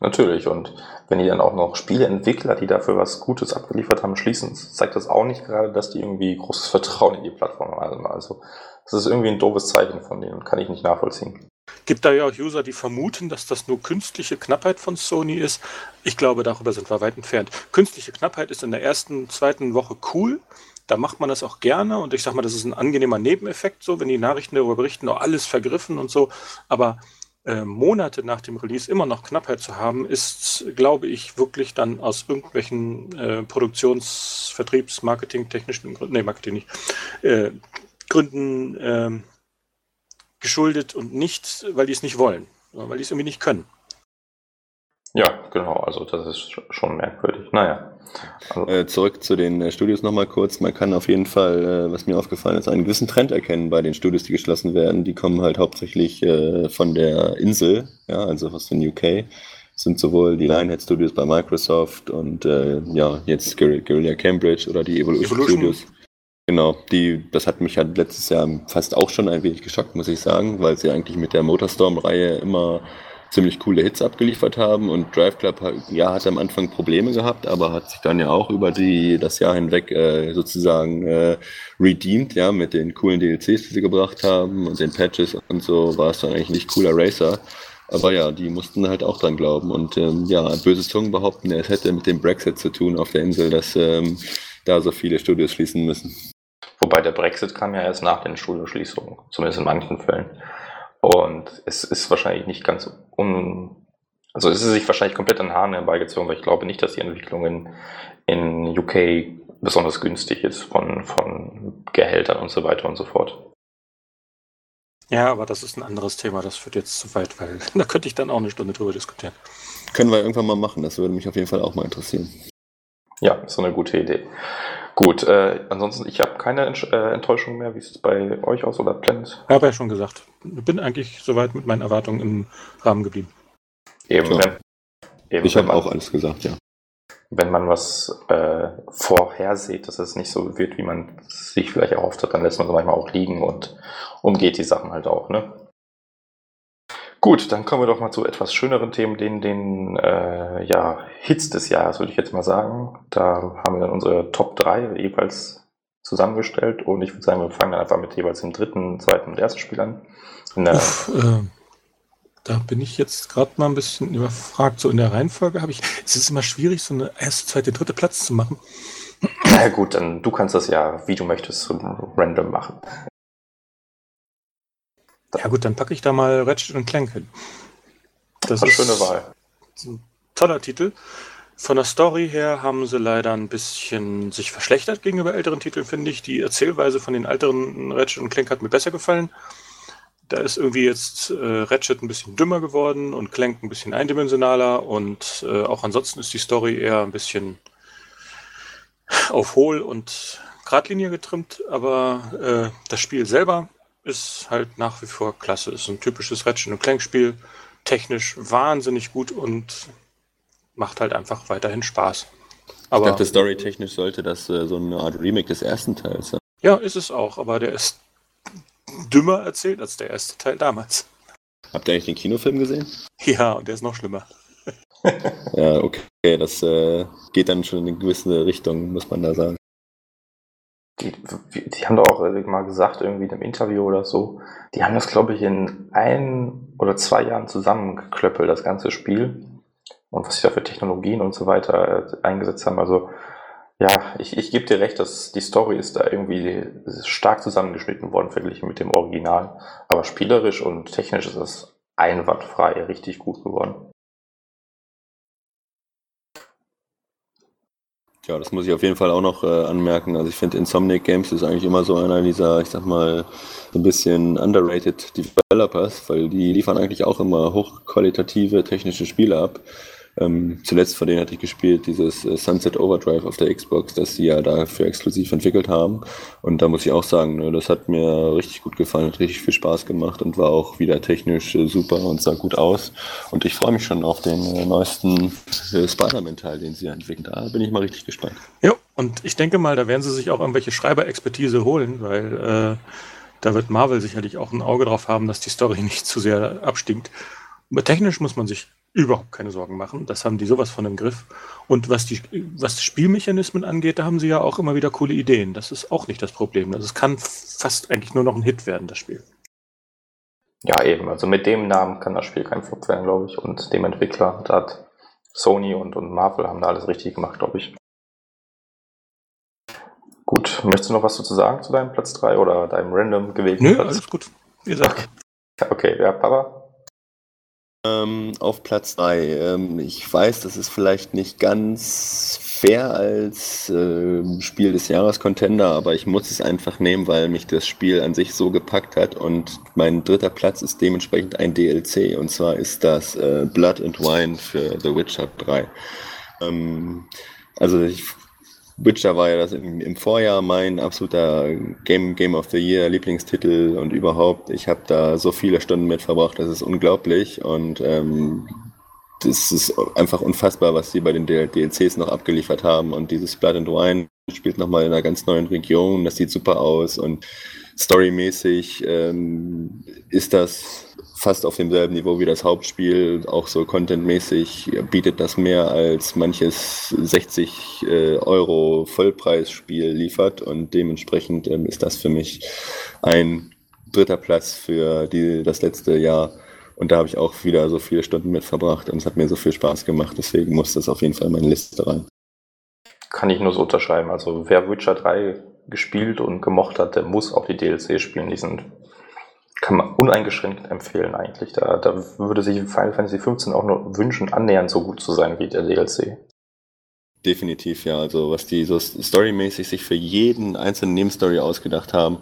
Natürlich. Und wenn die dann auch noch Spieleentwickler, die dafür was Gutes abgeliefert haben, schließen, zeigt das auch nicht gerade, dass die irgendwie großes Vertrauen in die Plattform haben. Also das ist irgendwie ein doofes Zeichen von denen, kann ich nicht nachvollziehen. Gibt da ja auch User, die vermuten, dass das nur künstliche Knappheit von Sony ist. Ich glaube, darüber sind wir weit entfernt. Künstliche Knappheit ist in der ersten, zweiten Woche cool. Da macht man das auch gerne und ich sag mal, das ist ein angenehmer Nebeneffekt, so wenn die Nachrichten darüber berichten, auch alles vergriffen und so. Aber äh, Monate nach dem Release immer noch Knappheit zu haben, ist, glaube ich, wirklich dann aus irgendwelchen äh, Produktions-, Vertriebs-, Marketing, technischen Gründen, nee, Marketing nicht, äh, Gründen äh, geschuldet und nicht, weil die es nicht wollen, sondern weil die es irgendwie nicht können. Ja, genau, also das ist schon merkwürdig. Naja. Also. Äh, zurück zu den äh, Studios nochmal kurz. Man kann auf jeden Fall, äh, was mir aufgefallen ist, einen gewissen Trend erkennen bei den Studios, die geschlossen werden. Die kommen halt hauptsächlich äh, von der Insel, ja, also aus den UK. Sind sowohl die Lionhead Studios bei Microsoft und äh, ja, jetzt Guerrilla Cambridge oder die Evolution, Evolution. Studios. Genau, die, das hat mich halt letztes Jahr fast auch schon ein wenig geschockt, muss ich sagen, weil sie eigentlich mit der Motorstorm-Reihe immer ziemlich coole Hits abgeliefert haben und Drive Club ja, hat am Anfang Probleme gehabt, aber hat sich dann ja auch über die, das Jahr hinweg äh, sozusagen äh, redeemed, ja, mit den coolen DLCs, die sie gebracht haben und den Patches und so war es dann eigentlich nicht cooler Racer. Aber ja, die mussten halt auch dran glauben. Und ähm, ja, böse Zungen behaupten, es hätte mit dem Brexit zu tun auf der Insel, dass ähm, da so viele Studios schließen müssen. Wobei der Brexit kam ja erst nach den Studioschließungen, zumindest in manchen Fällen. Und es ist wahrscheinlich nicht ganz un. Also es ist sich wahrscheinlich komplett an Haaren herbeigezogen, weil ich glaube nicht, dass die Entwicklung in, in UK besonders günstig ist von, von Gehältern und so weiter und so fort. Ja, aber das ist ein anderes Thema, das führt jetzt zu weit, weil da könnte ich dann auch eine Stunde drüber diskutieren. Können wir irgendwann mal machen, das würde mich auf jeden Fall auch mal interessieren. Ja, ist so eine gute Idee. Gut, äh, ansonsten, ich habe keine Ent äh, Enttäuschung mehr. Wie ist es bei euch aus oder Planet? Ich habe ja schon gesagt. Bin eigentlich soweit mit meinen Erwartungen im Rahmen geblieben. Eben, ja. wenn, eben ich habe auch alles gesagt, ja. Wenn man was äh, vorhersieht, dass es nicht so wird, wie man sich vielleicht erhofft hat, dann lässt man es manchmal auch liegen und umgeht die Sachen halt auch, ne? Gut, dann kommen wir doch mal zu etwas schöneren Themen, den, den äh, ja, Hits des Jahres, würde ich jetzt mal sagen. Da haben wir dann unsere Top 3 jeweils zusammengestellt und ich würde sagen, wir fangen dann einfach mit jeweils dem dritten, zweiten und ersten Spiel an. Uff, äh, da bin ich jetzt gerade mal ein bisschen überfragt. So in der Reihenfolge habe ich, es ist immer schwierig, so eine erste, zweite, dritte Platz zu machen. Na gut, dann du kannst das ja, wie du möchtest, so random machen. Ja gut, dann packe ich da mal Ratchet Clank hin. Das ist eine schöne Wahl. Ein toller Titel. Von der Story her haben sie leider ein bisschen sich verschlechtert gegenüber älteren Titeln, finde ich. Die Erzählweise von den älteren Ratchet Clank hat mir besser gefallen. Da ist irgendwie jetzt äh, Ratchet ein bisschen dümmer geworden und Clank ein bisschen eindimensionaler und äh, auch ansonsten ist die Story eher ein bisschen auf Hohl und Gradlinie getrimmt, aber äh, das Spiel selber ist halt nach wie vor klasse. Ist ein typisches Ratchet Clank Spiel, technisch wahnsinnig gut und macht halt einfach weiterhin Spaß. Aber, ich dachte, storytechnisch sollte das äh, so eine Art Remake des ersten Teils sein. Ja, ist es auch, aber der ist dümmer erzählt als der erste Teil damals. Habt ihr eigentlich den Kinofilm gesehen? Ja, und der ist noch schlimmer. ja, okay, das äh, geht dann schon in eine gewisse Richtung, muss man da sagen. Die, die haben doch auch mal gesagt, irgendwie in einem Interview oder so, die haben das, glaube ich, in ein oder zwei Jahren zusammengeklöppelt, das ganze Spiel. Und was sie da für Technologien und so weiter äh, eingesetzt haben. Also ja, ich, ich gebe dir recht, dass die Story ist da irgendwie stark zusammengeschnitten worden, verglichen mit dem Original. Aber spielerisch und technisch ist es einwandfrei, richtig gut geworden. Ja, das muss ich auf jeden Fall auch noch äh, anmerken. Also ich finde Insomniac Games ist eigentlich immer so einer dieser, ich sag mal, so ein bisschen underrated Developers, weil die liefern eigentlich auch immer hochqualitative technische Spiele ab. Ähm, zuletzt von denen hatte ich gespielt, dieses äh, Sunset Overdrive auf der Xbox, das sie ja dafür exklusiv entwickelt haben. Und da muss ich auch sagen, ne, das hat mir richtig gut gefallen, hat richtig viel Spaß gemacht und war auch wieder technisch äh, super und sah gut aus. Und ich freue mich schon auf den äh, neuesten äh, Spider-Man-Teil, den sie entwickeln. Da bin ich mal richtig gespannt. Ja, und ich denke mal, da werden sie sich auch irgendwelche Schreiberexpertise holen, weil äh, da wird Marvel sicherlich auch ein Auge drauf haben, dass die Story nicht zu sehr abstinkt. Aber technisch muss man sich überhaupt keine Sorgen machen. Das haben die sowas von im Griff. Und was die, was Spielmechanismen angeht, da haben sie ja auch immer wieder coole Ideen. Das ist auch nicht das Problem. Also es kann fast eigentlich nur noch ein Hit werden, das Spiel. Ja, eben. Also mit dem Namen kann das Spiel kein Flop werden, glaube ich. Und dem Entwickler, da hat Sony und, und Marvel haben da alles richtig gemacht, glaube ich. Gut, möchtest du noch was dazu sagen zu deinem Platz 3 oder deinem random gewählten Nö, Platz? alles gut. Wie gesagt. Okay, ja, Papa? Ähm, auf Platz 3. Ähm, ich weiß, das ist vielleicht nicht ganz fair als äh, Spiel des Jahres Contender, aber ich muss es einfach nehmen, weil mich das Spiel an sich so gepackt hat und mein dritter Platz ist dementsprechend ein DLC und zwar ist das äh, Blood and Wine für The Witcher 3. Ähm, also ich Witcher war ja das im, im, Vorjahr mein absoluter Game, Game of the Year Lieblingstitel und überhaupt. Ich habe da so viele Stunden mit verbracht, das ist unglaublich und ähm, das ist einfach unfassbar, was sie bei den DLCs noch abgeliefert haben und dieses Blood and Wine spielt nochmal in einer ganz neuen Region, das sieht super aus und storymäßig ähm, ist das fast auf demselben Niveau wie das Hauptspiel, auch so contentmäßig bietet das mehr als manches 60 äh, Euro Vollpreisspiel liefert und dementsprechend ähm, ist das für mich ein dritter Platz für die, das letzte Jahr. Und da habe ich auch wieder so viele Stunden mit verbracht und es hat mir so viel Spaß gemacht. Deswegen muss das auf jeden Fall in meine Liste rein. Kann ich nur so unterschreiben. Also wer Witcher 3 gespielt und gemocht hat, der muss auch die DLC spielen. Die sind kann man uneingeschränkt empfehlen eigentlich. Da, da würde sich Final Fantasy XV auch nur wünschen, annähernd so gut zu sein wie der DLC. Definitiv, ja. Also was die so storymäßig sich für jeden einzelnen Nebenstory ausgedacht haben,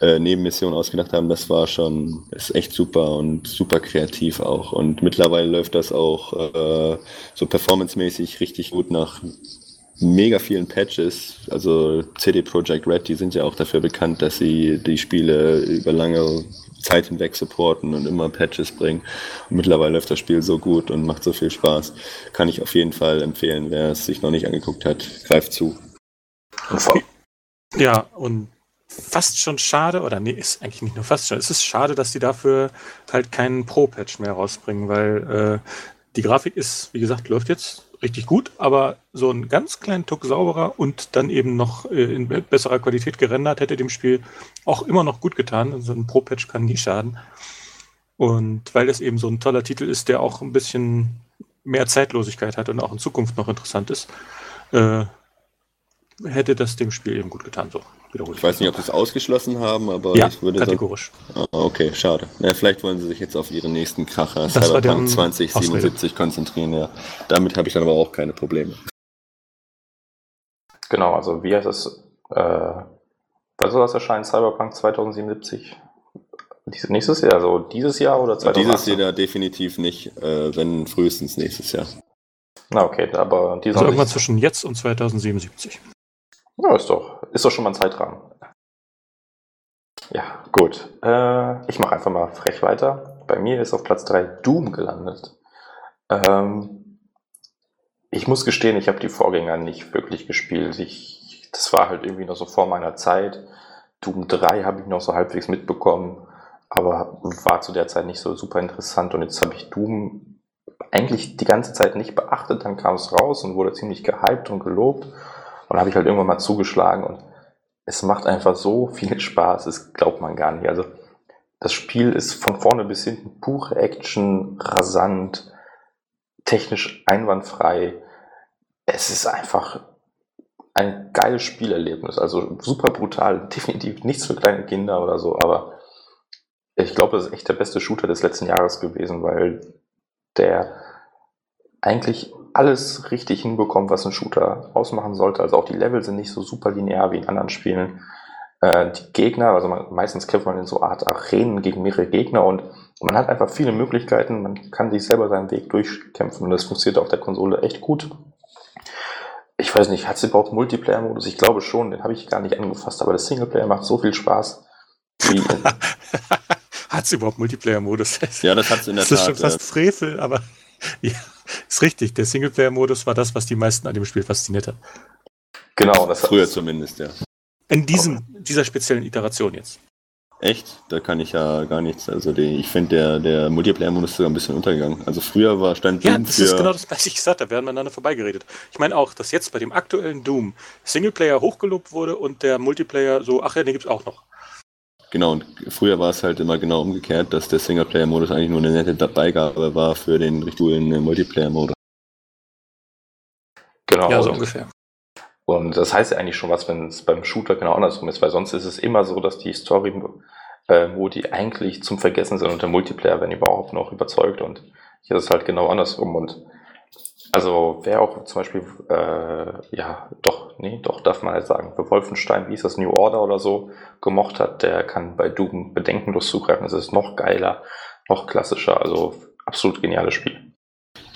äh, Nebenmission ausgedacht haben, das war schon, ist echt super und super kreativ auch. Und mittlerweile läuft das auch äh, so performancemäßig richtig gut nach mega vielen Patches. Also CD Projekt Red, die sind ja auch dafür bekannt, dass sie die Spiele über lange Zeit hinweg supporten und immer Patches bringen. Und mittlerweile läuft das Spiel so gut und macht so viel Spaß. Kann ich auf jeden Fall empfehlen, wer es sich noch nicht angeguckt hat, greift zu. Ja, und fast schon schade, oder nee, ist eigentlich nicht nur fast schon, es ist schade, dass die dafür halt keinen Pro-Patch mehr rausbringen, weil äh, die Grafik ist, wie gesagt, läuft jetzt richtig gut, aber so einen ganz kleinen Tuck sauberer und dann eben noch äh, in besserer Qualität gerendert hätte dem Spiel auch immer noch gut getan. So ein Pro-Patch kann nie schaden. Und weil es eben so ein toller Titel ist, der auch ein bisschen mehr Zeitlosigkeit hat und auch in Zukunft noch interessant ist, äh, hätte das dem Spiel eben gut getan. So, ich weiß nicht, ob sie es ausgeschlossen haben, aber ja, ich würde kategorisch. Sagen, ah, okay, schade. Ja, vielleicht wollen sie sich jetzt auf ihre nächsten Kracher das Cyberpunk 2077 konzentrieren. Ja. Damit habe ich dann aber auch keine Probleme. Genau, also wie heißt es? Äh, wann soll das erscheinen? Cyberpunk 2077? nächstes Jahr, also dieses Jahr oder 2018? Dieses Jahr definitiv nicht, äh, wenn frühestens nächstes Jahr. Na okay, aber also irgendwann zwischen jetzt und 2077. Ja, ist doch, ist doch schon mal ein Zeitrahmen. Ja, gut. Äh, ich mache einfach mal frech weiter. Bei mir ist auf Platz 3 Doom gelandet. Ähm, ich muss gestehen, ich habe die Vorgänger nicht wirklich gespielt. Ich, das war halt irgendwie noch so vor meiner Zeit. Doom 3 habe ich noch so halbwegs mitbekommen aber war zu der Zeit nicht so super interessant. Und jetzt habe ich Doom eigentlich die ganze Zeit nicht beachtet. Dann kam es raus und wurde ziemlich gehypt und gelobt. Und habe ich halt irgendwann mal zugeschlagen und es macht einfach so viel Spaß, das glaubt man gar nicht. Also das Spiel ist von vorne bis hinten pure Action, rasant, technisch einwandfrei. Es ist einfach ein geiles Spielerlebnis. Also super brutal, definitiv nichts für kleine Kinder oder so, aber ich glaube, das ist echt der beste Shooter des letzten Jahres gewesen, weil der eigentlich alles richtig hinbekommt, was ein Shooter ausmachen sollte. Also auch die Level sind nicht so super linear wie in anderen Spielen. Äh, die Gegner, also man, meistens kämpft man in so Art Arenen gegen mehrere Gegner und man hat einfach viele Möglichkeiten. Man kann sich selber seinen Weg durchkämpfen und das funktioniert auf der Konsole echt gut. Ich weiß nicht, hat es überhaupt Multiplayer-Modus? Ich glaube schon, den habe ich gar nicht angefasst, aber der Singleplayer macht so viel Spaß. Wie Hat es überhaupt Multiplayer-Modus? Ja, das hat es in der das Tat. Das ist schon fast Frevel, aber ja, ist richtig. Der Singleplayer-Modus war das, was die meisten an dem Spiel fasziniert hat. Genau, das früher zumindest, ja. In diesem, dieser speziellen Iteration jetzt. Echt? Da kann ich ja gar nichts. Also die, ich finde, der, der Multiplayer-Modus ist sogar ein bisschen untergegangen. Also früher war stand Ja, Doom das ist genau das, was ich gesagt habe. Wir haben miteinander vorbeigeredet. Ich meine auch, dass jetzt bei dem aktuellen Doom Singleplayer hochgelobt wurde und der Multiplayer so, ach ja, den gibt es auch noch. Genau, und früher war es halt immer genau umgekehrt, dass der Singleplayer-Modus eigentlich nur eine nette Beigabe war für den richtig coolen äh, Multiplayer-Modus. Genau. Ja, so ungefähr. Und das heißt ja eigentlich schon was, wenn es beim Shooter genau andersrum ist, weil sonst ist es immer so, dass die Story-Modi äh, eigentlich zum Vergessen sind und der Multiplayer, wenn überhaupt, noch überzeugt. Und hier ist es halt genau andersrum. Und also wer auch zum Beispiel, äh, ja, doch, nee, doch darf man halt sagen, für Wolfenstein, wie ist das, New Order oder so, gemocht hat, der kann bei Doom bedenkenlos zugreifen. Es ist noch geiler, noch klassischer, also absolut geniales Spiel.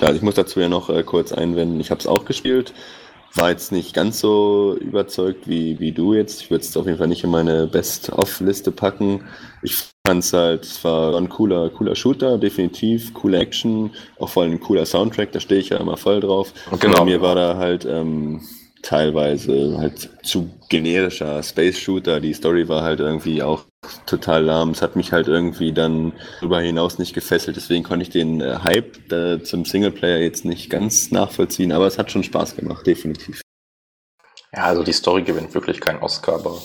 Ja, ich muss dazu ja noch äh, kurz einwenden, ich habe es auch gespielt, war jetzt nicht ganz so überzeugt wie, wie du jetzt. Ich würde es auf jeden Fall nicht in meine Best-of-Liste packen. Ich fand es halt, es war ein cooler, cooler Shooter, definitiv, coole Action, auch vor allem ein cooler Soundtrack, da stehe ich ja immer voll drauf. Genau. Bei mir war da halt ähm, teilweise halt zu generischer Space Shooter. Die Story war halt irgendwie auch total lahm. Es hat mich halt irgendwie dann darüber hinaus nicht gefesselt. Deswegen konnte ich den äh, Hype äh, zum Singleplayer jetzt nicht ganz nachvollziehen, aber es hat schon Spaß gemacht, definitiv. Ja, also die Story gewinnt wirklich keinen Oscar, aber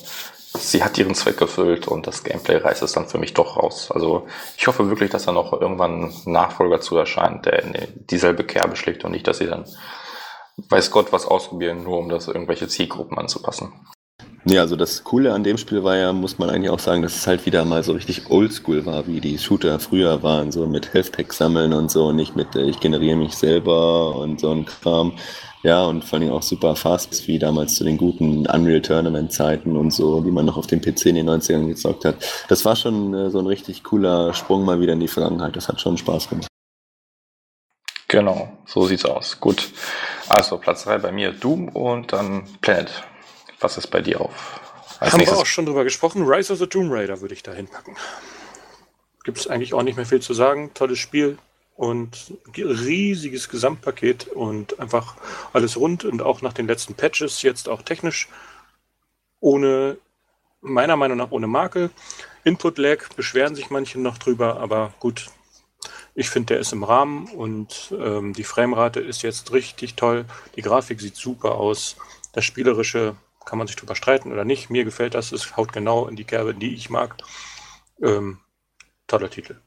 sie hat ihren Zweck erfüllt und das Gameplay reißt es dann für mich doch raus. Also ich hoffe wirklich, dass da noch irgendwann ein Nachfolger zu erscheint, der dieselbe Kerbe schlägt und nicht, dass sie dann weiß Gott was ausprobieren, nur um das irgendwelche Zielgruppen anzupassen. Nee, also das Coole an dem Spiel war ja, muss man eigentlich auch sagen, dass es halt wieder mal so richtig oldschool war, wie die Shooter früher waren, so mit Health Pack sammeln und so, nicht mit äh, ich generiere mich selber und so ein Kram. Ja, und vor allem auch super fast, wie damals zu den guten Unreal Tournament Zeiten und so, die man noch auf dem PC in den 90ern gezockt hat. Das war schon äh, so ein richtig cooler Sprung mal wieder in die Vergangenheit. Das hat schon Spaß gemacht. Genau, so sieht's aus. Gut. Also Platz 3 bei mir Doom und dann Planet. Was ist bei dir auf? Als Haben nächstes? wir auch schon drüber gesprochen. Rise of the Tomb Raider würde ich da hinpacken. Gibt es eigentlich auch nicht mehr viel zu sagen. Tolles Spiel und riesiges Gesamtpaket und einfach alles rund und auch nach den letzten Patches jetzt auch technisch ohne, meiner Meinung nach ohne Makel. Input-Lag beschweren sich manche noch drüber, aber gut, Ich finde, der ist im Rahmen und ähm, die Framerate ist jetzt richtig toll. Die Grafik sieht super aus. Das Spielerische kann man sich drüber streiten oder nicht. Mir gefällt das. Es haut genau in die Kerbe, die ich mag. Ähm, toller Titel.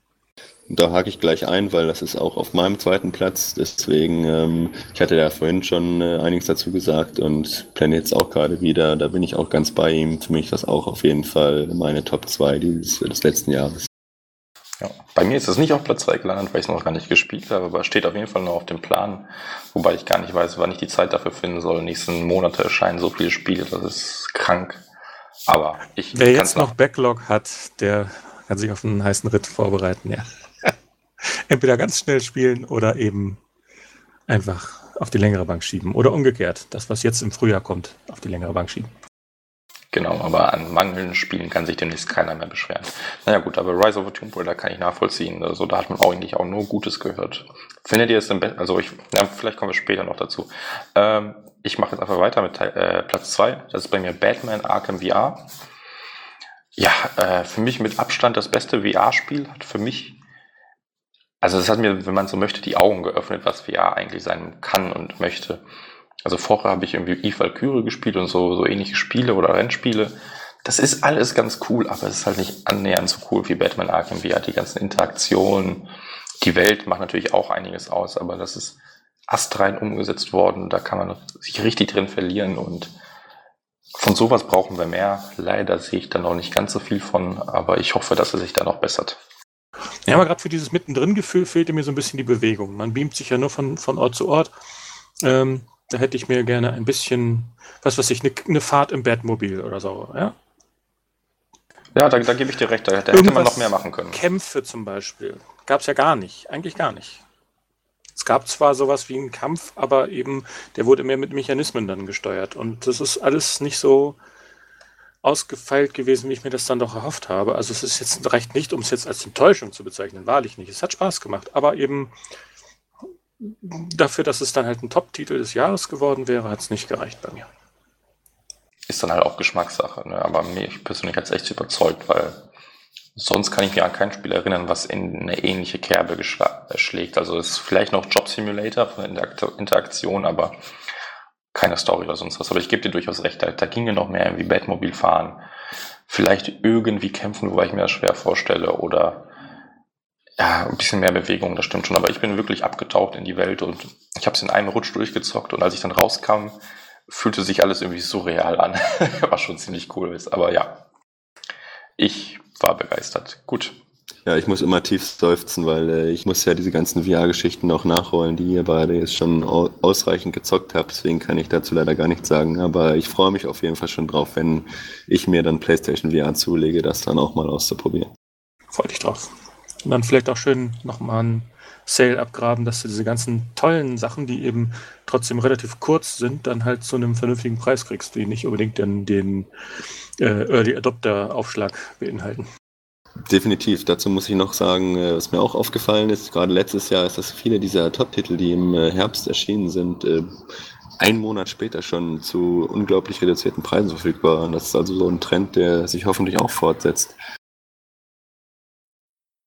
Da hake ich gleich ein, weil das ist auch auf meinem zweiten Platz. Deswegen, ähm, ich hatte ja vorhin schon äh, einiges dazu gesagt und plane jetzt auch gerade wieder. Da bin ich auch ganz bei ihm. Für mich ist das auch auf jeden Fall meine Top 2 dieses, des letzten Jahres. Ja, bei mir ist es nicht auf Platz 2 gelandet, weil ich es noch gar nicht gespielt habe, aber steht auf jeden Fall noch auf dem Plan. Wobei ich gar nicht weiß, wann ich die Zeit dafür finden soll. Nächsten Monate erscheinen so viele Spiele, das ist krank. Aber ich. Wer jetzt noch Backlog hat, der kann sich auf einen heißen Ritt vorbereiten, ja. Entweder ganz schnell spielen oder eben einfach auf die längere Bank schieben. Oder umgekehrt, das, was jetzt im Frühjahr kommt, auf die längere Bank schieben. Genau, aber an mangelnden Spielen kann sich demnächst keiner mehr beschweren. Naja gut, aber Rise of the Tomb Raider kann ich nachvollziehen. Also da hat man eigentlich auch nur Gutes gehört. Findet ihr es im besten, also ich, ja, vielleicht kommen wir später noch dazu. Ähm, ich mache jetzt einfach weiter mit äh, Platz 2. Das ist bei mir Batman Arkham VR. Ja, äh, für mich mit Abstand das beste VR-Spiel. Hat für mich, also das hat mir, wenn man so möchte, die Augen geöffnet, was VR eigentlich sein kann und möchte. Also vorher habe ich irgendwie Eve Valkyrie gespielt und so, so ähnliche Spiele oder Rennspiele. Das ist alles ganz cool, aber es ist halt nicht annähernd so cool wie Batman Arkham VR. Die ganzen Interaktionen, die Welt macht natürlich auch einiges aus, aber das ist astrein umgesetzt worden. Da kann man sich richtig drin verlieren und von sowas brauchen wir mehr. Leider sehe ich da noch nicht ganz so viel von, aber ich hoffe, dass er sich da noch bessert. Ja, aber gerade für dieses Mittendrin-Gefühl fehlte mir so ein bisschen die Bewegung. Man beamt sich ja nur von, von Ort zu Ort. Ähm, da hätte ich mir gerne ein bisschen, was weiß ich, eine, eine Fahrt im Batmobil oder so, ja? Ja, da, da gebe ich dir recht, da, da hätte man noch mehr machen können. Kämpfe zum Beispiel. Gab es ja gar nicht, eigentlich gar nicht. Es gab zwar sowas wie einen Kampf, aber eben, der wurde mehr mit Mechanismen dann gesteuert. Und das ist alles nicht so ausgefeilt gewesen, wie ich mir das dann doch erhofft habe. Also es ist jetzt reicht nicht, um es jetzt als Enttäuschung zu bezeichnen, wahrlich nicht. Es hat Spaß gemacht, aber eben dafür, dass es dann halt ein Top-Titel des Jahres geworden wäre, hat es nicht gereicht bei mir. Ist dann halt auch Geschmackssache, ne? aber mich persönlich hat es echt überzeugt, weil sonst kann ich mir an kein Spiel erinnern, was in eine ähnliche Kerbe schlägt. Also es ist vielleicht noch Job Simulator von der Interaktion, aber keine Story oder sonst was. Aber ich gebe dir durchaus recht, da, da ging ja noch mehr wie Batmobil fahren. Vielleicht irgendwie kämpfen, wobei ich mir das schwer vorstelle, oder ja, ein bisschen mehr Bewegung, das stimmt schon. Aber ich bin wirklich abgetaucht in die Welt und ich habe es in einem Rutsch durchgezockt und als ich dann rauskam, fühlte sich alles irgendwie surreal an. Was schon ziemlich cool ist. Aber ja, ich war begeistert. Gut. Ja, ich muss immer tief seufzen, weil äh, ich muss ja diese ganzen VR-Geschichten noch nachholen, die ihr beide jetzt schon ausreichend gezockt habt. Deswegen kann ich dazu leider gar nichts sagen. Aber ich freue mich auf jeden Fall schon drauf, wenn ich mir dann PlayStation VR zulege, das dann auch mal auszuprobieren. Freue dich drauf. Dann vielleicht auch schön nochmal ein Sale abgraben, dass du diese ganzen tollen Sachen, die eben trotzdem relativ kurz sind, dann halt zu einem vernünftigen Preis kriegst, die nicht unbedingt den, den äh, Early Adopter Aufschlag beinhalten. Definitiv. Dazu muss ich noch sagen, äh, was mir auch aufgefallen ist, gerade letztes Jahr, ist, dass viele dieser Top-Titel, die im äh, Herbst erschienen sind, äh, einen Monat später schon zu unglaublich reduzierten Preisen verfügbar waren. Das ist also so ein Trend, der sich hoffentlich auch fortsetzt.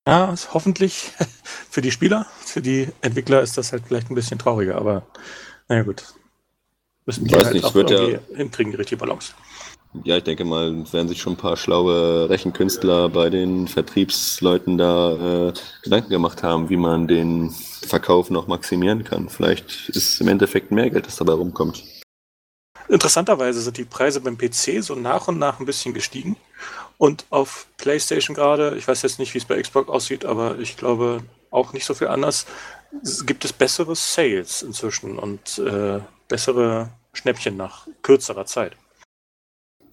Ja, hoffentlich für die Spieler. Für die Entwickler ist das halt vielleicht ein bisschen trauriger, aber naja gut. Müssen die halt nicht, auch irgendwie ja, hinkriegen, die richtige Balance. Ja, ich denke mal, werden sich schon ein paar schlaue Rechenkünstler bei den Vertriebsleuten da äh, Gedanken gemacht haben, wie man den Verkauf noch maximieren kann. Vielleicht ist im Endeffekt mehr Geld, das dabei rumkommt. Interessanterweise sind die Preise beim PC so nach und nach ein bisschen gestiegen. Und auf PlayStation gerade, ich weiß jetzt nicht, wie es bei Xbox aussieht, aber ich glaube auch nicht so viel anders, gibt es bessere Sales inzwischen und äh, bessere Schnäppchen nach kürzerer Zeit.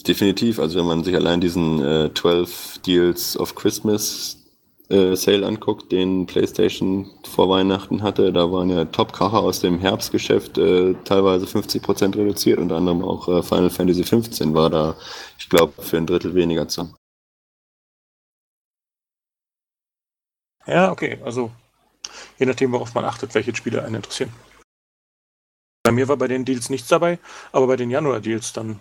Definitiv, also wenn man sich allein diesen äh, 12 Deals of Christmas äh, Sale anguckt, den PlayStation vor Weihnachten hatte, da waren ja Top-Kracher aus dem Herbstgeschäft äh, teilweise 50% reduziert, unter anderem auch äh, Final Fantasy 15 war da, ich glaube, für ein Drittel weniger zu. Ja, okay, also je nachdem, worauf man achtet, welche Spiele einen interessieren. Bei mir war bei den Deals nichts dabei, aber bei den Januar-Deals dann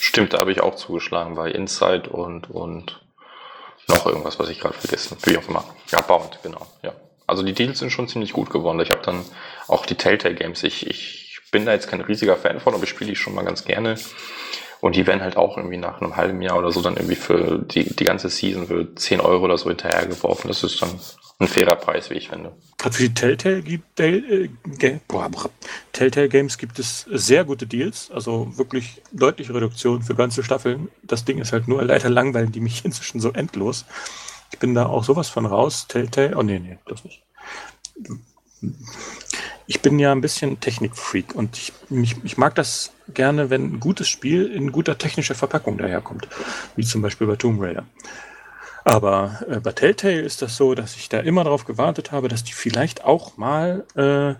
Stimmt, da habe ich auch zugeschlagen bei Inside und, und noch irgendwas, was ich gerade vergessen. Wie auch immer. Ja, Bound, genau. Ja. Also die Deals sind schon ziemlich gut geworden. Ich habe dann auch die Telltale Games. Ich, ich bin da jetzt kein riesiger Fan von, aber ich spiele die schon mal ganz gerne. Und die werden halt auch irgendwie nach einem halben Jahr oder so dann irgendwie für die, die ganze Season für 10 Euro oder so hinterhergeworfen. Das ist dann ein fairer Preis, wie ich finde. Gerade für die Telltale, äh, boah, Telltale Games gibt es sehr gute Deals, also wirklich deutliche Reduktion für ganze Staffeln. Das Ding ist halt nur leider langweilig, die mich inzwischen so endlos. Ich bin da auch sowas von raus. Telltale, oh nee, nee, das nicht ich bin ja ein bisschen Technikfreak und ich, ich, ich, mag das gerne, wenn ein gutes Spiel in guter technischer Verpackung daherkommt, wie zum Beispiel bei Tomb Raider. Aber äh, bei Telltale ist das so, dass ich da immer darauf gewartet habe, dass die vielleicht auch mal äh,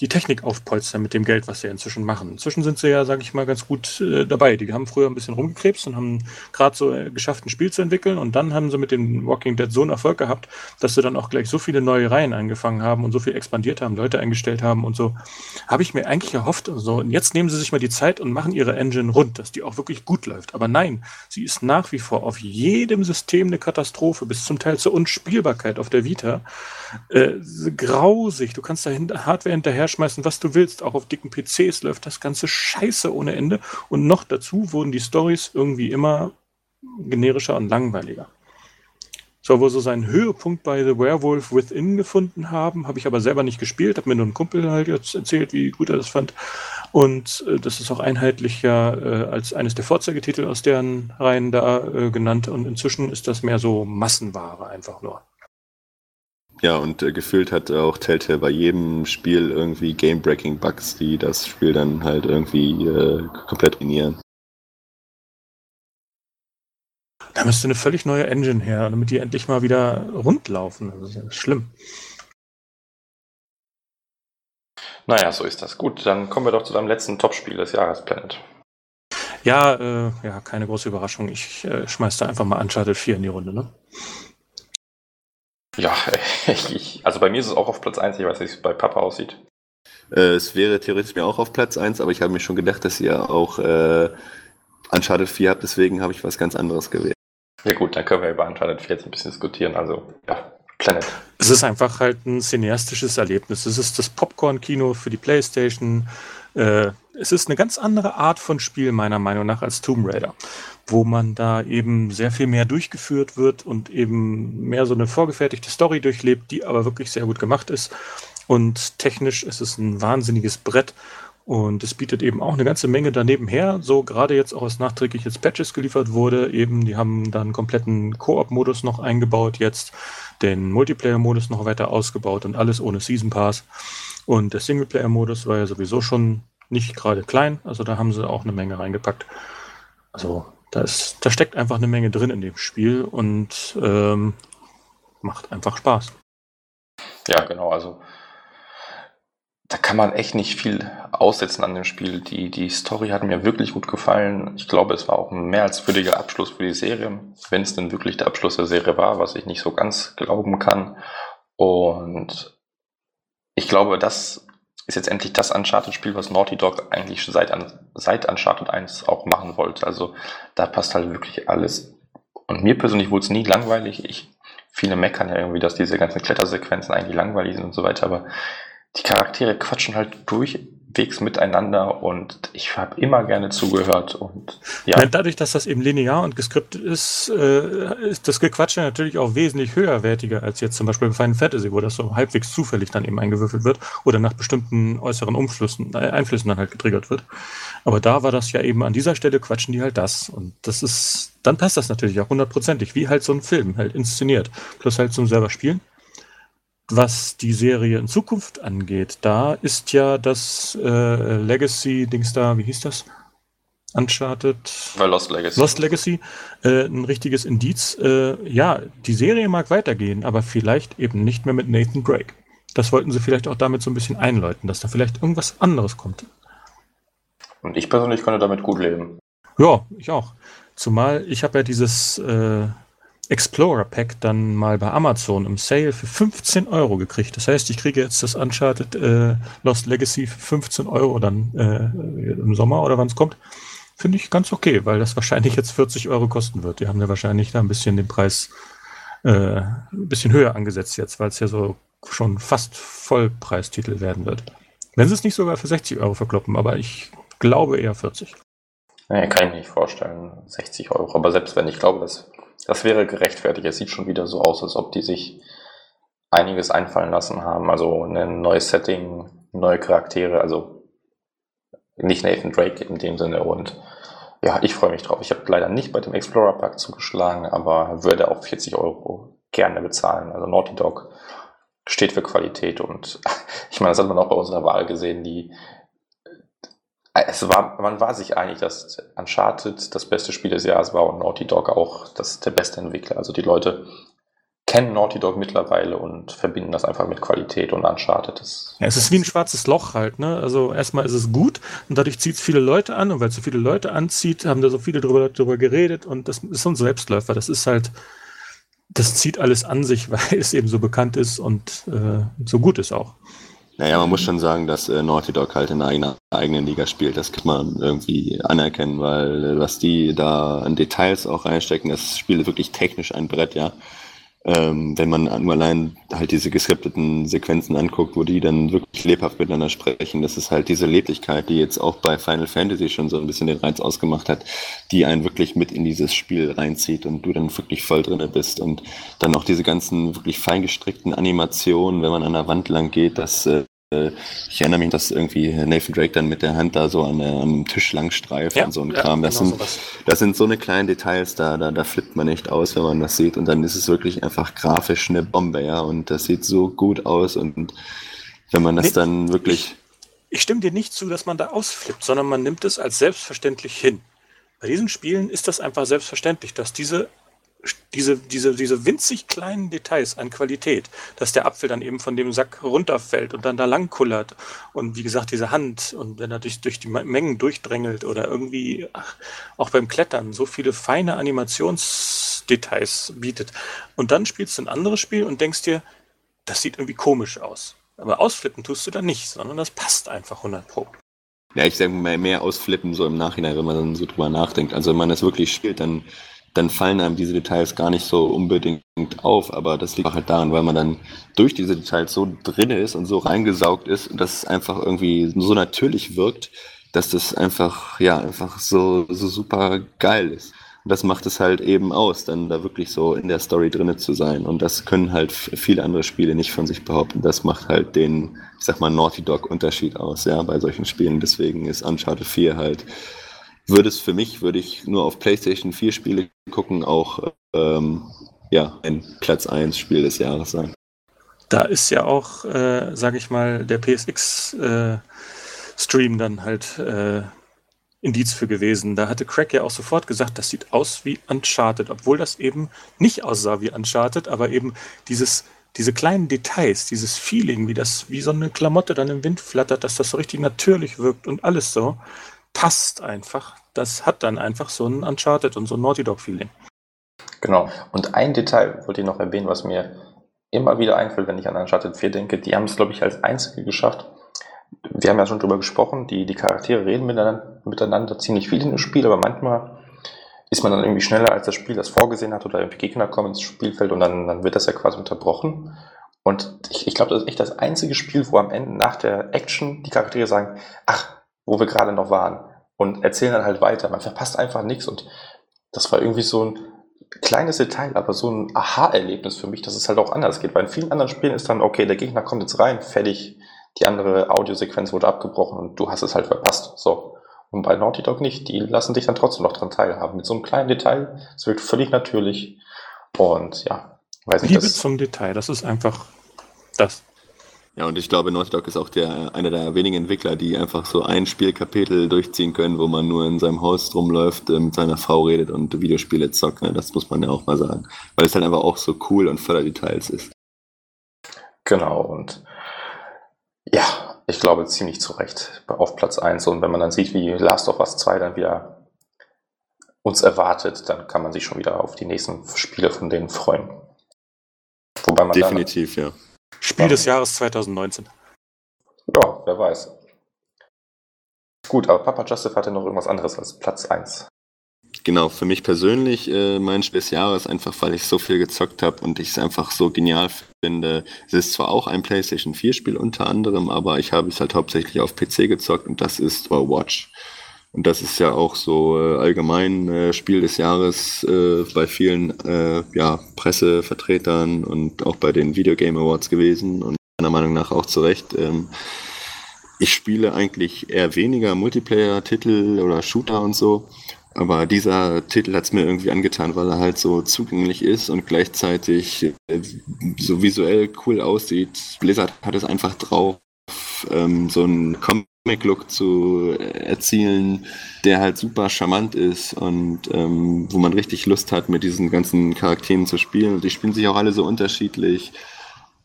die Technik aufpolstern mit dem Geld, was sie inzwischen machen. Inzwischen sind sie ja, sage ich mal, ganz gut äh, dabei. Die haben früher ein bisschen rumgekrebst und haben gerade so äh, geschafft, ein Spiel zu entwickeln. Und dann haben sie mit dem Walking Dead so einen Erfolg gehabt, dass sie dann auch gleich so viele neue Reihen angefangen haben und so viel expandiert haben, Leute eingestellt haben und so. Habe ich mir eigentlich erhofft. Also, und jetzt nehmen sie sich mal die Zeit und machen ihre Engine rund, dass die auch wirklich gut läuft. Aber nein, sie ist nach wie vor auf jedem System eine Katastrophe, bis zum Teil zur Unspielbarkeit auf der Vita. Äh, grausig. Du kannst da Hardware hinterher schmeißen, was du willst. Auch auf dicken PCs läuft das ganze Scheiße ohne Ende. Und noch dazu wurden die Stories irgendwie immer generischer und langweiliger. Soll wohl so seinen Höhepunkt bei The Werewolf Within gefunden haben, habe ich aber selber nicht gespielt, habe mir nur ein Kumpel halt jetzt erzählt, wie gut er das fand. Und äh, das ist auch einheitlicher äh, als eines der Vorzeigetitel aus deren Reihen da äh, genannt. Und inzwischen ist das mehr so Massenware einfach nur. Ja, und äh, gefühlt hat auch Telltale bei jedem Spiel irgendwie Game-Breaking-Bugs, die das Spiel dann halt irgendwie äh, komplett ruinieren. Da müsste eine völlig neue Engine her, damit die endlich mal wieder rund laufen. Das ist ja schlimm. Naja, so ist das. Gut, dann kommen wir doch zu deinem letzten Topspiel des Jahres, Planet. Ja, äh, ja, keine große Überraschung. Ich äh, schmeiß da einfach mal Uncharted 4 in die Runde, ne? Ja, ich, also bei mir ist es auch auf Platz 1, ich weiß nicht, wie es bei Papa aussieht. Äh, es wäre theoretisch mir auch auf Platz 1, aber ich habe mir schon gedacht, dass ihr auch äh, Uncharted 4 habt, deswegen habe ich was ganz anderes gewählt. Ja gut, dann können wir über Uncharted 4 jetzt ein bisschen diskutieren. Also, ja, Planet. Es ist einfach halt ein cineastisches Erlebnis. Es ist das Popcorn-Kino für die Playstation. Äh, es ist eine ganz andere Art von Spiel, meiner Meinung nach, als Tomb Raider wo man da eben sehr viel mehr durchgeführt wird und eben mehr so eine vorgefertigte Story durchlebt, die aber wirklich sehr gut gemacht ist. Und technisch ist es ein wahnsinniges Brett. Und es bietet eben auch eine ganze Menge daneben her. So gerade jetzt auch als nachträglich jetzt Patches geliefert wurde. Eben, die haben dann einen kompletten Koop-Modus noch eingebaut jetzt, den Multiplayer-Modus noch weiter ausgebaut und alles ohne Season Pass. Und der Singleplayer-Modus war ja sowieso schon nicht gerade klein. Also da haben sie auch eine Menge reingepackt. Also da, ist, da steckt einfach eine Menge drin in dem Spiel und ähm, macht einfach Spaß. Ja, genau. Also da kann man echt nicht viel aussetzen an dem Spiel. Die, die Story hat mir wirklich gut gefallen. Ich glaube, es war auch ein mehr als würdiger Abschluss für die Serie, wenn es denn wirklich der Abschluss der Serie war, was ich nicht so ganz glauben kann. Und ich glaube, das ist jetzt endlich das Uncharted-Spiel, was Naughty Dog eigentlich seit, seit Uncharted 1 auch machen wollte. Also da passt halt wirklich alles. Und mir persönlich wurde es nie langweilig. Ich, viele meckern ja irgendwie, dass diese ganzen Klettersequenzen eigentlich langweilig sind und so weiter, aber die Charaktere quatschen halt durchwegs miteinander und ich habe immer gerne zugehört und ja. Dadurch, dass das eben linear und geskriptet ist, äh, ist das Gequatsche natürlich auch wesentlich höherwertiger als jetzt zum Beispiel bei Final Fantasy, wo das so halbwegs zufällig dann eben eingewürfelt wird oder nach bestimmten äußeren Umflüssen, äh, Einflüssen dann halt getriggert wird. Aber da war das ja eben an dieser Stelle quatschen die halt das und das ist, dann passt das natürlich auch hundertprozentig, wie halt so ein Film halt inszeniert, plus halt zum selber spielen was die Serie in Zukunft angeht, da ist ja das äh, Legacy-Dings da, wie hieß das? Uncharted. Bei Lost Legacy. Lost Legacy, äh, ein richtiges Indiz. Äh, ja, die Serie mag weitergehen, aber vielleicht eben nicht mehr mit Nathan Drake. Das wollten sie vielleicht auch damit so ein bisschen einläuten, dass da vielleicht irgendwas anderes kommt. Und ich persönlich könnte damit gut leben. Ja, ich auch. Zumal ich habe ja dieses äh, Explorer Pack dann mal bei Amazon im Sale für 15 Euro gekriegt. Das heißt, ich kriege jetzt das Uncharted äh, Lost Legacy für 15 Euro dann äh, im Sommer oder wann es kommt. Finde ich ganz okay, weil das wahrscheinlich jetzt 40 Euro kosten wird. Die haben ja wahrscheinlich da ein bisschen den Preis äh, ein bisschen höher angesetzt jetzt, weil es ja so schon fast Vollpreistitel werden wird. Wenn sie es nicht sogar für 60 Euro verkloppen, aber ich glaube eher 40. Nee, kann ich nicht vorstellen. 60 Euro. Aber selbst wenn ich glaube, das, das wäre gerechtfertigt. Es sieht schon wieder so aus, als ob die sich einiges einfallen lassen haben. Also ein neues Setting, neue Charaktere, also nicht Nathan Drake in dem Sinne. Und ja, ich freue mich drauf. Ich habe leider nicht bei dem Explorer Pack zugeschlagen, aber würde auch 40 Euro gerne bezahlen. Also Naughty Dog steht für Qualität und ich meine, das hat man auch bei unserer Wahl gesehen, die es war, man war sich einig, dass Uncharted das beste Spiel des Jahres war und Naughty Dog auch das der beste Entwickler. Also die Leute kennen Naughty Dog mittlerweile und verbinden das einfach mit Qualität und Uncharted. Das ja, es ist wie ein schwarzes Loch halt, ne? Also erstmal ist es gut und dadurch zieht es viele Leute an und weil es so viele Leute anzieht, haben da so viele drüber, drüber geredet und das ist so ein Selbstläufer. Das ist halt, das zieht alles an sich, weil es eben so bekannt ist und äh, so gut ist auch. Naja, man muss schon sagen, dass äh, Naughty Dog halt in einer eigenen Liga spielt. Das kann man irgendwie anerkennen, weil äh, was die da an Details auch reinstecken, das Spiel ist wirklich technisch ein Brett, ja ähm, wenn man nur allein halt diese geskripteten Sequenzen anguckt, wo die dann wirklich lebhaft miteinander sprechen, das ist halt diese Leblichkeit, die jetzt auch bei Final Fantasy schon so ein bisschen den Reiz ausgemacht hat, die einen wirklich mit in dieses Spiel reinzieht und du dann wirklich voll drinne bist. Und dann auch diese ganzen wirklich feingestrickten Animationen, wenn man an der Wand lang geht, das äh, ich erinnere mich, dass irgendwie Nathan Drake dann mit der Hand da so an, der, am Tisch lang streift ja, und so ein ja, Kram. Das, genau sind, das sind so eine kleinen Details, da, da, da flippt man echt aus, wenn man das sieht. Und dann ist es wirklich einfach grafisch eine Bombe, ja. Und das sieht so gut aus. Und wenn man das nee, dann wirklich. Ich, ich stimme dir nicht zu, dass man da ausflippt, sondern man nimmt es als selbstverständlich hin. Bei diesen Spielen ist das einfach selbstverständlich, dass diese diese, diese, diese winzig kleinen Details an Qualität, dass der Apfel dann eben von dem Sack runterfällt und dann da lang kullert und wie gesagt diese Hand und wenn er durch, durch die Mengen durchdrängelt oder irgendwie ach, auch beim Klettern so viele feine Animationsdetails bietet. Und dann spielst du ein anderes Spiel und denkst dir, das sieht irgendwie komisch aus. Aber ausflippen tust du da nicht, sondern das passt einfach 100 Pro. Ja, ich sage mal mehr ausflippen so im Nachhinein, wenn man dann so drüber nachdenkt. Also wenn man das wirklich spielt, dann dann fallen einem diese Details gar nicht so unbedingt auf, aber das liegt halt daran, weil man dann durch diese Details so drin ist und so reingesaugt ist, dass es einfach irgendwie so natürlich wirkt, dass das einfach, ja, einfach so, so super geil ist. Und das macht es halt eben aus, dann da wirklich so in der Story drinne zu sein. Und das können halt viele andere Spiele nicht von sich behaupten. Das macht halt den, ich sag mal, Naughty Dog Unterschied aus, ja, bei solchen Spielen. Deswegen ist Uncharted 4 halt würde es für mich, würde ich nur auf PlayStation 4 Spiele gucken, auch ähm, ja, ein Platz 1 Spiel des Jahres sein. Da ist ja auch, äh, sage ich mal, der PSX-Stream äh, dann halt äh, Indiz für gewesen. Da hatte Craig ja auch sofort gesagt, das sieht aus wie Uncharted, obwohl das eben nicht aussah wie Uncharted, aber eben dieses diese kleinen Details, dieses Feeling, wie das, wie so eine Klamotte dann im Wind flattert, dass das so richtig natürlich wirkt und alles so, passt einfach. Das hat dann einfach so ein Uncharted und so ein Naughty Dog-Feeling. Genau. Und ein Detail wollte ich noch erwähnen, was mir immer wieder einfällt, wenn ich an Uncharted 4 denke. Die haben es, glaube ich, als einzige geschafft. Wir haben ja schon drüber gesprochen, die, die Charaktere reden miteinander, miteinander ziemlich viel in dem Spiel, aber manchmal ist man dann irgendwie schneller, als das Spiel das vorgesehen hat oder irgendwie Gegner kommen ins Spielfeld und dann, dann wird das ja quasi unterbrochen. Und ich, ich glaube, das ist echt das einzige Spiel, wo am Ende nach der Action die Charaktere sagen, ach, wo wir gerade noch waren und erzählen dann halt weiter. Man verpasst einfach nichts und das war irgendwie so ein kleines Detail, aber so ein Aha-Erlebnis für mich, dass es halt auch anders geht. Weil in vielen anderen Spielen ist dann, okay, der Gegner kommt jetzt rein, fertig, die andere Audiosequenz wurde abgebrochen und du hast es halt verpasst. So. Und bei Naughty Dog nicht. Die lassen dich dann trotzdem noch dran teilhaben. Mit so einem kleinen Detail. Es wirkt völlig natürlich. Und ja, weiß nicht. Liebe das zum Detail, das ist einfach das. Ja, und ich glaube, Naughty Dog ist auch der, einer der wenigen Entwickler, die einfach so ein Spielkapitel durchziehen können, wo man nur in seinem Haus rumläuft, äh, mit seiner Frau redet und Videospiele zockt. Ne? Das muss man ja auch mal sagen. Weil es halt einfach auch so cool und voller Details ist. Genau, und ja, ich glaube ziemlich zu Recht auf Platz 1. Und wenn man dann sieht, wie Last of Us 2 dann wieder uns erwartet, dann kann man sich schon wieder auf die nächsten Spiele von denen freuen. Wobei man Definitiv, dann, ja Spiel des Jahres 2019. Ja, wer weiß. Gut, aber Papa Justif hatte noch irgendwas anderes als Platz 1. genau, für mich persönlich äh, mein Spiel des Jahres, einfach weil ich so viel gezockt habe und ich es einfach so genial finde. Es ist zwar auch ein PlayStation 4-Spiel unter anderem, aber ich habe es halt hauptsächlich auf PC gezockt und das ist Overwatch. Und das ist ja auch so äh, allgemein äh, Spiel des Jahres äh, bei vielen äh, ja, Pressevertretern und auch bei den Video Game Awards gewesen und meiner Meinung nach auch zu Recht. Ähm, ich spiele eigentlich eher weniger Multiplayer-Titel oder Shooter und so. Aber dieser Titel hat es mir irgendwie angetan, weil er halt so zugänglich ist und gleichzeitig äh, so visuell cool aussieht. Blizzard hat es einfach drauf, ähm, so einen Comic-Look zu erzielen, der halt super charmant ist und ähm, wo man richtig Lust hat, mit diesen ganzen Charakteren zu spielen. Und die spielen sich auch alle so unterschiedlich.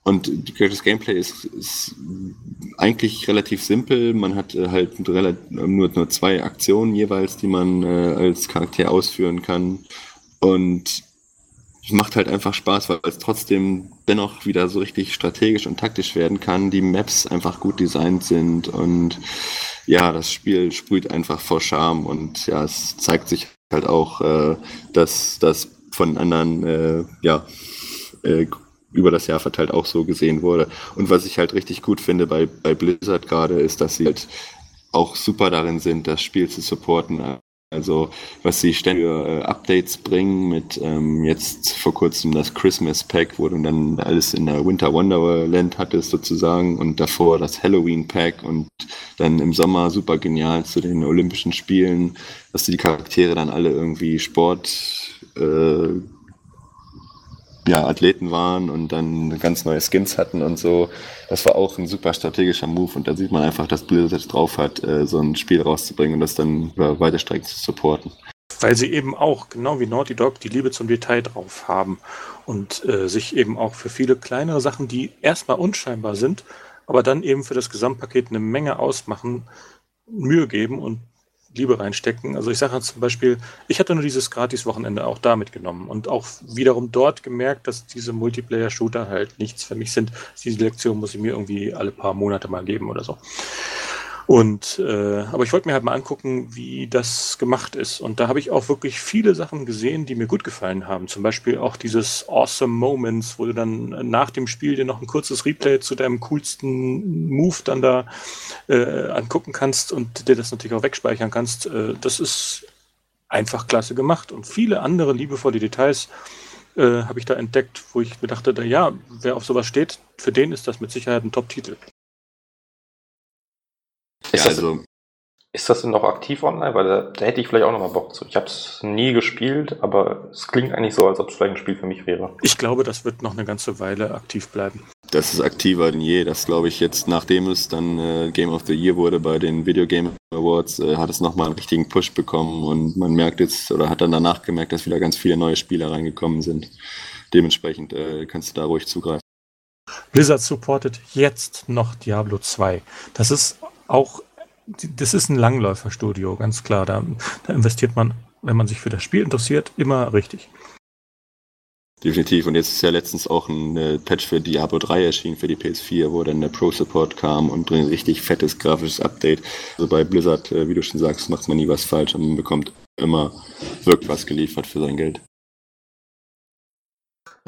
Und das Gameplay ist, ist, eigentlich relativ simpel. Man hat äh, halt nur, nur zwei Aktionen jeweils, die man äh, als Charakter ausführen kann. Und macht halt einfach Spaß, weil es trotzdem dennoch wieder so richtig strategisch und taktisch werden kann. Die Maps einfach gut designt sind und ja, das Spiel sprüht einfach vor Charme und ja, es zeigt sich halt auch, äh, dass das von anderen äh, ja, äh, über das Jahr verteilt auch so gesehen wurde. Und was ich halt richtig gut finde bei, bei Blizzard gerade, ist, dass sie halt auch super darin sind, das Spiel zu supporten. Also was sie ständig äh, Updates bringen mit ähm, jetzt vor kurzem das Christmas Pack, wo du dann alles in der Winter Wonderland hattest sozusagen und davor das Halloween Pack und dann im Sommer super genial zu den Olympischen Spielen, dass die Charaktere dann alle irgendwie Sport äh, ja, Athleten waren und dann ganz neue Skins hatten und so. Das war auch ein super strategischer Move und da sieht man einfach, dass Blizzard drauf hat, äh, so ein Spiel rauszubringen und das dann über weite Strecken zu supporten. Weil sie eben auch, genau wie Naughty Dog, die Liebe zum Detail drauf haben und äh, sich eben auch für viele kleinere Sachen, die erstmal unscheinbar sind, aber dann eben für das Gesamtpaket eine Menge ausmachen, Mühe geben und Liebe reinstecken. Also ich sage zum Beispiel, ich hatte nur dieses Gratis-Wochenende auch da mitgenommen und auch wiederum dort gemerkt, dass diese Multiplayer-Shooter halt nichts für mich sind. Diese Lektion muss ich mir irgendwie alle paar Monate mal geben oder so. Und äh, aber ich wollte mir halt mal angucken, wie das gemacht ist. Und da habe ich auch wirklich viele Sachen gesehen, die mir gut gefallen haben. Zum Beispiel auch dieses Awesome Moments, wo du dann nach dem Spiel dir noch ein kurzes Replay zu deinem coolsten Move dann da äh, angucken kannst und dir das natürlich auch wegspeichern kannst. Äh, das ist einfach klasse gemacht. Und viele andere liebevolle Details äh, habe ich da entdeckt, wo ich mir dachte, da, ja, wer auf sowas steht, für den ist das mit Sicherheit ein Top-Titel. Ist, ja, das, also, ist das denn noch aktiv online? Weil da, da hätte ich vielleicht auch noch mal Bock zu. Ich habe es nie gespielt, aber es klingt eigentlich so, als ob es vielleicht ein Spiel für mich wäre. Ich glaube, das wird noch eine ganze Weile aktiv bleiben. Das ist aktiver denn je. Das glaube ich jetzt, nachdem es dann äh, Game of the Year wurde bei den Video Game Awards, äh, hat es nochmal einen richtigen Push bekommen und man merkt jetzt oder hat dann danach gemerkt, dass wieder ganz viele neue Spiele reingekommen sind. Dementsprechend äh, kannst du da ruhig zugreifen. Blizzard supportet jetzt noch Diablo 2. Das ist auch, das ist ein Langläuferstudio, ganz klar. Da, da investiert man, wenn man sich für das Spiel interessiert, immer richtig. Definitiv. Und jetzt ist ja letztens auch ein äh, Patch für Diablo 3 erschienen für die PS4, wo dann der Pro-Support kam und ein richtig fettes grafisches Update. Also bei Blizzard, äh, wie du schon sagst, macht man nie was falsch und man bekommt immer wirklich was geliefert für sein Geld.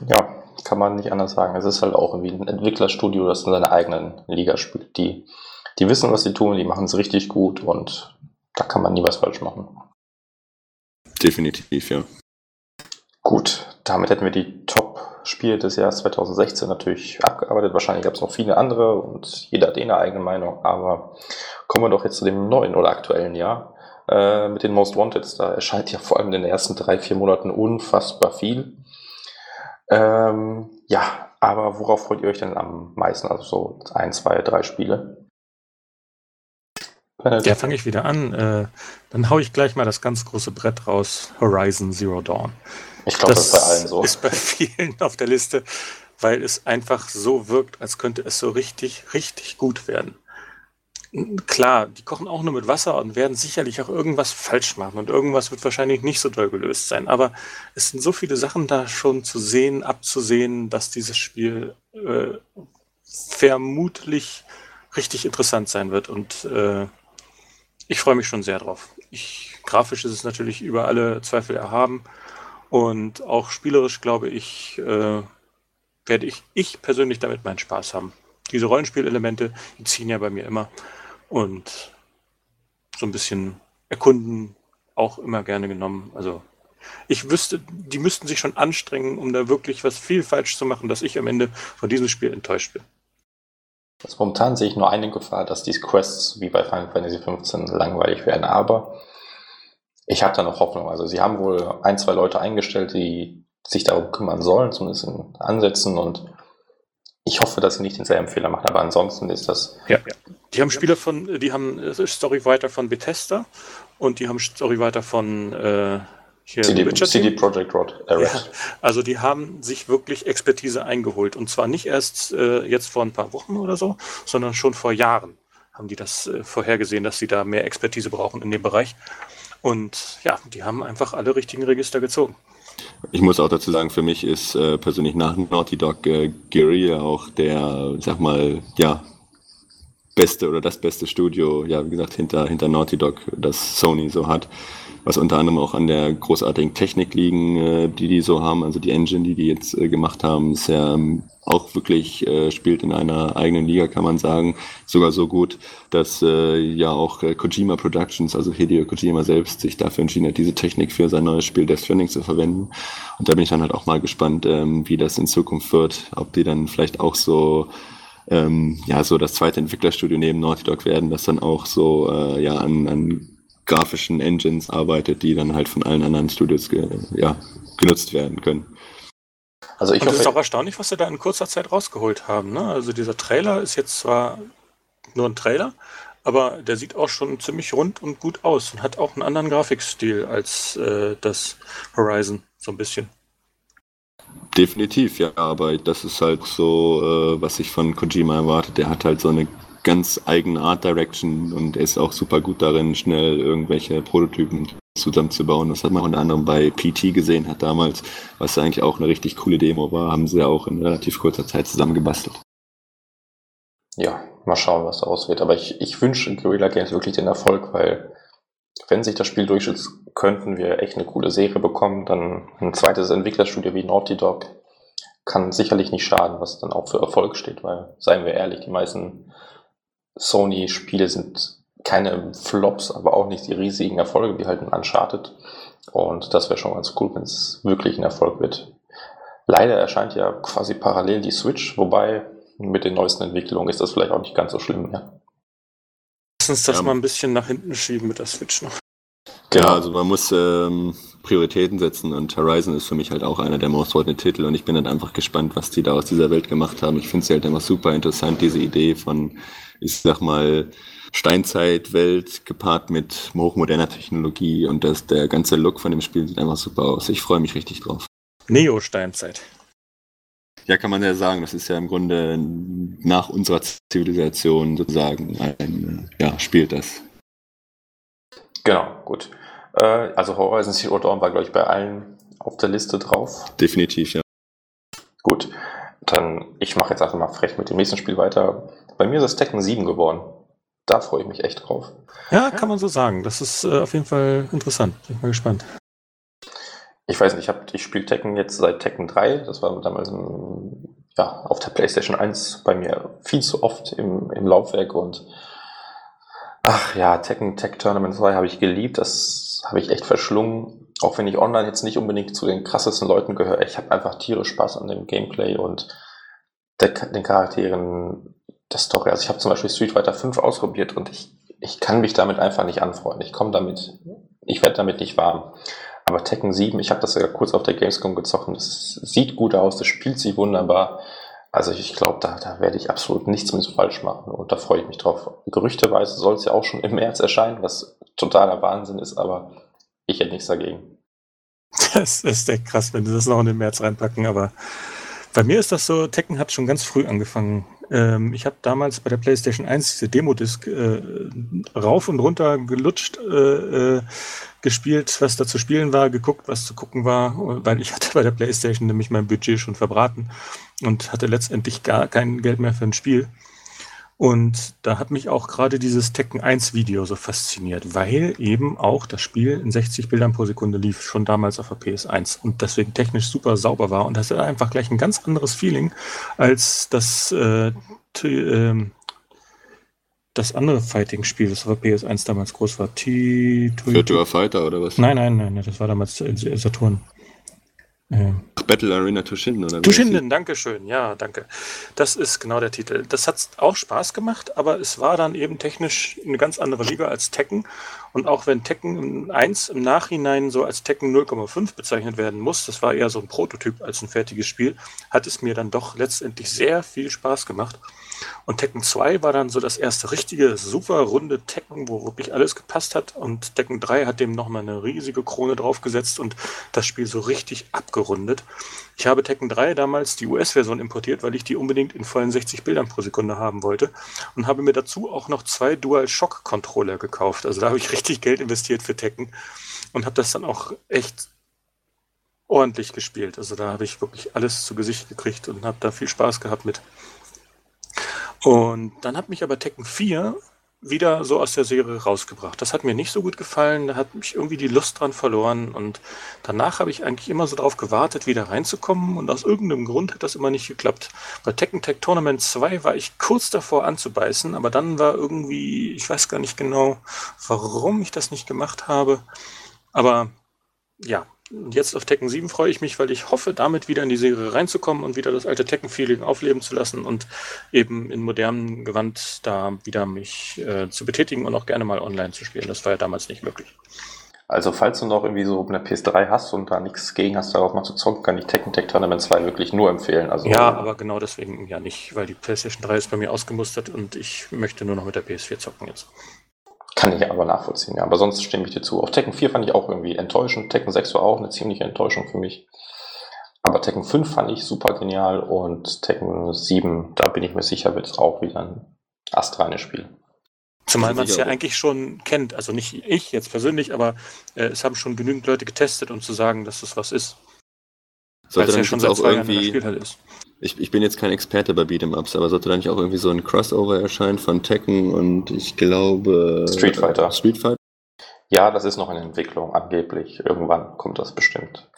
Ja, kann man nicht anders sagen. Es ist halt auch wie ein Entwicklerstudio, das in seiner eigenen Liga spielt, die die wissen, was sie tun, die machen es richtig gut und da kann man nie was falsch machen. Definitiv, ja. Gut, damit hätten wir die Top-Spiele des Jahres 2016 natürlich abgearbeitet. Wahrscheinlich gab es noch viele andere und jeder hat eh eine eigene Meinung. Aber kommen wir doch jetzt zu dem neuen oder aktuellen Jahr äh, mit den Most Wanted. Da erscheint ja vor allem in den ersten drei, vier Monaten unfassbar viel. Ähm, ja, aber worauf freut ihr euch denn am meisten? Also so ein, zwei, drei Spiele? Ja, fange ich wieder an. Äh, dann haue ich gleich mal das ganz große Brett raus. Horizon Zero Dawn. Ich glaube, das, das ist bei allen so. Ist bei vielen auf der Liste, weil es einfach so wirkt, als könnte es so richtig, richtig gut werden. Klar, die kochen auch nur mit Wasser und werden sicherlich auch irgendwas falsch machen und irgendwas wird wahrscheinlich nicht so doll gelöst sein. Aber es sind so viele Sachen da schon zu sehen, abzusehen, dass dieses Spiel äh, vermutlich richtig interessant sein wird und äh, ich freue mich schon sehr drauf. Ich, grafisch ist es natürlich über alle Zweifel erhaben und auch spielerisch, glaube ich, äh, werde ich, ich persönlich damit meinen Spaß haben. Diese Rollenspielelemente, die ziehen ja bei mir immer und so ein bisschen erkunden auch immer gerne genommen. Also ich wüsste, die müssten sich schon anstrengen, um da wirklich was viel falsch zu machen, dass ich am Ende von diesem Spiel enttäuscht bin. Also momentan sehe ich nur eine Gefahr, dass diese Quests wie bei Final Fantasy XV langweilig werden, aber ich habe da noch Hoffnung. Also sie haben wohl ein, zwei Leute eingestellt, die sich darum kümmern sollen, zumindest in Ansätzen und ich hoffe, dass sie nicht denselben Fehler machen, aber ansonsten ist das. Ja, ja. Die haben Spieler von, die haben Storywriter von Bethesda und die haben Storywriter von äh, hier CD, CD Projekt Rod. Ja, also die haben sich wirklich Expertise eingeholt und zwar nicht erst äh, jetzt vor ein paar Wochen oder so, sondern schon vor Jahren haben die das äh, vorhergesehen, dass sie da mehr Expertise brauchen in dem Bereich. Und ja, die haben einfach alle richtigen Register gezogen. Ich muss auch dazu sagen, für mich ist äh, persönlich nach Naughty Dog äh, Guerrilla auch der, sag mal, ja, beste oder das beste Studio, ja, wie gesagt, hinter, hinter Naughty Dog, das Sony so hat was unter anderem auch an der großartigen Technik liegen, äh, die die so haben. Also die Engine, die die jetzt äh, gemacht haben, ist ja ähm, auch wirklich äh, spielt in einer eigenen Liga, kann man sagen. Sogar so gut, dass äh, ja auch äh, Kojima Productions, also Hideo Kojima selbst, sich dafür entschieden hat, diese Technik für sein neues Spiel Death Stranding zu verwenden. Und da bin ich dann halt auch mal gespannt, ähm, wie das in Zukunft wird, ob die dann vielleicht auch so ähm, ja so das zweite Entwicklerstudio neben Naughty Dog werden, das dann auch so äh, ja an, an grafischen Engines arbeitet, die dann halt von allen anderen Studios ge ja, genutzt werden können. Also ich es ist auch erstaunlich, was sie da in kurzer Zeit rausgeholt haben. Ne? Also dieser Trailer ist jetzt zwar nur ein Trailer, aber der sieht auch schon ziemlich rund und gut aus und hat auch einen anderen Grafikstil als äh, das Horizon, so ein bisschen. Definitiv, ja, aber das ist halt so, äh, was ich von Kojima erwartet. Der hat halt so eine ganz eigene Art Direction und ist auch super gut darin, schnell irgendwelche Prototypen zusammenzubauen. Das hat man unter anderem bei PT gesehen hat damals, was eigentlich auch eine richtig coole Demo war, haben sie ja auch in relativ kurzer Zeit zusammengebastelt. Ja, mal schauen, was daraus wird. Aber ich, ich wünsche Guerrilla Games wirklich den Erfolg, weil wenn sich das Spiel durchschützt, könnten wir echt eine coole Serie bekommen. Dann ein zweites Entwicklerstudio wie Naughty Dog kann sicherlich nicht schaden, was dann auch für Erfolg steht, weil, seien wir ehrlich, die meisten Sony-Spiele sind keine Flops, aber auch nicht die riesigen Erfolge wie halt ein Uncharted. Und das wäre schon ganz cool, wenn es wirklich ein Erfolg wird. Leider erscheint ja quasi parallel die Switch, wobei mit den neuesten Entwicklungen ist das vielleicht auch nicht ganz so schlimm mehr. Lass uns das ja. mal ein bisschen nach hinten schieben mit der Switch noch. Genau, also man muss ähm, Prioritäten setzen und Horizon ist für mich halt auch einer der most wanted Titel und ich bin halt einfach gespannt, was die da aus dieser Welt gemacht haben. Ich finde es halt immer super interessant, diese Idee von ich sag mal, Steinzeitwelt gepaart mit hochmoderner Technologie und das, der ganze Look von dem Spiel sieht einfach super aus. Ich freue mich richtig drauf. Neo-Steinzeit. Ja, kann man ja sagen, das ist ja im Grunde nach unserer Zivilisation sozusagen ein, ja, spielt das. Genau, gut. Äh, also Horizon Zero Dawn war, glaube ich, bei allen auf der Liste drauf. Definitiv, ja. Gut, dann ich mache jetzt einfach mal frech mit dem nächsten Spiel weiter. Bei mir ist es Tekken 7 geworden. Da freue ich mich echt drauf. Ja, kann man so sagen. Das ist äh, auf jeden Fall interessant. Bin mal gespannt. Ich weiß nicht, ich, ich spiele Tekken jetzt seit Tekken 3. Das war damals im, ja, auf der PlayStation 1 bei mir viel zu oft im, im Laufwerk und ach ja, Tekken Tech Tournament 2 habe ich geliebt. Das habe ich echt verschlungen. Auch wenn ich online jetzt nicht unbedingt zu den krassesten Leuten gehöre. Ich habe einfach tierisch Spaß an dem Gameplay und der, den Charakteren das Story. Also ich habe zum Beispiel Street Fighter 5 ausprobiert und ich, ich kann mich damit einfach nicht anfreunden. Ich komme damit, ich werde damit nicht warm. Aber Tekken 7, ich habe das ja kurz auf der Gamescom gezockt und das sieht gut aus, das spielt sich wunderbar. Also ich glaube, da, da werde ich absolut nichts so falsch machen und da freue ich mich drauf. Gerüchteweise soll es ja auch schon im März erscheinen, was totaler Wahnsinn ist, aber ich hätte nichts dagegen. Das ist echt krass, wenn sie das noch in den März reinpacken, aber bei mir ist das so, Tekken hat schon ganz früh angefangen. Ähm, ich habe damals bei der PlayStation 1 diese Demo-Disc äh, rauf und runter gelutscht, äh, äh, gespielt, was da zu spielen war, geguckt, was zu gucken war, weil ich hatte bei der PlayStation nämlich mein Budget schon verbraten und hatte letztendlich gar kein Geld mehr für ein Spiel. Und da hat mich auch gerade dieses Tekken 1 Video so fasziniert, weil eben auch das Spiel in 60 Bildern pro Sekunde lief, schon damals auf der PS1 und deswegen technisch super sauber war. Und das ist einfach gleich ein ganz anderes Feeling als das, äh, ähm, das andere Fighting-Spiel, das auf der PS1 damals groß war. Virtua Fighter oder was? Nein, nein, nein, das war damals Saturn. Ja. Battle Arena Tushinden, oder? Tushinden, danke schön. Ja, danke. Das ist genau der Titel. Das hat auch Spaß gemacht, aber es war dann eben technisch eine ganz andere Liga als Tekken. Und auch wenn Tekken 1 im Nachhinein so als Tekken 0,5 bezeichnet werden muss, das war eher so ein Prototyp als ein fertiges Spiel, hat es mir dann doch letztendlich sehr viel Spaß gemacht. Und Tekken 2 war dann so das erste richtige, super runde Tekken, wo wirklich alles gepasst hat. Und Tekken 3 hat dem nochmal eine riesige Krone draufgesetzt und das Spiel so richtig abgerundet. Ich habe Tekken 3 damals die US-Version importiert, weil ich die unbedingt in vollen 60 Bildern pro Sekunde haben wollte. Und habe mir dazu auch noch zwei Dual-Shock-Controller gekauft. Also da habe ich richtig Geld investiert für Tekken und habe das dann auch echt ordentlich gespielt. Also da habe ich wirklich alles zu Gesicht gekriegt und habe da viel Spaß gehabt mit. Und dann hat mich aber Tekken 4 wieder so aus der Serie rausgebracht. Das hat mir nicht so gut gefallen, da hat mich irgendwie die Lust dran verloren und danach habe ich eigentlich immer so drauf gewartet, wieder reinzukommen und aus irgendeinem Grund hat das immer nicht geklappt. Bei Tekken Tag Tournament 2 war ich kurz davor anzubeißen, aber dann war irgendwie, ich weiß gar nicht genau, warum ich das nicht gemacht habe, aber ja, jetzt auf Tekken 7 freue ich mich, weil ich hoffe, damit wieder in die Serie reinzukommen und wieder das alte Tekken-Feeling aufleben zu lassen und eben in modernem Gewand da wieder mich äh, zu betätigen und auch gerne mal online zu spielen. Das war ja damals nicht möglich. Also falls du noch irgendwie so eine PS3 hast und da nichts gegen hast, darauf mal zu zocken, kann ich Tekken Tag Tournament 2 wirklich nur empfehlen. Also, ja, aber genau deswegen ja nicht, weil die PlayStation 3 ist bei mir ausgemustert und ich möchte nur noch mit der PS4 zocken jetzt. Kann ich aber nachvollziehen, ja. Aber sonst stimme ich dir zu. Auf Tekken 4 fand ich auch irgendwie enttäuschend. Tekken 6 war auch eine ziemliche Enttäuschung für mich. Aber Tekken 5 fand ich super genial und Tekken 7, da bin ich mir sicher, wird es auch wieder ein astreines Spiel. Zumal man es ja eigentlich schon kennt. Also nicht ich jetzt persönlich, aber äh, es haben schon genügend Leute getestet, um zu sagen, dass das was ist. Sollte Weil es ja schon seit zwei Jahren in der Spielhalle ist ich, ich bin jetzt kein Experte bei Beat'em-Ups, aber sollte da nicht auch irgendwie so ein Crossover erscheinen von Tekken und ich glaube... Street Fighter. Street Fighter? Ja, das ist noch in Entwicklung, angeblich. Irgendwann kommt das bestimmt.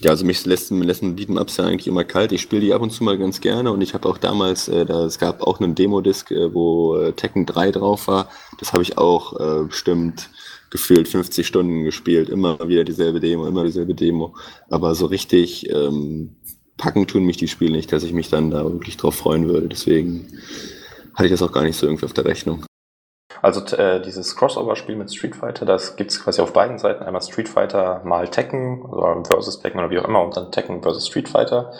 Ja, also mich lässt, lassen Beat'em-Ups ja eigentlich immer kalt. Ich spiele die ab und zu mal ganz gerne und ich habe auch damals, äh, da, es gab auch einen Demo-Disc, äh, wo äh, Tekken 3 drauf war. Das habe ich auch äh, bestimmt gefühlt 50 Stunden gespielt. Immer wieder dieselbe Demo, immer dieselbe Demo. Aber so richtig ähm, packen tun mich die Spiele nicht, dass ich mich dann da wirklich drauf freuen würde. Deswegen hatte ich das auch gar nicht so irgendwie auf der Rechnung. Also äh, dieses Crossover-Spiel mit Street Fighter, das gibt es quasi auf beiden Seiten. Einmal Street Fighter mal Tekken, also versus Tekken oder wie auch immer, und dann Tekken versus Street Fighter.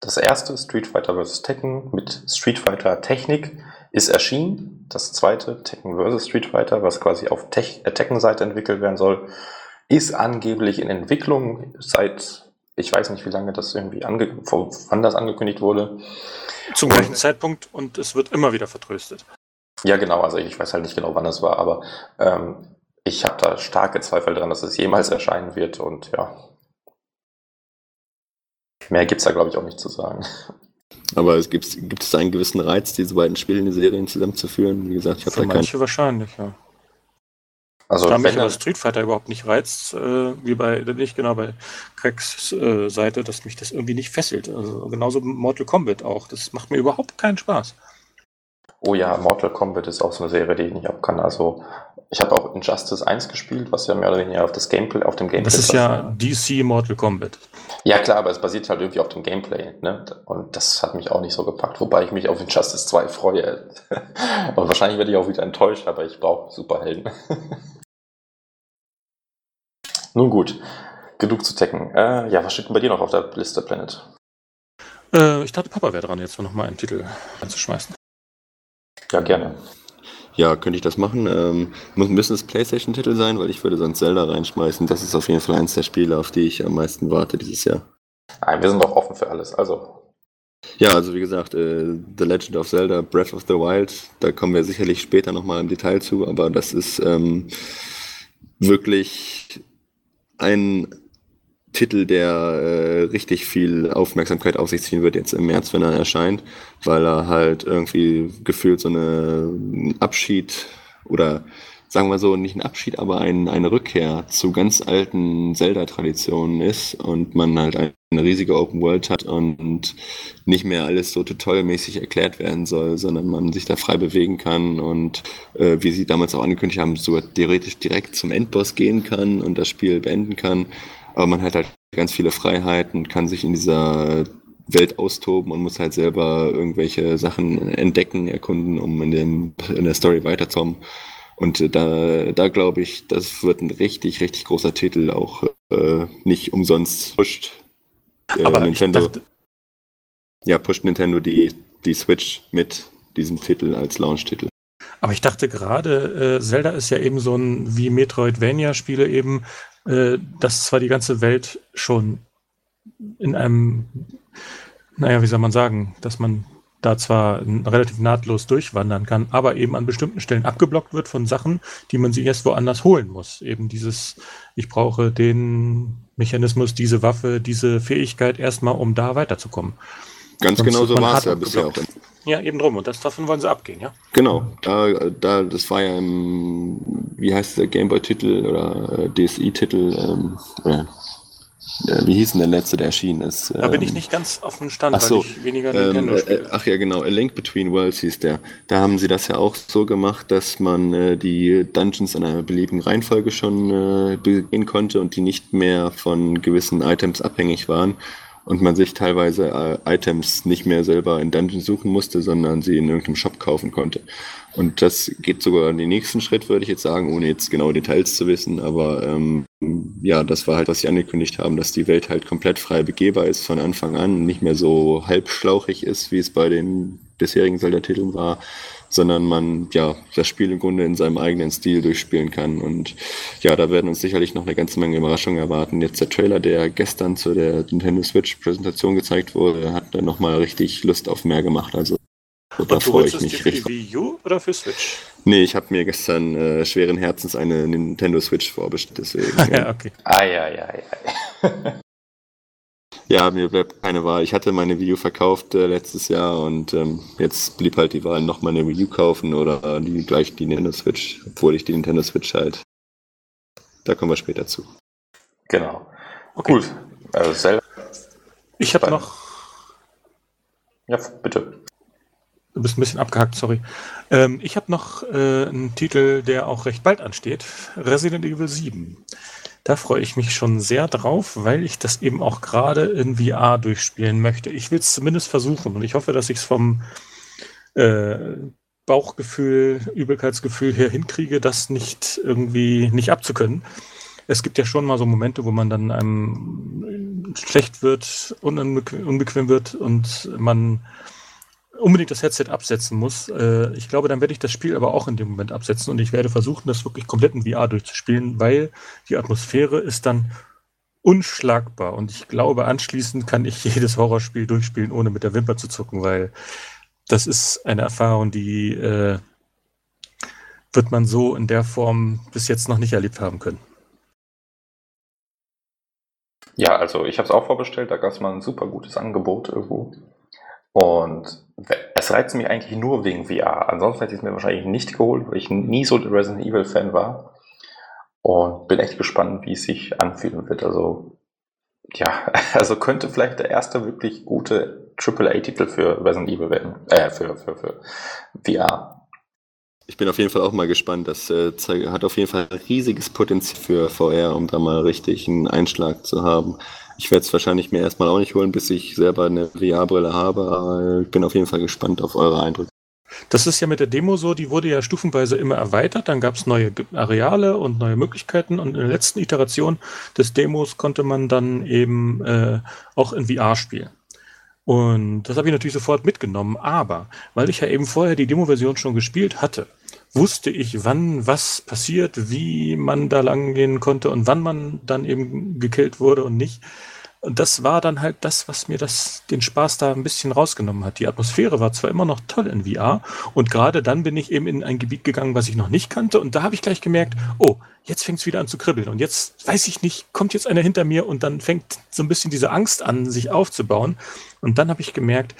Das erste, Street Fighter vs. Tekken mit Street Fighter Technik, ist erschienen. Das zweite, Tekken vs. Street Fighter, was quasi auf äh, Tekken-Seite entwickelt werden soll, ist angeblich in Entwicklung seit ich weiß nicht, wie lange das irgendwie ange wann das angekündigt wurde. Zum und, gleichen Zeitpunkt und es wird immer wieder vertröstet. Ja, genau, also ich weiß halt nicht genau, wann es war, aber ähm, ich habe da starke Zweifel dran, dass es jemals erscheinen wird und ja. Mehr gibt es da, glaube ich, auch nicht zu sagen. Aber es gibt, gibt es einen gewissen Reiz, diese beiden Spiele in Serien zusammenzuführen? Wie gesagt, ich habe da manche keinen... wahrscheinlich, ja. Also da mich aber Street Fighter überhaupt nicht reizt, äh, wie bei, nicht genau bei Cracks äh, Seite, dass mich das irgendwie nicht fesselt. Also genauso Mortal Kombat auch. Das macht mir überhaupt keinen Spaß. Oh ja, Mortal Kombat ist auch so eine Serie, die ich nicht abkann. Also ich habe auch Injustice 1 gespielt, was ja mehr oder weniger auf das Gameplay, auf dem Gameplay. Das ist ja DC Mortal Kombat. Ja klar, aber es basiert halt irgendwie auf dem Gameplay, ne? Und das hat mich auch nicht so gepackt, wobei ich mich auf Injustice 2 freue. Und wahrscheinlich werde ich auch wieder enttäuscht, aber ich brauche Superhelden. Nun gut, genug zu tecken. Äh, ja, was steht denn bei dir noch auf der Liste, Planet? Äh, ich dachte, Papa wäre dran, jetzt noch mal einen Titel anzuschmeißen. Ja, gerne. Ja, könnte ich das machen. Ähm, müssen es Playstation-Titel sein, weil ich würde sonst Zelda reinschmeißen. Das ist auf jeden Fall eins der Spiele, auf die ich am meisten warte dieses Jahr. Nein, wir sind doch offen für alles. Also. Ja, also wie gesagt, äh, The Legend of Zelda, Breath of the Wild, da kommen wir sicherlich später nochmal im Detail zu, aber das ist ähm, wirklich ein Titel, der richtig viel Aufmerksamkeit auf sich ziehen wird jetzt im März, wenn er erscheint, weil er halt irgendwie gefühlt so eine Abschied oder sagen wir so, nicht ein Abschied, aber ein, eine Rückkehr zu ganz alten Zelda-Traditionen ist und man halt eine riesige Open World hat und nicht mehr alles so tutorialmäßig erklärt werden soll, sondern man sich da frei bewegen kann und äh, wie sie damals auch angekündigt haben, so theoretisch direkt zum Endboss gehen kann und das Spiel beenden kann. Aber man hat halt ganz viele Freiheiten, kann sich in dieser Welt austoben und muss halt selber irgendwelche Sachen entdecken, erkunden, um in, dem, in der Story weiterzukommen. Und äh, da, da glaube ich, das wird ein richtig, richtig großer Titel, auch äh, nicht umsonst pusht äh, Aber Nintendo. Dachte... Ja, pusht Nintendo die, die Switch mit diesem Titel als Launch-Titel. Aber ich dachte gerade, äh, Zelda ist ja eben so ein wie Metroidvania-Spiele eben, äh, dass zwar die ganze Welt schon in einem, naja, wie soll man sagen, dass man da zwar relativ nahtlos durchwandern kann, aber eben an bestimmten Stellen abgeblockt wird von Sachen, die man sich erst woanders holen muss. Eben dieses, ich brauche den Mechanismus, diese Waffe, diese Fähigkeit erstmal, um da weiterzukommen. Ganz Sonst genau so war es ja bisher auch. Ja, eben drum. Und das, davon wollen sie abgehen, ja? Genau. Da, da, das war ja im, wie heißt der Gameboy-Titel oder äh, DSI-Titel, ähm, äh, wie hieß denn der letzte, der erschienen ist? Da bin ich ähm, nicht ganz auf dem Stand, ach so, weil ich weniger ähm, Nintendo äh, Ach ja, genau, A Link Between Worlds hieß der. Da haben sie das ja auch so gemacht, dass man äh, die Dungeons in einer beliebigen Reihenfolge schon äh, begehen konnte und die nicht mehr von gewissen Items abhängig waren und man sich teilweise äh, Items nicht mehr selber in Dungeons suchen musste, sondern sie in irgendeinem Shop kaufen konnte. Und das geht sogar in den nächsten Schritt, würde ich jetzt sagen, ohne jetzt genaue Details zu wissen. Aber ähm, ja, das war halt, was sie angekündigt haben, dass die Welt halt komplett frei begehbar ist von Anfang an, nicht mehr so halbschlauchig ist, wie es bei den bisherigen Zelda-Titeln war, sondern man ja das Spiel im Grunde in seinem eigenen Stil durchspielen kann. Und ja, da werden uns sicherlich noch eine ganze Menge Überraschungen erwarten. Jetzt der Trailer, der gestern zu der Nintendo Switch-Präsentation gezeigt wurde, hat dann nochmal richtig Lust auf mehr gemacht. Also da freue ich mich richtig. Für die Wii U oder für Switch? Nee, ich habe mir gestern äh, schweren Herzens eine Nintendo Switch vorbestellt, deswegen. ja, okay. Ah, ja, ja, ja. ja, mir bleibt keine Wahl. Ich hatte meine Wii U verkauft äh, letztes Jahr und ähm, jetzt blieb halt die Wahl, nochmal eine Wii U kaufen oder die, gleich die Nintendo Switch, obwohl ich die Nintendo Switch halt. Da kommen wir später zu. Genau. Okay. Gut. Also selber. Ich habe noch. Ja, bitte. Du bist ein bisschen abgehackt, sorry. Ähm, ich habe noch äh, einen Titel, der auch recht bald ansteht. Resident Evil 7. Da freue ich mich schon sehr drauf, weil ich das eben auch gerade in VR durchspielen möchte. Ich will es zumindest versuchen und ich hoffe, dass ich es vom äh, Bauchgefühl, Übelkeitsgefühl her hinkriege, das nicht irgendwie nicht abzukönnen. Es gibt ja schon mal so Momente, wo man dann einem schlecht wird, unbequem wird und man unbedingt das Headset absetzen muss. Äh, ich glaube, dann werde ich das Spiel aber auch in dem Moment absetzen und ich werde versuchen, das wirklich komplett in VR durchzuspielen, weil die Atmosphäre ist dann unschlagbar und ich glaube, anschließend kann ich jedes Horrorspiel durchspielen, ohne mit der Wimper zu zucken, weil das ist eine Erfahrung, die äh, wird man so in der Form bis jetzt noch nicht erlebt haben können. Ja, also ich habe es auch vorbestellt, da gab es mal ein super gutes Angebot irgendwo. Und es reizt mich eigentlich nur wegen VR. Ansonsten hätte ich es mir wahrscheinlich nicht geholt, weil ich nie so der Resident Evil Fan war. Und bin echt gespannt, wie es sich anfühlen wird. Also, ja, also könnte vielleicht der erste wirklich gute AAA-Titel für Resident Evil werden. Äh, für, für, für VR. Ich bin auf jeden Fall auch mal gespannt. Das äh, hat auf jeden Fall riesiges Potenzial für VR, um da mal richtig einen Einschlag zu haben. Ich werde es wahrscheinlich mir erstmal auch nicht holen, bis ich selber eine VR-Brille habe, ich bin auf jeden Fall gespannt auf eure Eindrücke. Das ist ja mit der Demo so, die wurde ja stufenweise immer erweitert, dann gab es neue Areale und neue Möglichkeiten und in der letzten Iteration des Demos konnte man dann eben äh, auch in VR spielen. Und das habe ich natürlich sofort mitgenommen, aber weil ich ja eben vorher die Demo-Version schon gespielt hatte, wusste ich, wann was passiert, wie man da lang gehen konnte und wann man dann eben gekillt wurde und nicht. Und das war dann halt das, was mir das, den Spaß da ein bisschen rausgenommen hat. Die Atmosphäre war zwar immer noch toll in VR und gerade dann bin ich eben in ein Gebiet gegangen, was ich noch nicht kannte und da habe ich gleich gemerkt, oh, jetzt fängt es wieder an zu kribbeln und jetzt weiß ich nicht, kommt jetzt einer hinter mir und dann fängt so ein bisschen diese Angst an, sich aufzubauen. Und dann habe ich gemerkt,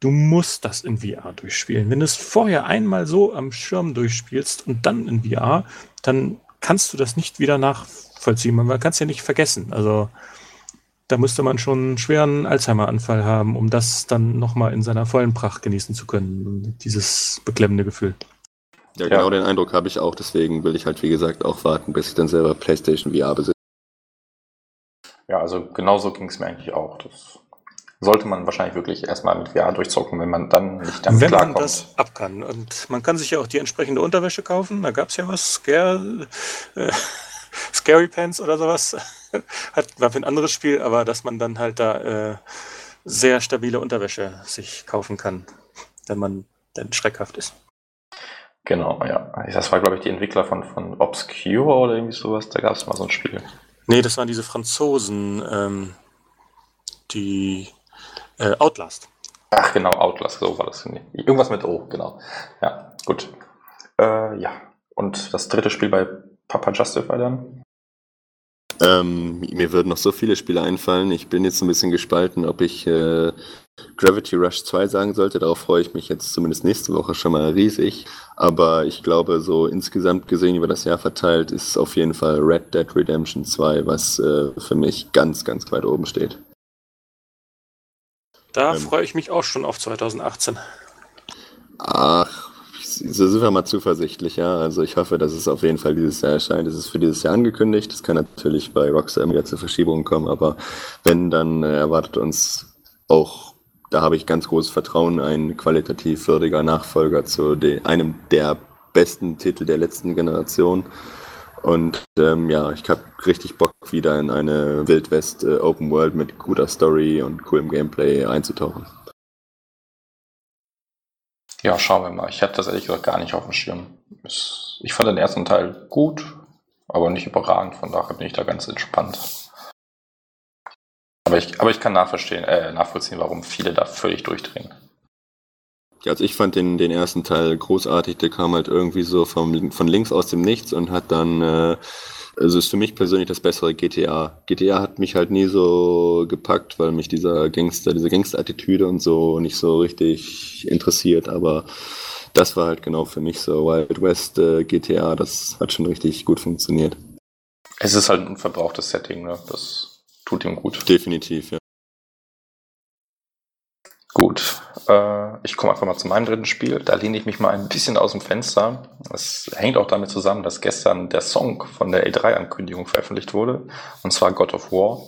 du musst das in VR durchspielen. Wenn du es vorher einmal so am Schirm durchspielst und dann in VR, dann kannst du das nicht wieder nachvollziehen. Man kann es ja nicht vergessen. Also da müsste man schon einen schweren Alzheimer-Anfall haben, um das dann nochmal in seiner vollen Pracht genießen zu können. Dieses beklemmende Gefühl. Ja, genau ja. den Eindruck habe ich auch. Deswegen will ich halt, wie gesagt, auch warten, bis ich dann selber PlayStation VR besitze. Ja, also genauso ging es mir eigentlich auch. Das sollte man wahrscheinlich wirklich erstmal mit VR durchzocken, wenn man dann nicht damit wenn klarkommt. Wenn man das ab kann. Und man kann sich ja auch die entsprechende Unterwäsche kaufen. Da gab es ja was, Scare, äh, Scary Pants oder sowas. Hat, war für ein anderes Spiel, aber dass man dann halt da äh, sehr stabile Unterwäsche sich kaufen kann, wenn man dann schreckhaft ist. Genau, ja. Das war, glaube ich, die Entwickler von, von Obscure oder irgendwie sowas. Da gab es mal so ein Spiel. Nee, das waren diese Franzosen, ähm, die äh, Outlast. Ach genau, Outlast, so war das. Irgendwas mit O, genau. Ja, gut. Äh, ja, und das dritte Spiel bei Papa Justify dann? Ähm, mir würden noch so viele Spiele einfallen. Ich bin jetzt ein bisschen gespalten, ob ich äh, Gravity Rush 2 sagen sollte. Darauf freue ich mich jetzt zumindest nächste Woche schon mal riesig. Aber ich glaube, so insgesamt gesehen über das Jahr verteilt ist auf jeden Fall Red Dead Redemption 2, was äh, für mich ganz, ganz weit oben steht. Da ähm, freue ich mich auch schon auf 2018. Ach, so sind wir mal zuversichtlich, ja. Also ich hoffe, dass es auf jeden Fall dieses Jahr erscheint. Es ist für dieses Jahr angekündigt. Es kann natürlich bei Rockstar wieder zur Verschiebung kommen, aber wenn, dann äh, erwartet uns auch, da habe ich ganz großes Vertrauen, ein qualitativ würdiger Nachfolger zu einem der besten Titel der letzten Generation. Und ähm, ja, ich habe richtig Bock, wieder in eine Wildwest äh, Open World mit guter Story und coolem Gameplay einzutauchen. Ja, schauen wir mal. Ich hatte das ehrlich gesagt gar nicht auf dem Schirm. Ich fand den ersten Teil gut, aber nicht überragend, von daher bin ich da ganz entspannt. Aber ich, aber ich kann nachvollziehen, äh, nachvollziehen, warum viele da völlig durchdrehen. Also ich fand den, den ersten Teil großartig, der kam halt irgendwie so vom, von links aus dem Nichts und hat dann äh, also ist für mich persönlich das bessere GTA. GTA hat mich halt nie so gepackt, weil mich dieser Gangster, diese Gangster-Attitüde und so nicht so richtig interessiert, aber das war halt genau für mich so Wild West äh, GTA, das hat schon richtig gut funktioniert. Es ist halt ein verbrauchtes Setting, ne? Das tut ihm gut. Definitiv, ja. Gut, äh, ich komme einfach mal zu meinem dritten Spiel. Da lehne ich mich mal ein bisschen aus dem Fenster. Es hängt auch damit zusammen, dass gestern der Song von der E3-Ankündigung veröffentlicht wurde, und zwar God of War.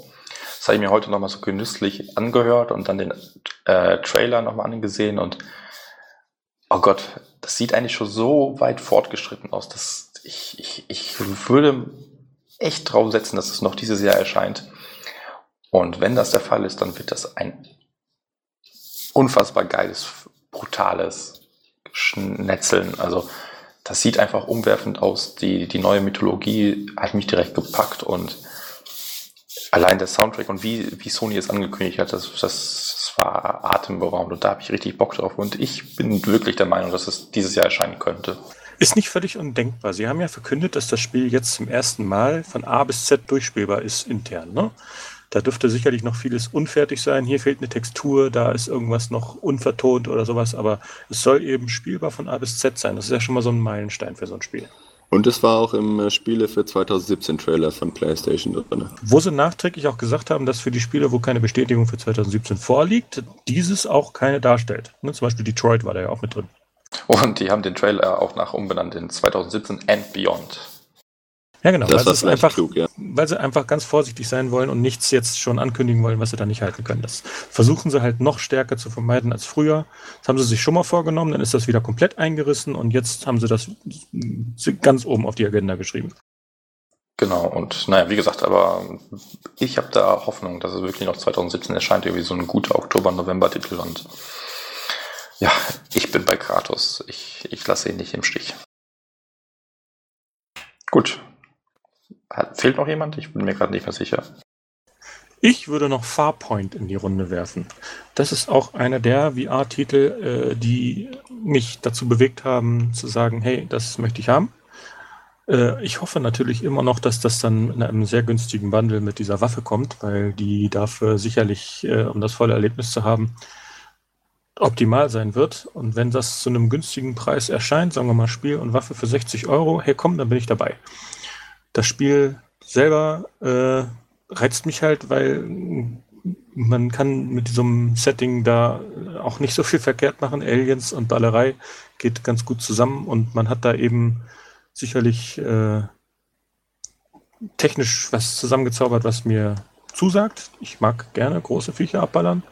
Das habe ich mir heute nochmal so genüsslich angehört und dann den äh, Trailer nochmal angesehen und oh Gott, das sieht eigentlich schon so weit fortgeschritten aus, dass ich, ich, ich würde echt drauf setzen, dass es noch dieses Jahr erscheint. Und wenn das der Fall ist, dann wird das ein unfassbar geiles, brutales Schnetzeln. Also das sieht einfach umwerfend aus. Die, die neue Mythologie hat mich direkt gepackt und allein der Soundtrack und wie, wie Sony es angekündigt hat, das, das war atemberaubend und da habe ich richtig Bock drauf und ich bin wirklich der Meinung, dass es dieses Jahr erscheinen könnte. Ist nicht völlig undenkbar. Sie haben ja verkündet, dass das Spiel jetzt zum ersten Mal von A bis Z durchspielbar ist intern. Ne? Da dürfte sicherlich noch vieles unfertig sein. Hier fehlt eine Textur, da ist irgendwas noch unvertont oder sowas, aber es soll eben spielbar von A bis Z sein. Das ist ja schon mal so ein Meilenstein für so ein Spiel. Und es war auch im äh, Spiele für 2017 Trailer von PlayStation drin. Wo sie nachträglich auch gesagt haben, dass für die Spiele, wo keine Bestätigung für 2017 vorliegt, dieses auch keine darstellt. Ne, zum Beispiel Detroit war da ja auch mit drin. Und die haben den Trailer auch nach umbenannt in 2017 and Beyond. Ja, genau, das weil, sie einfach, klug, ja. weil sie einfach ganz vorsichtig sein wollen und nichts jetzt schon ankündigen wollen, was sie da nicht halten können. Das versuchen sie halt noch stärker zu vermeiden als früher. Das haben sie sich schon mal vorgenommen, dann ist das wieder komplett eingerissen und jetzt haben sie das ganz oben auf die Agenda geschrieben. Genau, und naja, wie gesagt, aber ich habe da Hoffnung, dass es wirklich noch 2017 erscheint, irgendwie so ein guter Oktober-November-Titel und ja, ich bin bei Kratos. Ich, ich lasse ihn nicht im Stich. Gut, Fehlt noch jemand? Ich bin mir gerade nicht mehr sicher. Ich würde noch Farpoint in die Runde werfen. Das ist auch einer der VR-Titel, äh, die mich dazu bewegt haben, zu sagen, hey, das möchte ich haben. Äh, ich hoffe natürlich immer noch, dass das dann in einem sehr günstigen Bundle mit dieser Waffe kommt, weil die dafür sicherlich, äh, um das volle Erlebnis zu haben, optimal sein wird. Und wenn das zu einem günstigen Preis erscheint, sagen wir mal Spiel und Waffe für 60 Euro, hey komm, dann bin ich dabei. Das Spiel selber äh, reizt mich halt, weil man kann mit diesem Setting da auch nicht so viel verkehrt machen. Aliens und Ballerei geht ganz gut zusammen und man hat da eben sicherlich äh, technisch was zusammengezaubert, was mir zusagt. Ich mag gerne große Viecher abballern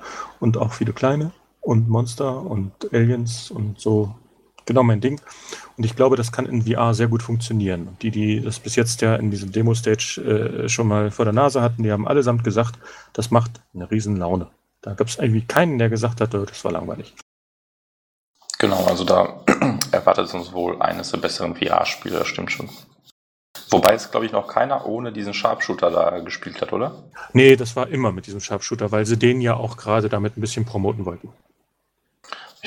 und auch viele kleine und Monster und Aliens und so genau mein Ding. Und ich glaube, das kann in VR sehr gut funktionieren. Die, die das bis jetzt ja in diesem Demo-Stage äh, schon mal vor der Nase hatten, die haben allesamt gesagt, das macht eine riesen Laune. Da gab es irgendwie keinen, der gesagt hat, das war langweilig. Genau, also da erwartet uns wohl eines der besseren VR-Spiele, das stimmt schon. Wobei es, glaube ich, noch keiner ohne diesen Sharpshooter da gespielt hat, oder? Nee, das war immer mit diesem Sharpshooter, weil sie den ja auch gerade damit ein bisschen promoten wollten.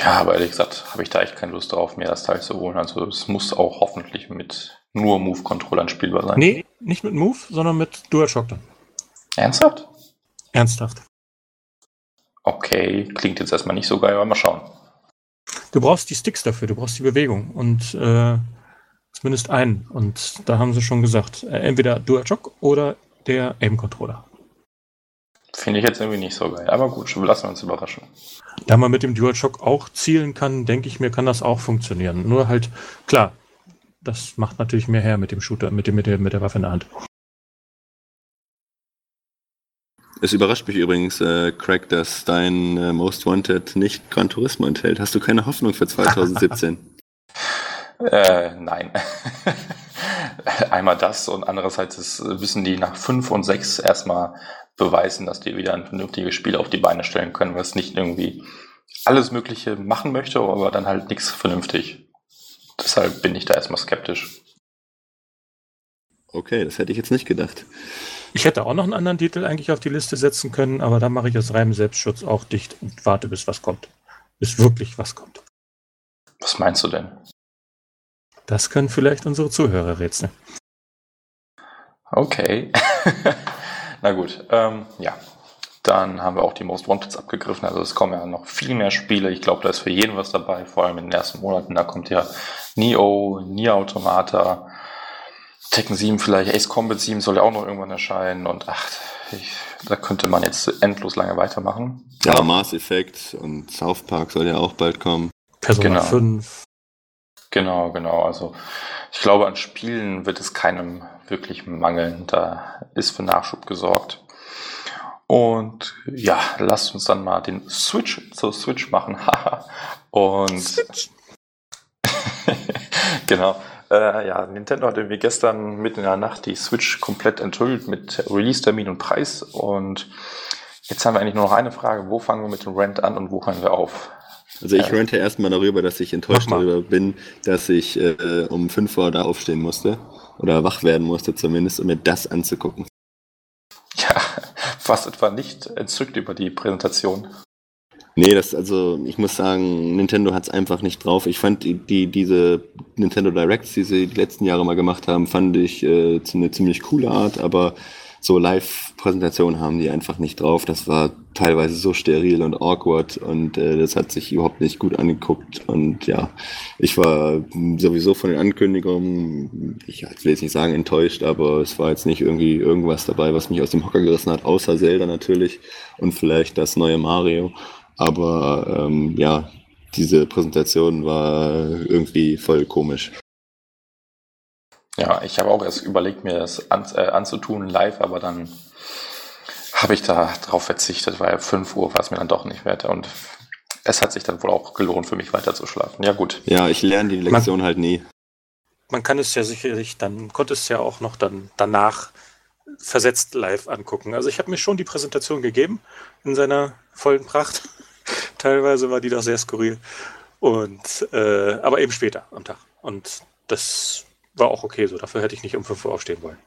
Ja, aber ehrlich gesagt habe ich da echt keine Lust drauf, mir das Teil zu holen. Also es muss auch hoffentlich mit nur Move-Controllern spielbar sein. Nee, nicht mit Move, sondern mit DualShock dann. Ernsthaft? Ernsthaft. Okay, klingt jetzt erstmal nicht so geil, aber mal schauen. Du brauchst die Sticks dafür, du brauchst die Bewegung und äh, zumindest einen. Und da haben sie schon gesagt, äh, entweder DualShock oder der Aim-Controller. Finde ich jetzt irgendwie nicht so geil. Aber gut, lassen wir uns überraschen. Da man mit dem DualShock auch zielen kann, denke ich mir, kann das auch funktionieren. Nur halt, klar, das macht natürlich mehr her mit dem Shooter, mit, dem, mit, der, mit der Waffe in der Hand. Es überrascht mich übrigens, äh, Craig, dass dein äh, Most Wanted nicht Gran Turismo enthält. Hast du keine Hoffnung für 2017? äh, nein. Einmal das und andererseits müssen die nach 5 und 6 erstmal beweisen, dass die wieder ein vernünftiges Spiel auf die Beine stellen können, was nicht irgendwie alles Mögliche machen möchte, aber dann halt nichts vernünftig. Deshalb bin ich da erstmal skeptisch. Okay, das hätte ich jetzt nicht gedacht. Ich hätte auch noch einen anderen Titel eigentlich auf die Liste setzen können, aber da mache ich aus reinem Selbstschutz auch dicht und warte, bis was kommt. Bis wirklich was kommt. Was meinst du denn? Das können vielleicht unsere Zuhörer rätseln. Okay. Na gut, ähm, ja. Dann haben wir auch die Most Wanteds abgegriffen. Also es kommen ja noch viel mehr Spiele. Ich glaube, da ist für jeden was dabei, vor allem in den ersten Monaten. Da kommt ja Neo, Nier Automata, Tekken 7 vielleicht, Ace Combat 7 soll ja auch noch irgendwann erscheinen und ach, ich, da könnte man jetzt endlos lange weitermachen. Ja, Mass Effect und South Park soll ja auch bald kommen. Persona genau. 5. Genau, genau. Also ich glaube, an Spielen wird es keinem wirklich mangeln. Da ist für Nachschub gesorgt. Und ja, lasst uns dann mal den Switch zur Switch machen. und Switch. genau. Äh, ja, Nintendo hatte mir gestern mitten in der Nacht die Switch komplett enthüllt mit Release-Termin und Preis. Und jetzt haben wir eigentlich nur noch eine Frage. Wo fangen wir mit dem Rent an und wo hören wir auf? Also ich rente erstmal darüber, dass ich enttäuscht darüber bin, dass ich äh, um 5 Uhr da aufstehen musste. Oder wach werden musste zumindest, um mir das anzugucken. Ja, fast etwa nicht entzückt über die Präsentation. Nee, das, also, ich muss sagen, Nintendo hat es einfach nicht drauf. Ich fand die, die, diese Nintendo Directs, die sie die letzten Jahre mal gemacht haben, fand ich äh, eine ziemlich coole Art, aber so Live-Präsentationen haben die einfach nicht drauf. Das war teilweise so steril und awkward und äh, das hat sich überhaupt nicht gut angeguckt. Und ja, ich war sowieso von den Ankündigungen, ich will jetzt nicht sagen enttäuscht, aber es war jetzt nicht irgendwie irgendwas dabei, was mich aus dem Hocker gerissen hat, außer Zelda natürlich und vielleicht das neue Mario. Aber ähm, ja, diese Präsentation war irgendwie voll komisch. Ja, ich habe auch erst überlegt, mir das an, äh, anzutun live, aber dann habe ich da drauf verzichtet, weil 5 Uhr war es mir dann doch nicht wert und es hat sich dann wohl auch gelohnt für mich weiter zu schlafen. Ja, gut. Ja, ich lerne die Lektion man, halt nie. Man kann es ja sicherlich dann, konnte es ja auch noch dann danach versetzt live angucken. Also ich habe mir schon die Präsentation gegeben in seiner vollen Pracht. Teilweise war die doch sehr skurril. Und äh, aber eben später am Tag. Und das war auch okay so. Dafür hätte ich nicht um 5 Uhr aufstehen wollen.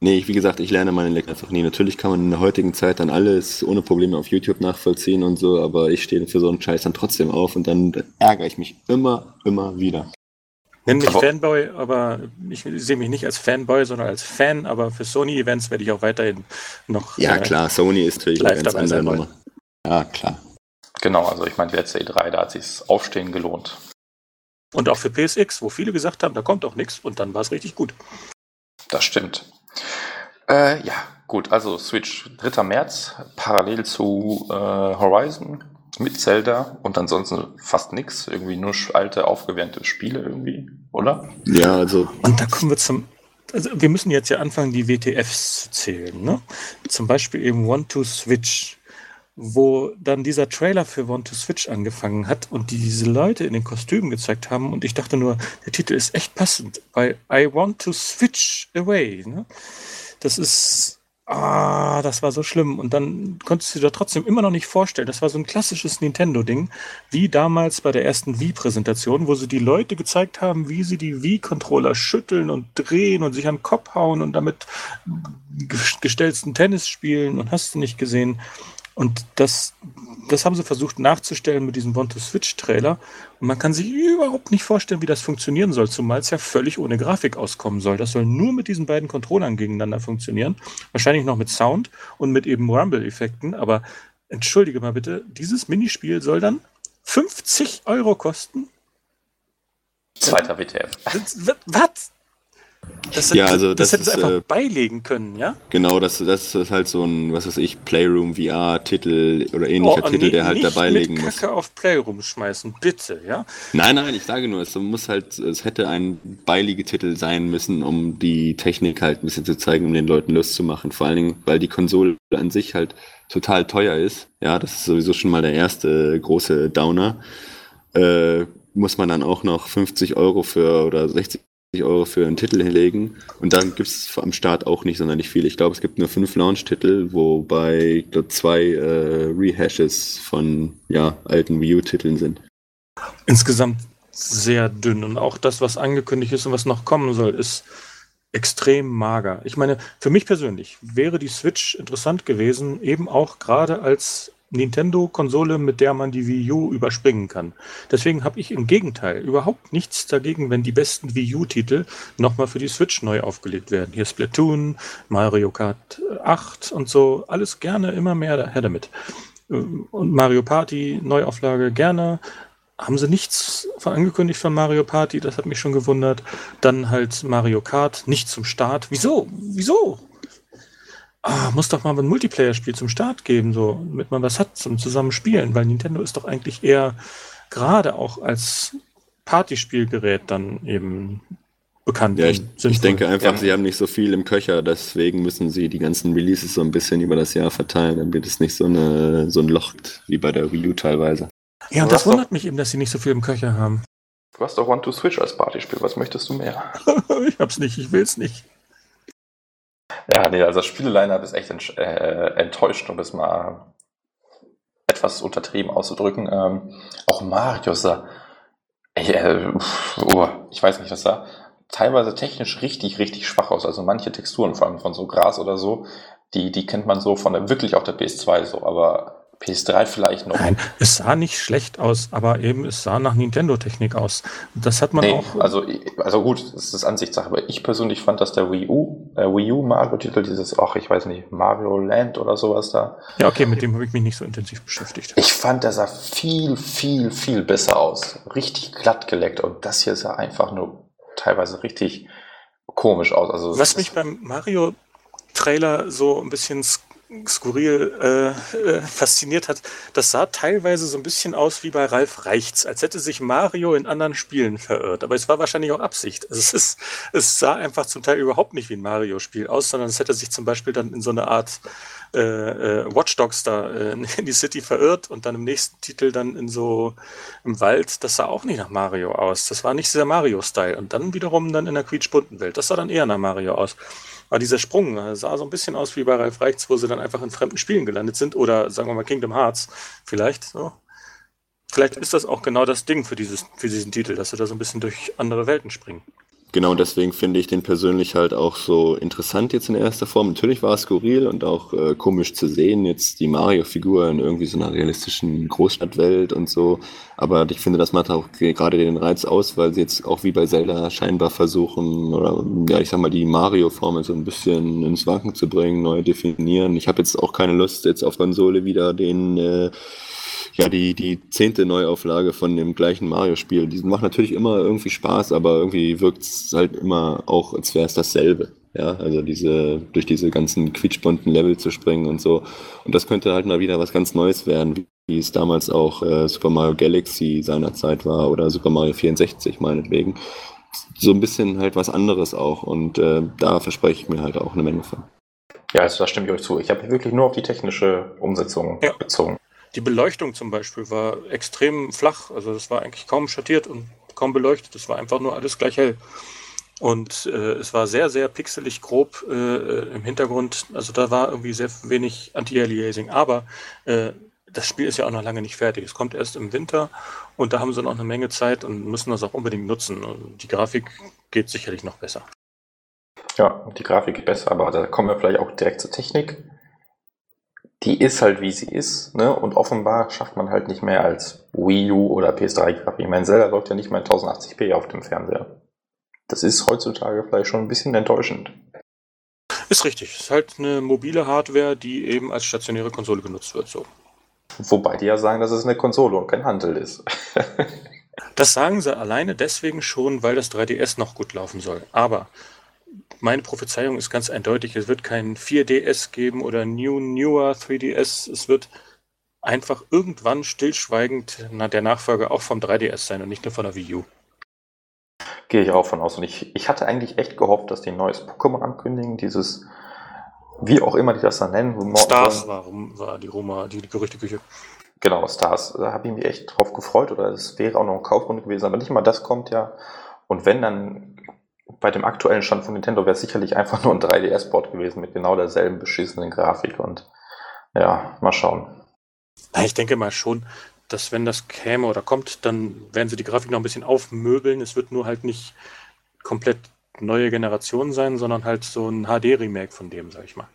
Nee, wie gesagt, ich lerne meine Leck einfach nie. Natürlich kann man in der heutigen Zeit dann alles ohne Probleme auf YouTube nachvollziehen und so, aber ich stehe für so einen Scheiß dann trotzdem auf und dann ärgere ich mich immer, immer wieder. Nenn mich Fanboy, aber ich sehe mich nicht als Fanboy, sondern als Fan, aber für Sony-Events werde ich auch weiterhin noch. Ja, äh, klar, Sony ist natürlich eine ganz andere Nummer. Ja, klar. Genau, also ich meine, letzte E3, da hat sich Aufstehen gelohnt. Und auch für PSX, wo viele gesagt haben, da kommt doch nichts und dann war es richtig gut. Das stimmt. Äh, ja, gut, also Switch 3. März, parallel zu äh, Horizon mit Zelda und ansonsten fast nichts, irgendwie nur alte, aufgewärmte Spiele irgendwie, oder? Ja, also. Und da kommen wir zum. Also wir müssen jetzt ja anfangen, die WTFs zu zählen. Ne? Zum Beispiel eben One to Switch, wo dann dieser Trailer für One to Switch angefangen hat und die diese Leute in den Kostümen gezeigt haben. Und ich dachte nur, der Titel ist echt passend, weil I want to switch away. Ne? Das ist, ah, das war so schlimm. Und dann konntest du dir trotzdem immer noch nicht vorstellen. Das war so ein klassisches Nintendo-Ding, wie damals bei der ersten Wii-Präsentation, wo sie die Leute gezeigt haben, wie sie die Wii-Controller schütteln und drehen und sich an den Kopf hauen und damit gestellten Tennis spielen und hast du nicht gesehen. Und das, das haben sie versucht nachzustellen mit diesem Want to Switch-Trailer. Und man kann sich überhaupt nicht vorstellen, wie das funktionieren soll, zumal es ja völlig ohne Grafik auskommen soll. Das soll nur mit diesen beiden Controllern gegeneinander funktionieren. Wahrscheinlich noch mit Sound und mit eben Rumble-Effekten. Aber entschuldige mal bitte, dieses Minispiel soll dann 50 Euro kosten? Zweiter WTF. Was? Das, ja, also das, das hätten sie einfach äh, beilegen können, ja? Genau, das, das ist halt so ein, was weiß ich, Playroom VR-Titel oder ähnlicher oh, Titel, nee, der halt nicht dabei mit liegen muss. Kacke auf Playroom schmeißen, bitte, ja? Nein, nein, ich sage nur, es muss halt, es hätte ein Beilegetitel sein müssen, um die Technik halt ein bisschen zu zeigen, um den Leuten Lust zu machen. Vor allen Dingen, weil die Konsole an sich halt total teuer ist. Ja, das ist sowieso schon mal der erste große Downer. Äh, muss man dann auch noch 50 Euro für oder 60 Euro für einen Titel hinlegen. Und dann gibt es am Start auch nicht sonderlich viel. Ich glaube, es gibt nur fünf Launch-Titel, wobei ich glaube, zwei äh, Rehashes von ja, alten Wii U-Titeln sind. Insgesamt sehr dünn. Und auch das, was angekündigt ist und was noch kommen soll, ist extrem mager. Ich meine, für mich persönlich wäre die Switch interessant gewesen, eben auch gerade als Nintendo-Konsole, mit der man die Wii U überspringen kann. Deswegen habe ich im Gegenteil überhaupt nichts dagegen, wenn die besten Wii U-Titel nochmal für die Switch neu aufgelegt werden. Hier Splatoon, Mario Kart 8 und so. Alles gerne, immer mehr daher damit. Und Mario Party, Neuauflage gerne. Haben sie nichts angekündigt von Mario Party, das hat mich schon gewundert. Dann halt Mario Kart, nicht zum Start. Wieso? Wieso? Ah, muss doch mal ein Multiplayer-Spiel zum Start geben, so, damit man was hat zum zusammen spielen, weil Nintendo ist doch eigentlich eher gerade auch als Partyspielgerät dann eben bekannt. Ja, ich, ich denke einfach, ja. sie haben nicht so viel im Köcher, deswegen müssen sie die ganzen Releases so ein bisschen über das Jahr verteilen, damit es nicht so, eine, so ein Loch wie bei der Wii U teilweise. Ja, und das wundert mich eben, dass sie nicht so viel im Köcher haben. Du hast doch One to Switch als Partyspiel, was möchtest du mehr? ich hab's nicht, ich will's nicht. Ja, nee, also das Spiele-Line-Up ist echt äh, enttäuscht, um es mal etwas untertrieben auszudrücken. Ähm, auch Mario sah, äh, oh, ich weiß nicht, was sah teilweise technisch richtig, richtig schwach aus. Also manche Texturen, vor allem von so Gras oder so, die, die kennt man so von der, wirklich auf der PS2 so, aber PS3 vielleicht noch. Nein, es sah nicht schlecht aus, aber eben es sah nach Nintendo-Technik aus. Das hat man nee, auch. Also, also gut, das ist Ansichtssache, aber ich persönlich fand, dass der Wii U, äh, Wii U Mario-Titel, dieses, ach, ich weiß nicht, Mario Land oder sowas da. Ja, okay, mit dem habe ich mich nicht so intensiv beschäftigt. Ich fand, der sah viel, viel, viel besser aus. Richtig glatt geleckt und das hier sah einfach nur teilweise richtig komisch aus. Also, Was mich beim Mario Trailer so ein bisschen skurril äh, äh, fasziniert hat, das sah teilweise so ein bisschen aus wie bei Ralf Reichts, als hätte sich Mario in anderen Spielen verirrt. Aber es war wahrscheinlich auch Absicht. Es, ist, es sah einfach zum Teil überhaupt nicht wie ein Mario-Spiel aus, sondern es hätte sich zum Beispiel dann in so eine Art äh, äh, da äh, in die City verirrt und dann im nächsten Titel dann in so im Wald. Das sah auch nicht nach Mario aus. Das war nicht sehr Mario-Style. Und dann wiederum dann in der quietschbunten Welt. Das sah dann eher nach Mario aus. Aber dieser Sprung äh, sah so ein bisschen aus wie bei Ralf Reichts, wo sie dann einfach in fremden Spielen gelandet sind. Oder sagen wir mal Kingdom Hearts vielleicht. So. Vielleicht ist das auch genau das Ding für, dieses, für diesen Titel, dass sie da so ein bisschen durch andere Welten springen. Genau, deswegen finde ich den persönlich halt auch so interessant jetzt in erster Form. Natürlich war es skurril und auch äh, komisch zu sehen, jetzt die Mario-Figur in irgendwie so einer realistischen Großstadtwelt und so. Aber ich finde, das macht auch gerade den Reiz aus, weil sie jetzt auch wie bei Zelda scheinbar versuchen, oder ja, ich sag mal, die Mario-Formel so ein bisschen ins Wanken zu bringen, neu definieren. Ich habe jetzt auch keine Lust, jetzt auf Konsole wieder den äh, ja, die, die zehnte Neuauflage von dem gleichen Mario-Spiel. Die macht natürlich immer irgendwie Spaß, aber irgendwie wirkt es halt immer auch, als wäre es dasselbe. Ja, also diese, durch diese ganzen quietschbunten Level zu springen und so. Und das könnte halt mal wieder was ganz Neues werden, wie, wie es damals auch äh, Super Mario Galaxy seinerzeit war oder Super Mario 64 meinetwegen. So ein bisschen halt was anderes auch und äh, da verspreche ich mir halt auch eine Menge von. Ja, also da stimme ich euch zu. Ich habe wirklich nur auf die technische Umsetzung ja. bezogen. Die Beleuchtung zum Beispiel war extrem flach, also es war eigentlich kaum schattiert und kaum beleuchtet, es war einfach nur alles gleich hell. Und äh, es war sehr, sehr pixelig grob äh, im Hintergrund. Also da war irgendwie sehr wenig Anti-Aliasing. Aber äh, das Spiel ist ja auch noch lange nicht fertig. Es kommt erst im Winter und da haben sie noch eine Menge Zeit und müssen das auch unbedingt nutzen. Und die Grafik geht sicherlich noch besser. Ja, die Grafik geht besser, aber da kommen wir vielleicht auch direkt zur Technik die ist halt wie sie ist, ne? Und offenbar schafft man halt nicht mehr als Wii U oder PS3-Grafik. Ich meine, Zelda läuft ja nicht mehr in 1080p auf dem Fernseher. Das ist heutzutage vielleicht schon ein bisschen enttäuschend. Ist richtig. Ist halt eine mobile Hardware, die eben als stationäre Konsole genutzt wird, so. Wobei die ja sagen, dass es eine Konsole und kein Handel ist. das sagen sie alleine deswegen schon, weil das 3DS noch gut laufen soll. Aber meine Prophezeiung ist ganz eindeutig. Es wird kein 4DS geben oder New Newer 3DS. Es wird einfach irgendwann stillschweigend der Nachfolger auch vom 3DS sein und nicht nur von der Wii U. Gehe ich auch von aus. Und ich, ich hatte eigentlich echt gehofft, dass die ein neues Pokémon ankündigen. Dieses, wie auch immer die das dann nennen. Stars war, war die Roma, die, die Gerüchteküche. Genau, Stars. Da habe ich mich echt drauf gefreut. Oder es wäre auch noch ein Kaufrunde gewesen. Aber nicht mal das kommt ja. Und wenn, dann bei dem aktuellen Stand von Nintendo wäre es sicherlich einfach nur ein 3DS-Port gewesen mit genau derselben beschissenen Grafik und ja, mal schauen. Ich denke mal schon, dass wenn das käme oder kommt, dann werden sie die Grafik noch ein bisschen aufmöbeln. Es wird nur halt nicht komplett neue Generation sein, sondern halt so ein HD-Remake von dem, sag ich mal.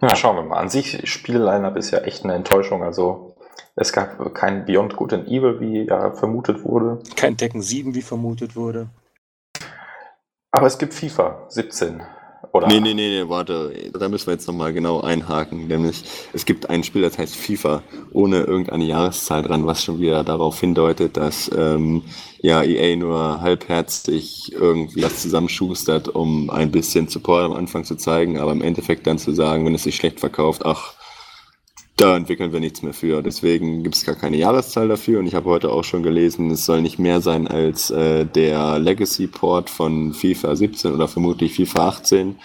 Na, schauen wir mal. An sich, Spiel-Line-Up ist ja echt eine Enttäuschung. Also, es gab kein Beyond Good and Evil, wie ja vermutet wurde. Kein Tekken 7, wie vermutet wurde. Aber es gibt FIFA 17. Oder? Nee, nee, nee, nee, warte, da müssen wir jetzt nochmal genau einhaken, nämlich es gibt ein Spiel, das heißt FIFA, ohne irgendeine Jahreszahl dran, was schon wieder darauf hindeutet, dass ähm, ja EA nur halbherzig irgendwie was zusammenschustert, um ein bisschen Support am Anfang zu zeigen, aber im Endeffekt dann zu sagen, wenn es sich schlecht verkauft, ach, da entwickeln wir nichts mehr für. Deswegen gibt es gar keine Jahreszahl dafür. Und ich habe heute auch schon gelesen, es soll nicht mehr sein als äh, der Legacy-Port von FIFA 17 oder vermutlich FIFA 18,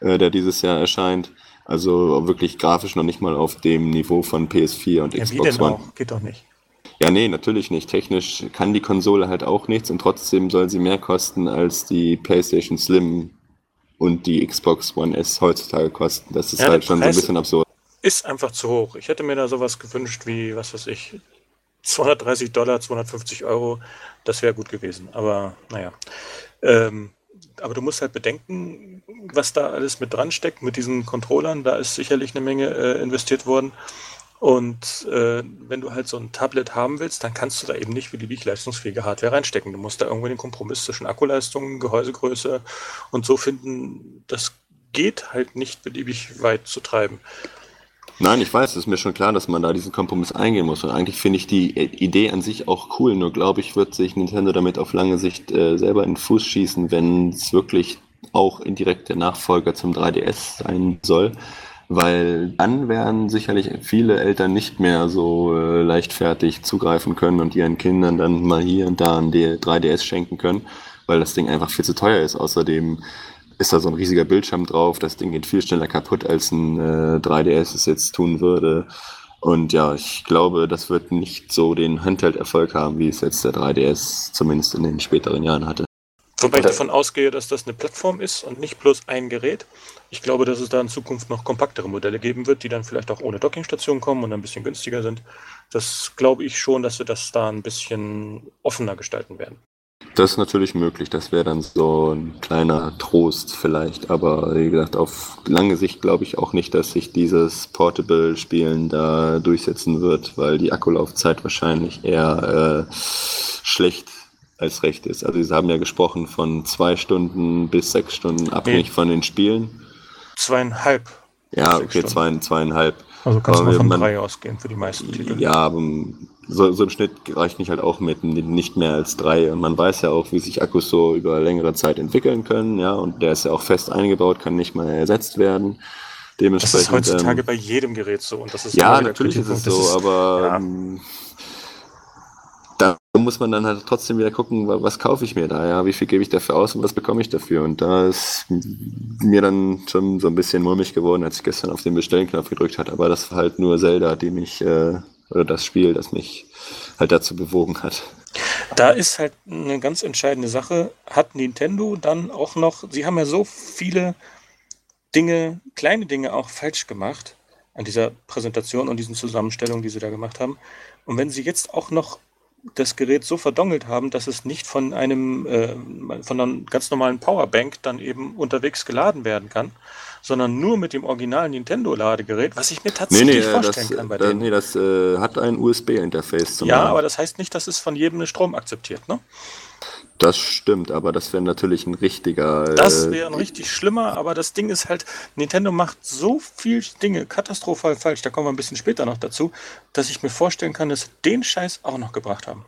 äh, der dieses Jahr erscheint. Also wirklich grafisch noch nicht mal auf dem Niveau von PS4 und ja, Xbox wie denn One. Auch? Geht doch nicht. Ja, nee, natürlich nicht. Technisch kann die Konsole halt auch nichts und trotzdem soll sie mehr kosten als die PlayStation Slim und die Xbox One S heutzutage kosten. Das ist ja, halt schon Preis, so ein bisschen absurd ist einfach zu hoch. Ich hätte mir da sowas gewünscht wie, was weiß ich, 230 Dollar, 250 Euro. Das wäre gut gewesen. Aber naja. Ähm, aber du musst halt bedenken, was da alles mit dran steckt, mit diesen Controllern. Da ist sicherlich eine Menge äh, investiert worden. Und äh, wenn du halt so ein Tablet haben willst, dann kannst du da eben nicht beliebig leistungsfähige Hardware reinstecken. Du musst da irgendwo den Kompromiss zwischen Akkuleistung, Gehäusegröße und so finden. Das geht halt nicht beliebig weit zu treiben. Nein, ich weiß, es ist mir schon klar, dass man da diesen Kompromiss eingehen muss. Und eigentlich finde ich die Idee an sich auch cool. Nur glaube ich, wird sich Nintendo damit auf lange Sicht äh, selber in den Fuß schießen, wenn es wirklich auch indirekt der Nachfolger zum 3DS sein soll. Weil dann werden sicherlich viele Eltern nicht mehr so äh, leichtfertig zugreifen können und ihren Kindern dann mal hier und da ein 3DS schenken können, weil das Ding einfach viel zu teuer ist. Außerdem ist da so ein riesiger Bildschirm drauf. Das Ding geht viel schneller kaputt, als ein äh, 3DS es jetzt tun würde. Und ja, ich glaube, das wird nicht so den Handheld-Erfolg haben, wie es jetzt der 3DS zumindest in den späteren Jahren hatte. Wobei ich davon ausgehe, dass das eine Plattform ist und nicht bloß ein Gerät. Ich glaube, dass es da in Zukunft noch kompaktere Modelle geben wird, die dann vielleicht auch ohne Dockingstation kommen und ein bisschen günstiger sind. Das glaube ich schon, dass wir das da ein bisschen offener gestalten werden. Das ist natürlich möglich. Das wäre dann so ein kleiner Trost vielleicht. Aber wie gesagt, auf lange Sicht glaube ich auch nicht, dass sich dieses Portable-Spielen da durchsetzen wird, weil die Akkulaufzeit wahrscheinlich eher äh, schlecht als recht ist. Also Sie haben ja gesprochen von zwei Stunden bis sechs Stunden, abhängig nee. von den Spielen. Zweieinhalb. Ja, okay, zwei, zweieinhalb. Also kannst du mal von man, drei ausgehen für die meisten Titel. Ja, aber so, so im Schnitt reicht nicht halt auch mit nicht mehr als drei. Und man weiß ja auch, wie sich Akkus so über längere Zeit entwickeln können, ja, und der ist ja auch fest eingebaut, kann nicht mal ersetzt werden. Dementsprechend, das ist heutzutage ähm, bei jedem Gerät so und das ist ja natürlich ist es so, ist, aber ja. ähm, da muss man dann halt trotzdem wieder gucken, was kaufe ich mir da, ja, wie viel gebe ich dafür aus und was bekomme ich dafür. Und da ist mir dann schon so ein bisschen mulmig geworden, als ich gestern auf den Bestellknopf gedrückt hatte. Aber das war halt nur Zelda, die mich äh, oder das Spiel, das mich halt dazu bewogen hat. Da ist halt eine ganz entscheidende Sache. Hat Nintendo dann auch noch, sie haben ja so viele Dinge, kleine Dinge auch falsch gemacht an dieser Präsentation und diesen Zusammenstellungen, die sie da gemacht haben. Und wenn sie jetzt auch noch das Gerät so verdongelt haben, dass es nicht von einem äh, von einer ganz normalen Powerbank dann eben unterwegs geladen werden kann, sondern nur mit dem originalen Nintendo-Ladegerät, was ich mir tatsächlich nee, nee, vorstellen das, kann bei äh, denen. Nee, das äh, hat ein USB-Interface. Ja, aber das heißt nicht, dass es von jedem Strom akzeptiert, ne? Das stimmt, aber das wäre natürlich ein richtiger. Das äh, wäre ein richtig schlimmer, aber das Ding ist halt, Nintendo macht so viel Dinge katastrophal falsch, da kommen wir ein bisschen später noch dazu, dass ich mir vorstellen kann, dass sie den Scheiß auch noch gebracht haben.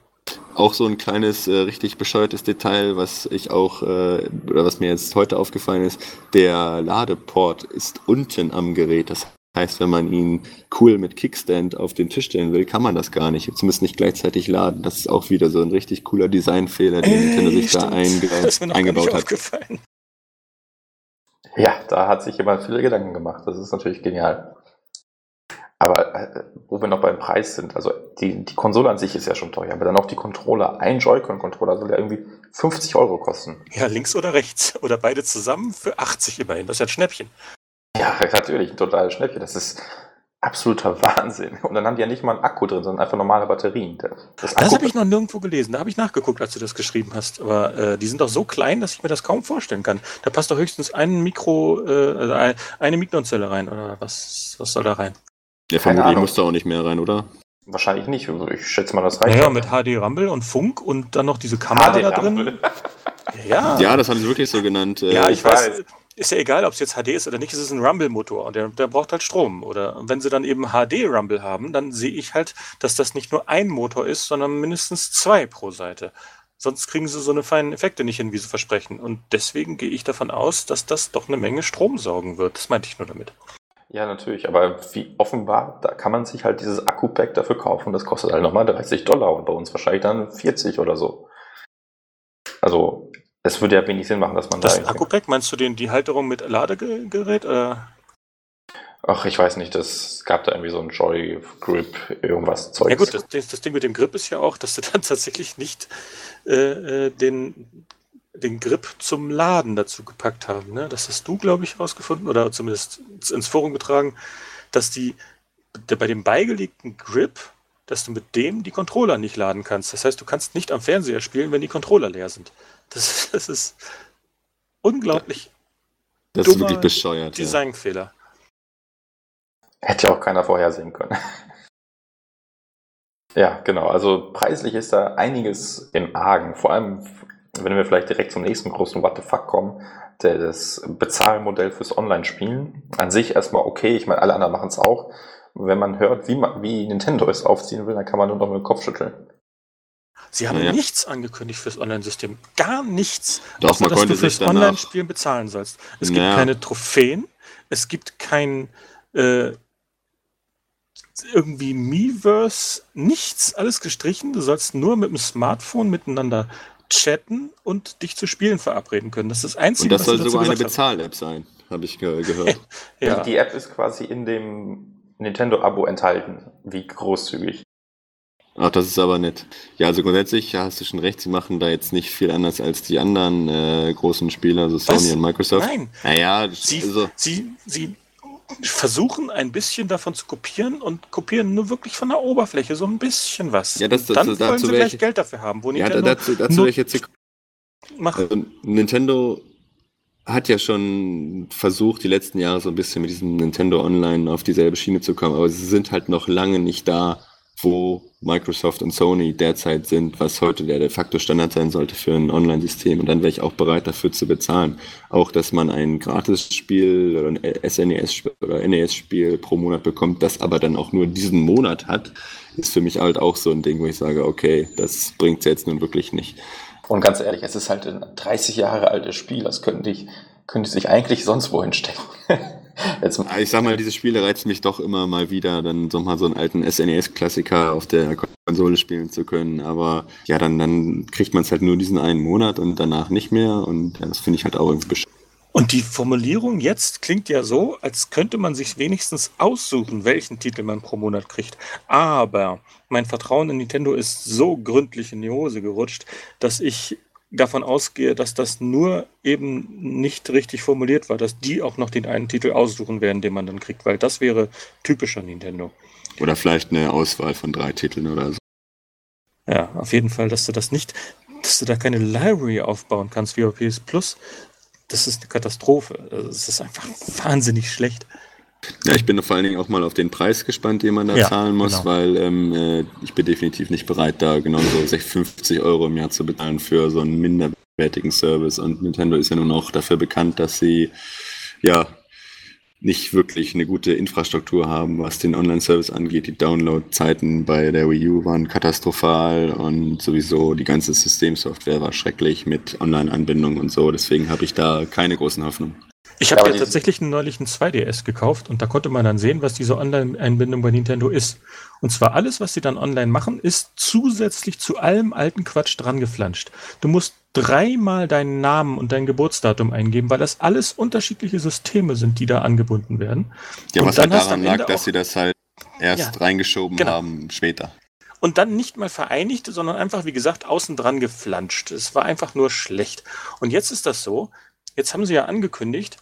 Auch so ein kleines, äh, richtig bescheuertes Detail, was ich auch, äh, oder was mir jetzt heute aufgefallen ist, der Ladeport ist unten am Gerät. Das Heißt, wenn man ihn cool mit Kickstand auf den Tisch stellen will, kann man das gar nicht. Zumindest nicht gleichzeitig laden. Das ist auch wieder so ein richtig cooler Designfehler, den Nintendo sich da einge eingebaut hat. Ja, da hat sich jemand viele Gedanken gemacht. Das ist natürlich genial. Aber äh, wo wir noch beim Preis sind, also die, die Konsole an sich ist ja schon teuer, aber dann auch die Controller, ein Joy-Con-Controller soll ja irgendwie 50 Euro kosten. Ja, links oder rechts. Oder beide zusammen für 80 immerhin. Das ist ja ein Schnäppchen. Ja, natürlich, ein totales Schnäppchen. Das ist absoluter Wahnsinn. Und dann haben die ja nicht mal einen Akku drin, sondern einfach normale Batterien. Das, das habe ich noch nirgendwo gelesen. Da habe ich nachgeguckt, als du das geschrieben hast. Aber äh, die sind doch so klein, dass ich mir das kaum vorstellen kann. Da passt doch höchstens ein Mikro, äh, also eine Mikrozelle rein. Oder was, was soll da rein? Ja, vermutlich muss da auch nicht mehr rein, oder? Wahrscheinlich nicht. Ich schätze mal, das reicht. Ja, mit HD Rumble und Funk und dann noch diese Kamera HD da drin. ja. ja, das haben sie wirklich so genannt. Ja, äh, ich weiß ist ja egal, ob es jetzt HD ist oder nicht, es ist ein Rumble-Motor und der, der, braucht halt Strom. Oder wenn sie dann eben HD-Rumble haben, dann sehe ich halt, dass das nicht nur ein Motor ist, sondern mindestens zwei pro Seite. Sonst kriegen sie so eine feinen Effekte nicht hin, wie sie versprechen. Und deswegen gehe ich davon aus, dass das doch eine Menge Strom saugen wird. Das meinte ich nur damit. Ja, natürlich, aber wie offenbar, da kann man sich halt dieses Akku-Pack dafür kaufen. Das kostet halt nochmal 30 Dollar und bei uns wahrscheinlich dann 40 oder so. Also es würde ja wenig Sinn machen, dass man das da. Das Akku-Pack, meinst du den, die Halterung mit Ladegerät? Oder? Ach, ich weiß nicht, das gab da irgendwie so ein Joy-Grip, irgendwas Zeug. Ja gut, das, das, Ding mit dem Grip ist ja auch, dass sie dann tatsächlich nicht äh, äh, den, den Grip zum Laden dazu gepackt haben. Ne? Das hast du, glaube ich, herausgefunden oder zumindest ins Forum getragen, dass die der, bei dem beigelegten Grip, dass du mit dem die Controller nicht laden kannst. Das heißt, du kannst nicht am Fernseher spielen, wenn die Controller leer sind. Das, das ist unglaublich. Das ist wirklich bescheuert. Designfehler. Hätte ja auch keiner vorhersehen können. ja, genau. Also preislich ist da einiges im Argen. Vor allem, wenn wir vielleicht direkt zum nächsten großen What the fuck kommen, das Bezahlmodell fürs Online-Spielen. An sich erstmal okay, ich meine, alle anderen machen es auch. Wenn man hört, wie, man, wie Nintendo es aufziehen will, dann kann man nur noch mit dem Kopf schütteln. Sie haben ja. nichts angekündigt fürs Online-System. Gar nichts. Doch, außer, man dass konnte du fürs Online-Spielen bezahlen sollst. Es gibt ja. keine Trophäen, es gibt kein äh, irgendwie Miiverse, nichts, alles gestrichen. Du sollst nur mit dem Smartphone miteinander chatten und dich zu Spielen verabreden können. Das ist das Einzige, Und das soll sogar eine Bezahl-App sein, habe ich ge gehört. ja. Die App ist quasi in dem Nintendo-Abo enthalten. Wie großzügig. Ach, das ist aber nett. Ja, also grundsätzlich hast du schon recht, sie machen da jetzt nicht viel anders als die anderen äh, großen Spieler, also Sony Was? und Microsoft. Nein. Naja, sie, also. sie, sie versuchen ein bisschen davon zu kopieren und kopieren nur wirklich von der Oberfläche so ein bisschen was. Ja, das, das, Dann dazu wollen sie gleich Geld dafür haben. Wo ja, dazu, dazu wäre ich jetzt Mach. Also, Nintendo hat ja schon versucht, die letzten Jahre so ein bisschen mit diesem Nintendo Online auf dieselbe Schiene zu kommen, aber sie sind halt noch lange nicht da, wo Microsoft und Sony derzeit sind, was heute der de facto Standard sein sollte für ein Online-System. Und dann wäre ich auch bereit dafür zu bezahlen. Auch, dass man ein Gratis-Spiel oder ein SNES oder NES-Spiel pro Monat bekommt, das aber dann auch nur diesen Monat hat, ist für mich halt auch so ein Ding, wo ich sage, okay, das bringt es jetzt nun wirklich nicht. Und ganz ehrlich, es ist halt ein 30 Jahre altes Spiel, das könnte ich, könnte sich eigentlich sonst wohin stecken. Jetzt, ich sag mal, diese Spiele reizen mich doch immer mal wieder, dann so mal so einen alten SNES-Klassiker auf der Konsole spielen zu können. Aber ja, dann, dann kriegt man es halt nur diesen einen Monat und danach nicht mehr. Und ja, das finde ich halt auch irgendwie bescheuert. Und die Formulierung jetzt klingt ja so, als könnte man sich wenigstens aussuchen, welchen Titel man pro Monat kriegt. Aber mein Vertrauen in Nintendo ist so gründlich in die Hose gerutscht, dass ich davon ausgehe, dass das nur eben nicht richtig formuliert war, dass die auch noch den einen Titel aussuchen werden, den man dann kriegt, weil das wäre typischer Nintendo. Oder vielleicht eine Auswahl von drei Titeln oder so. Ja, auf jeden Fall, dass du das nicht, dass du da keine Library aufbauen kannst wie auf PS Plus, das ist eine Katastrophe. Das ist einfach wahnsinnig schlecht. Ja, ich bin vor allen Dingen auch mal auf den Preis gespannt, den man da ja, zahlen muss, genau. weil ähm, äh, ich bin definitiv nicht bereit, da genauso 50 Euro im Jahr zu bezahlen für so einen minderwertigen Service. Und Nintendo ist ja nun auch dafür bekannt, dass sie ja nicht wirklich eine gute Infrastruktur haben, was den Online-Service angeht. Die Download-Zeiten bei der Wii U waren katastrophal und sowieso die ganze Systemsoftware war schrecklich mit Online-Anbindung und so. Deswegen habe ich da keine großen Hoffnungen. Ich habe ja, tatsächlich neulich einen 2DS gekauft und da konnte man dann sehen, was diese Online-Einbindung bei Nintendo ist. Und zwar alles, was sie dann online machen, ist zusätzlich zu allem alten Quatsch dran geflanscht. Du musst dreimal deinen Namen und dein Geburtsdatum eingeben, weil das alles unterschiedliche Systeme sind, die da angebunden werden. Ja, und was halt daran lag, dass sie das halt erst ja, reingeschoben genau. haben später. Und dann nicht mal vereinigt, sondern einfach, wie gesagt, außen dran geflanscht. Es war einfach nur schlecht. Und jetzt ist das so, jetzt haben sie ja angekündigt,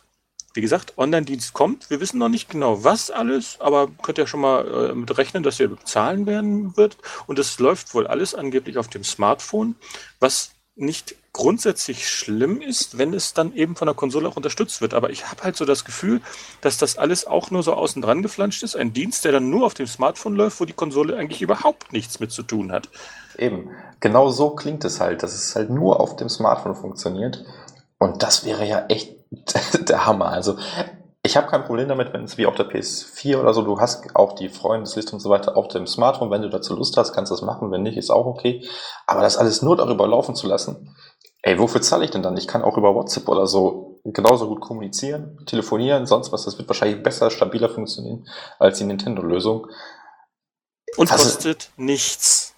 wie gesagt, Online-Dienst kommt. Wir wissen noch nicht genau, was alles, aber könnt ihr schon mal äh, mit rechnen, dass ihr bezahlen werden wird. Und es läuft wohl alles angeblich auf dem Smartphone, was nicht grundsätzlich schlimm ist, wenn es dann eben von der Konsole auch unterstützt wird. Aber ich habe halt so das Gefühl, dass das alles auch nur so außen dran geflanscht ist. Ein Dienst, der dann nur auf dem Smartphone läuft, wo die Konsole eigentlich überhaupt nichts mit zu tun hat. Eben, genau so klingt es halt, dass es halt nur auf dem Smartphone funktioniert. Und das wäre ja echt der Hammer. Also ich habe kein Problem damit, wenn es wie auf der PS4 oder so, du hast auch die Freundesliste und so weiter auf dem Smartphone. Wenn du dazu Lust hast, kannst du das machen. Wenn nicht, ist auch okay. Aber das alles nur darüber laufen zu lassen, ey, wofür zahle ich denn dann? Ich kann auch über WhatsApp oder so genauso gut kommunizieren, telefonieren, sonst was. Das wird wahrscheinlich besser, stabiler funktionieren als die Nintendo-Lösung. Und was kostet nichts.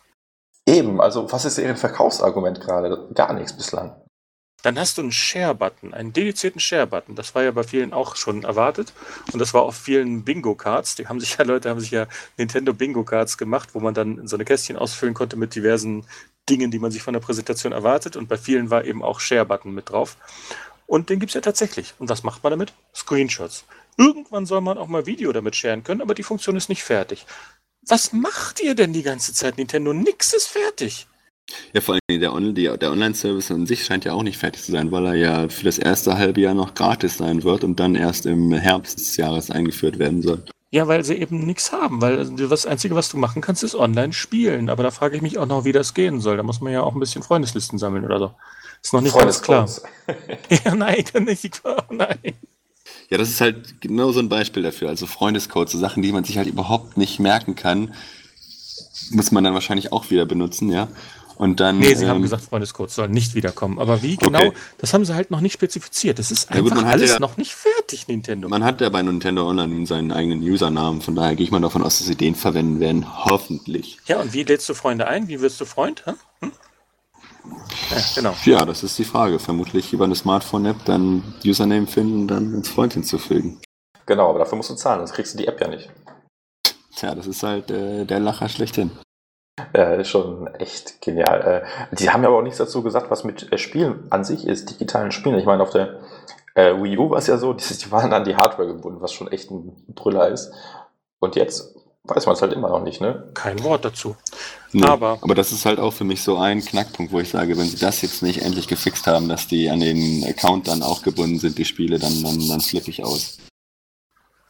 Eben, also was ist Ihr Verkaufsargument gerade? Gar nichts bislang. Dann hast du einen Share-Button, einen dedizierten Share-Button. Das war ja bei vielen auch schon erwartet. Und das war auf vielen Bingo-Cards. Die haben sich ja Leute, haben sich ja Nintendo Bingo-Cards gemacht, wo man dann so eine Kästchen ausfüllen konnte mit diversen Dingen, die man sich von der Präsentation erwartet. Und bei vielen war eben auch Share-Button mit drauf. Und den gibt es ja tatsächlich. Und was macht man damit? Screenshots. Irgendwann soll man auch mal Video damit sharen können, aber die Funktion ist nicht fertig. Was macht ihr denn die ganze Zeit, Nintendo? Nix ist fertig. Ja, vor allem der, On die, der Online-Service an sich scheint ja auch nicht fertig zu sein, weil er ja für das erste halbe Jahr noch gratis sein wird und dann erst im Herbst des Jahres eingeführt werden soll. Ja, weil sie eben nichts haben, weil das Einzige, was du machen kannst, ist online spielen. Aber da frage ich mich auch noch, wie das gehen soll. Da muss man ja auch ein bisschen Freundeslisten sammeln oder so. Ist noch nicht ganz klar. ja, nein, nicht. Oh, nein. Ja, das ist halt genau so ein Beispiel dafür. Also Freundescodes, so Sachen, die man sich halt überhaupt nicht merken kann, muss man dann wahrscheinlich auch wieder benutzen, ja. Und dann, nee, sie ähm, haben gesagt, Freundescode soll nicht wiederkommen. Aber wie genau, okay. das haben sie halt noch nicht spezifiziert. Das ist einfach gut, alles ja, noch nicht fertig, Nintendo. Man hat ja bei Nintendo Online seinen eigenen Usernamen. Von daher gehe ich mal davon aus, dass sie den verwenden werden. Hoffentlich. Ja, und wie lädst du Freunde ein? Wie wirst du Freund? Hm? Ja, genau. Ja, das ist die Frage. Vermutlich über eine Smartphone-App dann Username finden, dann ins Freund hinzufügen. Genau, aber dafür musst du zahlen, sonst kriegst du die App ja nicht. Tja, das ist halt äh, der Lacher schlechthin. Ja, ist schon echt genial. Äh, die haben ja aber auch nichts dazu gesagt, was mit äh, Spielen an sich ist, digitalen Spielen. Ich meine, auf der äh, Wii U war es ja so, die, die waren an die Hardware gebunden, was schon echt ein Brüller ist. Und jetzt weiß man es halt immer noch nicht, ne? Kein Wort dazu. Nee, Aber- aber das ist halt auch für mich so ein Knackpunkt, wo ich sage, wenn sie das jetzt nicht endlich gefixt haben, dass die an den Account dann auch gebunden sind, die Spiele, dann, dann, dann flippe ich aus.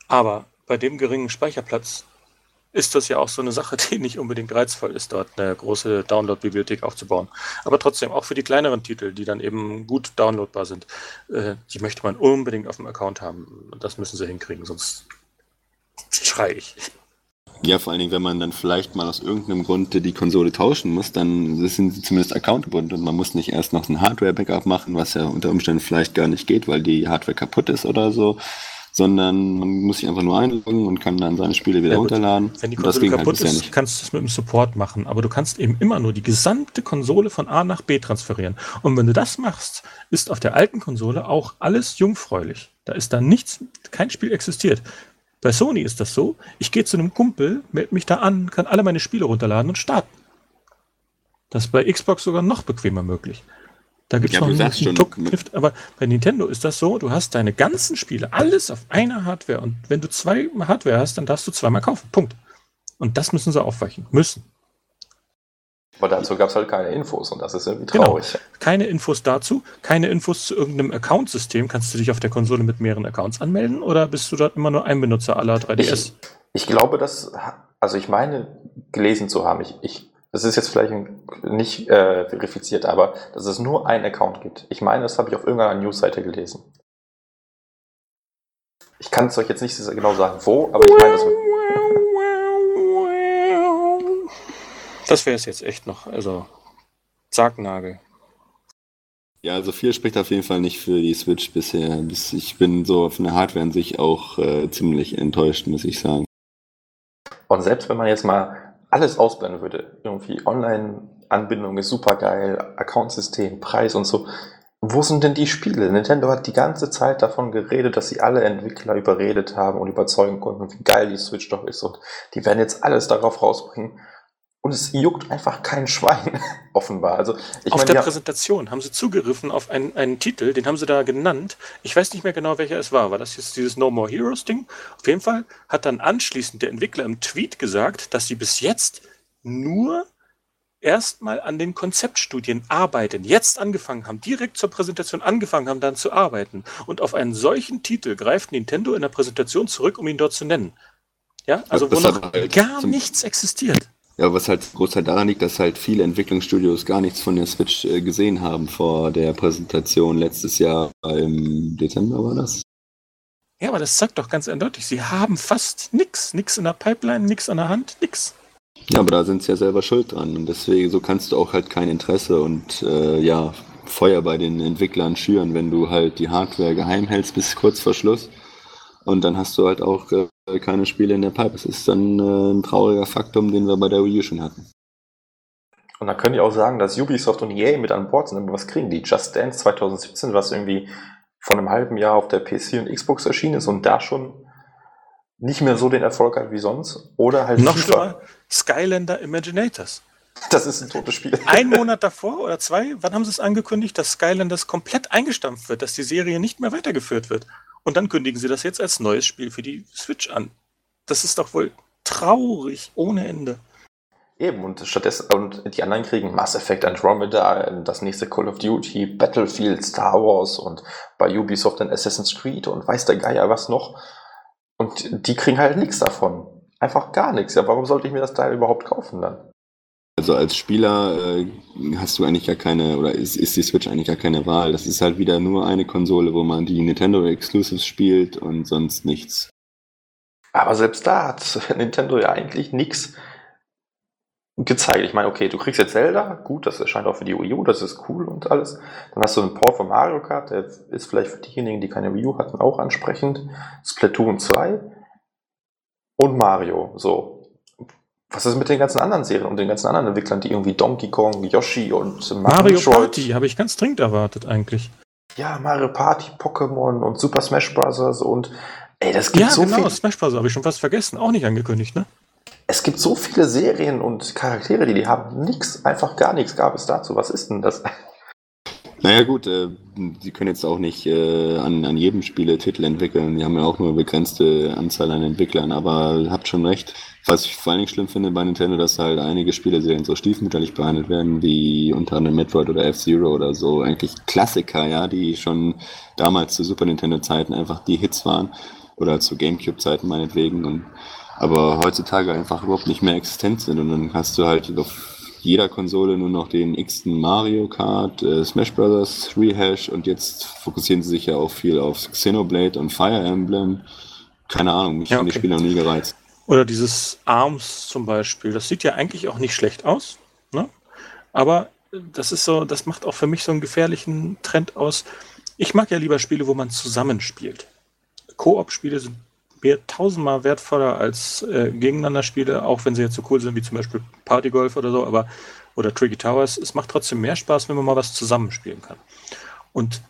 Aber bei dem geringen Speicherplatz ist das ja auch so eine Sache, die nicht unbedingt reizvoll ist, dort eine große Download-Bibliothek aufzubauen. Aber trotzdem, auch für die kleineren Titel, die dann eben gut downloadbar sind, äh, die möchte man unbedingt auf dem Account haben. Das müssen sie hinkriegen, sonst schrei ich. Ja, vor allen Dingen, wenn man dann vielleicht mal aus irgendeinem Grund die Konsole tauschen muss, dann sind sie zumindest accountgebunden und man muss nicht erst noch ein Hardware-Backup machen, was ja unter Umständen vielleicht gar nicht geht, weil die Hardware kaputt ist oder so, sondern man muss sich einfach nur einloggen und kann dann seine Spiele wieder Ja, runterladen. Wenn die Konsole halt kaputt bisher ist, kannst du es mit dem Support machen, aber du kannst eben immer nur die gesamte Konsole von A nach B transferieren. Und wenn du das machst, ist auf der alten Konsole auch alles jungfräulich. Da ist da nichts, kein Spiel existiert. Bei Sony ist das so, ich gehe zu einem Kumpel, melde mich da an, kann alle meine Spiele runterladen und starten. Das ist bei Xbox sogar noch bequemer möglich. Da gibt es Ja, noch einen, einen Druckgriff, aber bei Nintendo ist das so, du hast deine ganzen Spiele, alles auf einer Hardware und wenn du zwei Hardware hast, dann darfst du zweimal kaufen. Punkt. Und das müssen sie aufweichen. Müssen. Aber dazu gab es halt keine Infos und das ist irgendwie Genau. traurig. Keine Infos dazu, keine Infos zu irgendeinem Account-System. Kannst du dich auf der Konsole mit mehreren Accounts anmelden oder bist du dort immer nur ein Benutzer aller 3DS? Ich, ich glaube, dass, also ich meine, gelesen zu haben, ich, ich, das ist jetzt vielleicht nicht äh, verifiziert, aber dass es nur einen Account gibt. Ich meine, das habe ich auf irgendeiner Newsseite gelesen. Ich kann es euch jetzt nicht genau sagen, wo, aber ich meine, das Das wäre es jetzt echt noch. Also, Sargnagel. Ja, also viel spricht auf jeden Fall nicht für die Switch bisher. Bis- Ich bin so von der Hardware an sich auch äh, ziemlich enttäuscht, muss ich sagen. Und selbst wenn man jetzt mal alles ausblenden würde, irgendwie Online-Anbindung ist super geil, Accountsystem, Preis und so, wo sind denn die Spiele? Nintendo hat die ganze Zeit davon geredet, dass sie alle Entwickler überredet haben und überzeugen konnten, wie geil die Switch doch ist und die werden jetzt alles darauf rausbringen. Und es juckt einfach kein Schwein, offenbar. Also, ich auf meine, der ja, Präsentation haben sie zugegriffen auf einen, einen Titel, den haben sie da genannt. Ich weiß nicht mehr genau, welcher es war. War das jetzt dieses No More Heroes Ding? Auf jeden Fall hat dann anschließend der Entwickler im Tweet gesagt, dass sie bis jetzt nur erstmal an den Konzeptstudien arbeiten, jetzt angefangen haben, direkt zur Präsentation angefangen haben, dann zu arbeiten. Und auf einen solchen Titel greift Nintendo in der Präsentation zurück, um ihn dort zu nennen. Ja, also wo noch halt gar nichts existiert. Ja, was halt Großteil daran liegt, dass halt viele Entwicklungsstudios gar nichts von der Switch äh, gesehen haben vor der Präsentation letztes Jahr im Dezember war das. Ja, aber das sagt doch ganz eindeutig, sie haben fast nix, nix in der Pipeline, nix an der Hand, nix. Ja, aber da sind sie ja selber schuld dran und deswegen so kannst du auch halt kein Interesse und äh, ja Feuer bei den Entwicklern schüren, wenn du halt die Hardware geheim hältst bis kurz vor Schluss und dann hast du halt auch äh, keine Spiele in der Pipe. Das ist dann äh, ein trauriger Faktum, den wir bei der Wii U schon hatten. Und dann können die auch sagen, dass Ubisoft und EA mit an Bord sind, aber was kriegen die? Just Dance 2017, was irgendwie von einem halben Jahr auf der PC und Xbox erschienen ist und da schon nicht mehr so den Erfolg hat wie sonst. Oder halt Noch FIFA. schlimmer, Skylander Imaginators. Das ist ein totes Spiel. Ein Monat davor oder zwei, wann haben sie es angekündigt, dass Skylanders komplett eingestampft wird, dass die Serie nicht mehr weitergeführt wird? Und dann kündigen sie das jetzt als neues Spiel für die Switch an. Das ist doch wohl traurig ohne Ende. Eben, und stattdessen, und die anderen kriegen Mass Effect Andromeda, das nächste Call of Duty, Battlefield, Star Wars und bei Ubisoft dann Assassin's Creed und weiß der Geier was noch. Und die kriegen halt nichts davon. Einfach gar nichts. Ja, warum sollte ich mir das Teil überhaupt kaufen dann? Also als Spieler äh, hast du eigentlich gar keine, oder ist, ist die Switch eigentlich gar keine Wahl. Das ist halt wieder nur eine Konsole, wo man die Nintendo Exclusives spielt und sonst nichts. Aber selbst da hat Nintendo ja eigentlich nichts gezeigt. Ich meine, okay, du kriegst jetzt Zelda, gut, das erscheint auch für die Wii U, das ist cool und alles. Dann hast du einen Port von Mario Kart, der ist vielleicht für diejenigen, die keine Wii U hatten, auch ansprechend. Splatoon 2 und Mario, so. Was ist mit den ganzen anderen Serien und den ganzen anderen Entwicklern, die irgendwie Donkey Kong, Yoshi und Mario Metroid- Party habe ich ganz dringend erwartet eigentlich. Ja, Mario Party, Pokémon und Super Smash Bros. und ey, das gibt Ja, so genau, viel. Smash Bros. habe ich schon fast vergessen. Auch nicht angekündigt, ne? Es gibt so viele Serien und Charaktere, die die haben. Nix, einfach gar nichts gab es dazu. Was ist denn das? Naja gut, äh, die können jetzt auch nicht äh, an, an jedem Spiele Titel entwickeln. Die haben ja auch nur eine begrenzte Anzahl an Entwicklern, aber habt schon recht. Was ich vor allen Dingen schlimm finde bei Nintendo, dass halt einige Spieleserien so stiefmütterlich behandelt werden, wie unter anderem Metroid oder F-Zero oder so. Eigentlich Klassiker, ja, die schon damals zu Super Nintendo-Zeiten einfach die Hits waren. Oder zu Gamecube-Zeiten meinetwegen. Und, aber heutzutage einfach überhaupt nicht mehr existent sind. Und dann hast du halt auf jeder Konsole nur noch den x-ten Mario Kart, äh, Smash Bros. Rehash und jetzt fokussieren sie sich ja auch viel auf Xenoblade und Fire Emblem. Keine Ahnung, mich ja, okay. haben die Spiele noch nie gereizt. Oder dieses ARMS zum Beispiel, das sieht ja eigentlich auch nicht schlecht aus, ne? aber das ist so, das macht auch für mich so einen gefährlichen Trend aus. Ich mag ja lieber Spiele, wo man zusammenspielt. Koop-Spiele sind mir tausendmal wertvoller als äh, gegeneinander Spiele, auch wenn sie jetzt so cool sind wie zum Beispiel Partygolf oder so, aber oder Tricky Towers. Es macht trotzdem mehr Spaß, wenn man mal was zusammenspielen kann. Und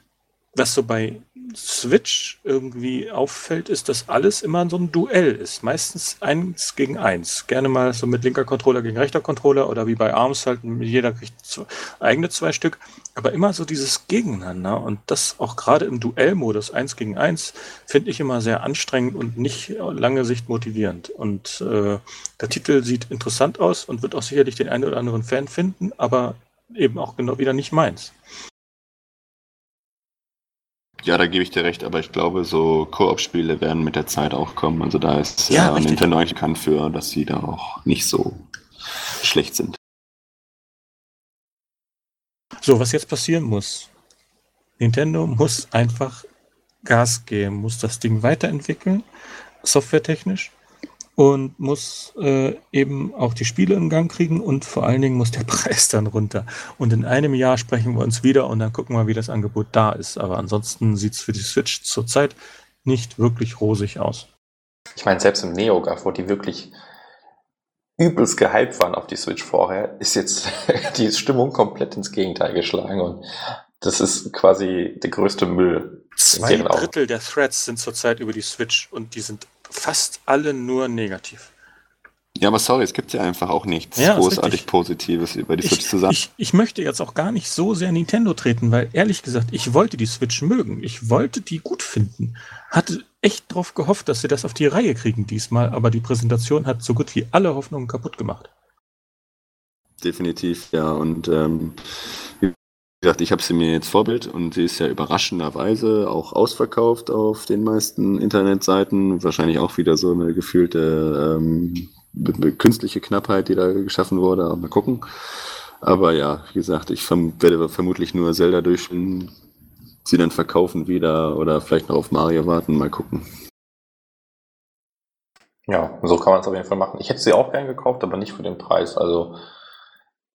was so bei Switch irgendwie auffällt, ist, dass alles immer so ein Duell ist. Meistens eins gegen eins. Gerne mal so mit linker Controller gegen rechter Controller oder wie bei ARMS halt, jeder kriegt zwei, eigene zwei Stück. Aber immer so dieses Gegeneinander und das auch gerade im Duellmodus eins gegen eins finde ich immer sehr anstrengend und nicht lange Sicht motivierend. Und äh, der Titel sieht interessant aus und wird auch sicherlich den einen oder anderen Fan finden, aber eben auch genau wieder nicht meins. Ja, da gebe ich dir recht, aber ich glaube, so Koop-Spiele werden mit der Zeit auch kommen. Also da ist ja, äh, Nintendo eigentlich bekannt für, dass sie da auch nicht so schlecht sind. So, was jetzt passieren muss. Nintendo muss einfach Gas geben, muss das Ding weiterentwickeln, softwaretechnisch und muss äh, eben auch die Spiele in Gang kriegen und vor allen Dingen muss der Preis dann runter. Und in einem Jahr sprechen wir uns wieder und dann gucken wir, wie das Angebot da ist. Aber ansonsten sieht es für die Switch zurzeit nicht wirklich rosig aus. Ich meine, selbst im NeoGAF, wo die wirklich übelst gehypt waren auf die Switch vorher, ist jetzt die Stimmung komplett ins Gegenteil geschlagen und das ist quasi der größte Müll. Zwei Drittel der Threads sind zurzeit über die Switch und die sind fast alle nur negativ. Ja, aber sorry, es gibt ja einfach auch nichts ja, großartig Positives über die Switch ich, zu sagen. Ich, ich möchte jetzt auch gar nicht so sehr Nintendo treten, weil ehrlich gesagt, ich wollte die Switch mögen. Ich wollte die gut finden. Hatte echt darauf gehofft, dass sie das auf die Reihe kriegen diesmal, aber die Präsentation hat so gut wie alle Hoffnungen kaputt gemacht. Definitiv, ja. Und ähm, gesagt, ich habe sie mir jetzt Vorbild und sie ist ja überraschenderweise auch ausverkauft auf den meisten Internetseiten. Wahrscheinlich auch wieder so eine gefühlte ähm, künstliche Knappheit, die da geschaffen wurde. Mal gucken. Aber ja, wie gesagt, ich verm werde vermutlich nur Zelda durchspielen, sie dann verkaufen wieder oder vielleicht noch auf Mario warten. Mal gucken. Ja, so kann man es auf jeden Fall machen. Ich hätte sie auch gern gekauft, aber nicht für den Preis. Also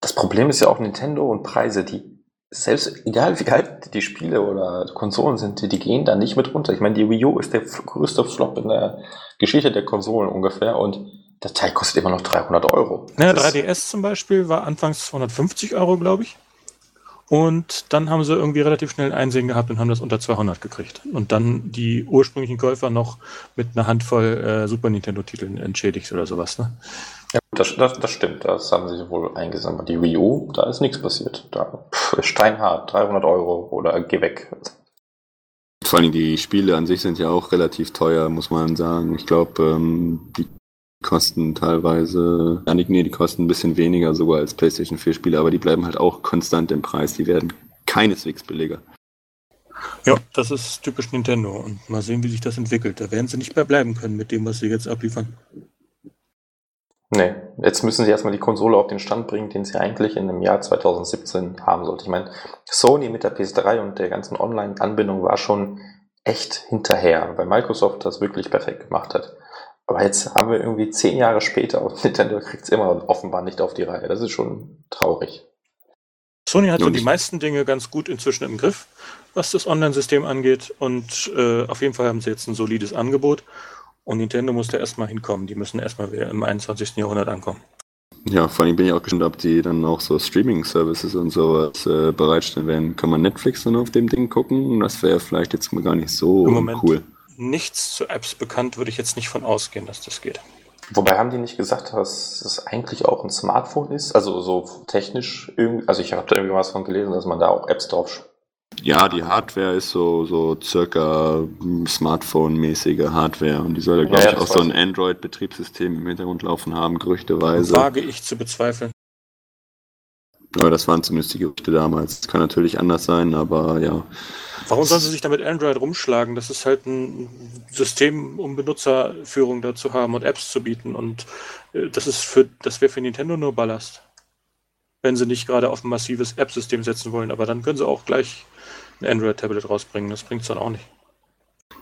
das Problem ist ja auch Nintendo und Preise, die selbst egal wie geil die Spiele oder Konsolen sind, die, die gehen da nicht mit runter. Ich meine, die Wii U ist der größte Flop in der Geschichte der Konsolen ungefähr und das Teil kostet immer noch 300 Euro. Ja, 3DS zum Beispiel war anfangs 250 Euro, glaube ich. Und dann haben sie irgendwie relativ schnell ein Einsehen gehabt und haben das unter 200 gekriegt. Und dann die ursprünglichen Käufer noch mit einer Handvoll äh, Super Nintendo-Titeln entschädigt oder sowas. Ne? Ja, das, das, das stimmt. Das haben sie wohl eingesammelt. Die Wii U, da ist nichts passiert. Da pff, steinhart, 300 Euro oder geh weg. Vor allem die Spiele an sich sind ja auch relativ teuer, muss man sagen. Ich glaube, ähm, die kosten teilweise, ja, nee, die kosten ein bisschen weniger sogar als PlayStation 4 Spiele, aber die bleiben halt auch konstant im Preis. Die werden keineswegs billiger. Ja, das ist typisch Nintendo und mal sehen, wie sich das entwickelt. Da werden sie nicht mehr bleiben können mit dem, was sie jetzt abliefern. Nee, jetzt müssen sie erstmal die Konsole auf den Stand bringen, den sie eigentlich in dem Jahr 2017 haben sollte. Ich meine, Sony mit der PS3 und der ganzen Online-Anbindung war schon echt hinterher, weil Microsoft das wirklich perfekt gemacht hat. Aber jetzt haben wir irgendwie zehn Jahre später und Nintendo kriegt es immer offenbar nicht auf die Reihe. Das ist schon traurig. Sony hat so die meisten Dinge ganz gut inzwischen im Griff, was das Online-System angeht. Und äh, auf jeden Fall haben sie jetzt ein solides Angebot. Und Nintendo muss da erstmal hinkommen. Die müssen erstmal wieder im 21. Jahrhundert ankommen. Ja, vor allem bin ich auch gespannt, ob die dann auch so Streaming-Services und sowas äh, bereitstellen werden. Kann man Netflix dann auf dem Ding gucken? Das wäre vielleicht jetzt mal gar nicht so Im Moment cool nichts zu Apps bekannt, würde ich jetzt nicht von ausgehen, dass das geht. Wobei haben die nicht gesagt, dass es eigentlich auch ein Smartphone ist? Also so technisch irgendwie, also ich habe da irgendwie was von gelesen, dass man da auch Apps drauf Ja, die Hardware ist so, so circa Smartphone-mäßige Hardware und die soll ja, glaube ja, ich, auch so ein Android-Betriebssystem im Hintergrund laufen haben, gerüchteweise. Wage ich zu bezweifeln. Aber das waren zumindest die Gerüchte damals. Das kann natürlich anders sein, aber ja. Warum sollen sie sich damit Android rumschlagen? Das ist halt ein System, um Benutzerführung dazu haben und Apps zu bieten. Und äh, das ist für, das wäre für Nintendo nur Ballast. Wenn sie nicht gerade auf ein massives App-System setzen wollen. Aber dann können sie auch gleich ein Android-Tablet rausbringen. Das bringt es dann auch nicht.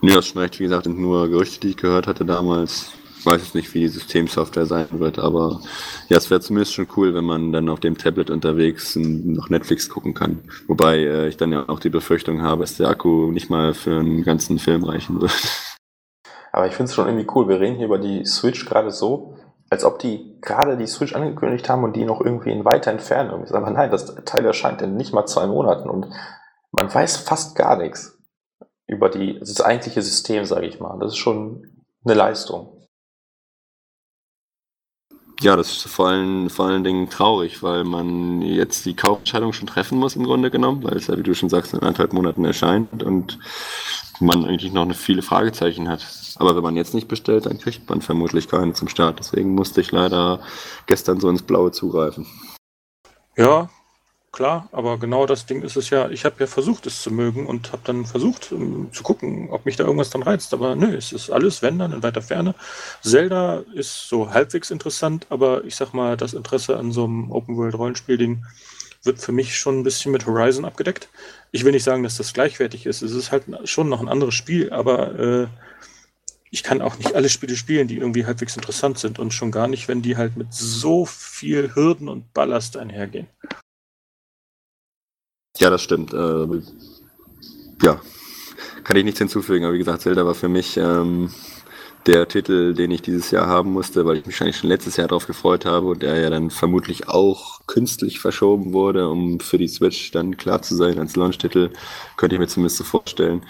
Ja, das schon recht. Wie gesagt, sind nur Gerüchte, die ich gehört hatte damals. Ich weiß jetzt nicht, wie die Systemsoftware sein wird, aber ja, es wäre zumindest schon cool, wenn man dann auf dem Tablet unterwegs noch Netflix gucken kann. Wobei äh, ich dann ja auch die Befürchtung habe, dass der Akku nicht mal für einen ganzen Film reichen wird. Aber ich finde es schon irgendwie cool. Wir reden hier über die Switch gerade so, als ob die gerade die Switch angekündigt haben und die noch irgendwie in weiter Entfernung ist. Aber nein, das Teil erscheint in nicht mal zwei Monaten und man weiß fast gar nichts über die, das eigentliche System, sage ich mal. Das ist schon eine Leistung. Ja, das ist vor allen, vor allen Dingen traurig, weil man jetzt die Kaufentscheidung schon treffen muss im Grunde genommen, weil es ja, wie du schon sagst, in anderthalb Monaten erscheint und man eigentlich noch viele Fragezeichen hat. Aber wenn man jetzt nicht bestellt, dann kriegt man vermutlich keine zum Start. Deswegen musste ich leider gestern so ins Blaue zugreifen. Ja, klar, aber genau das Ding ist es ja, ich habe ja versucht, es zu mögen und habe dann versucht um, ähm, zu gucken, ob mich da irgendwas dann reizt. Aber nö, es ist alles, wenn dann, in weiter Ferne. Zelda ist so halbwegs interessant, aber ich sag mal, das Interesse an so einem Open-World-Rollenspiel-Ding wird für mich schon ein bisschen mit Horizon abgedeckt. Ich will nicht sagen, dass das gleichwertig ist. Es ist halt schon noch ein anderes Spiel, aber äh, ich kann auch nicht alle Spiele spielen, die irgendwie halbwegs interessant sind und schon gar nicht, wenn die halt mit so viel Hürden und Ballast einhergehen. Ja, das stimmt. Äh, ja, kann ich nichts hinzufügen. Aber wie gesagt, Zelda war für mich ähm, der Titel, den ich dieses Jahr haben musste, weil ich mich eigentlich schon letztes Jahr darauf gefreut habe und der ja dann vermutlich auch künstlich verschoben wurde, um für die Switch dann klar zu sein als Launch-Titel. Könnte ich mir zumindest so vorstellen.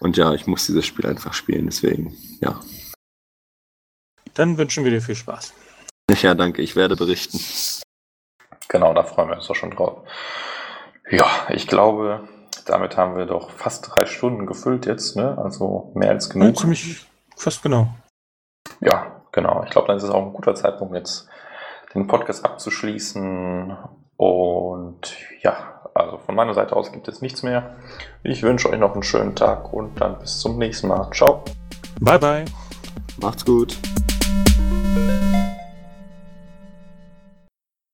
Und ja, ich muss dieses Spiel einfach spielen, deswegen, ja. Dann wünschen wir dir viel Spaß. Ja, danke. Ich werde berichten. Genau, da freuen wir uns doch schon drauf. Ja, ich glaube, damit haben wir doch fast drei Stunden gefüllt jetzt, ne? Also mehr als genug. Ja, ziemlich fast genau. Ja, genau. Ich glaube, dann ist es auch ein guter Zeitpunkt, jetzt den Podcast abzuschließen. Und ja, also von meiner Seite aus gibt es nichts mehr. Ich wünsche euch noch einen schönen Tag und dann bis zum nächsten Mal. Ciao. Bye, bye. Macht's gut.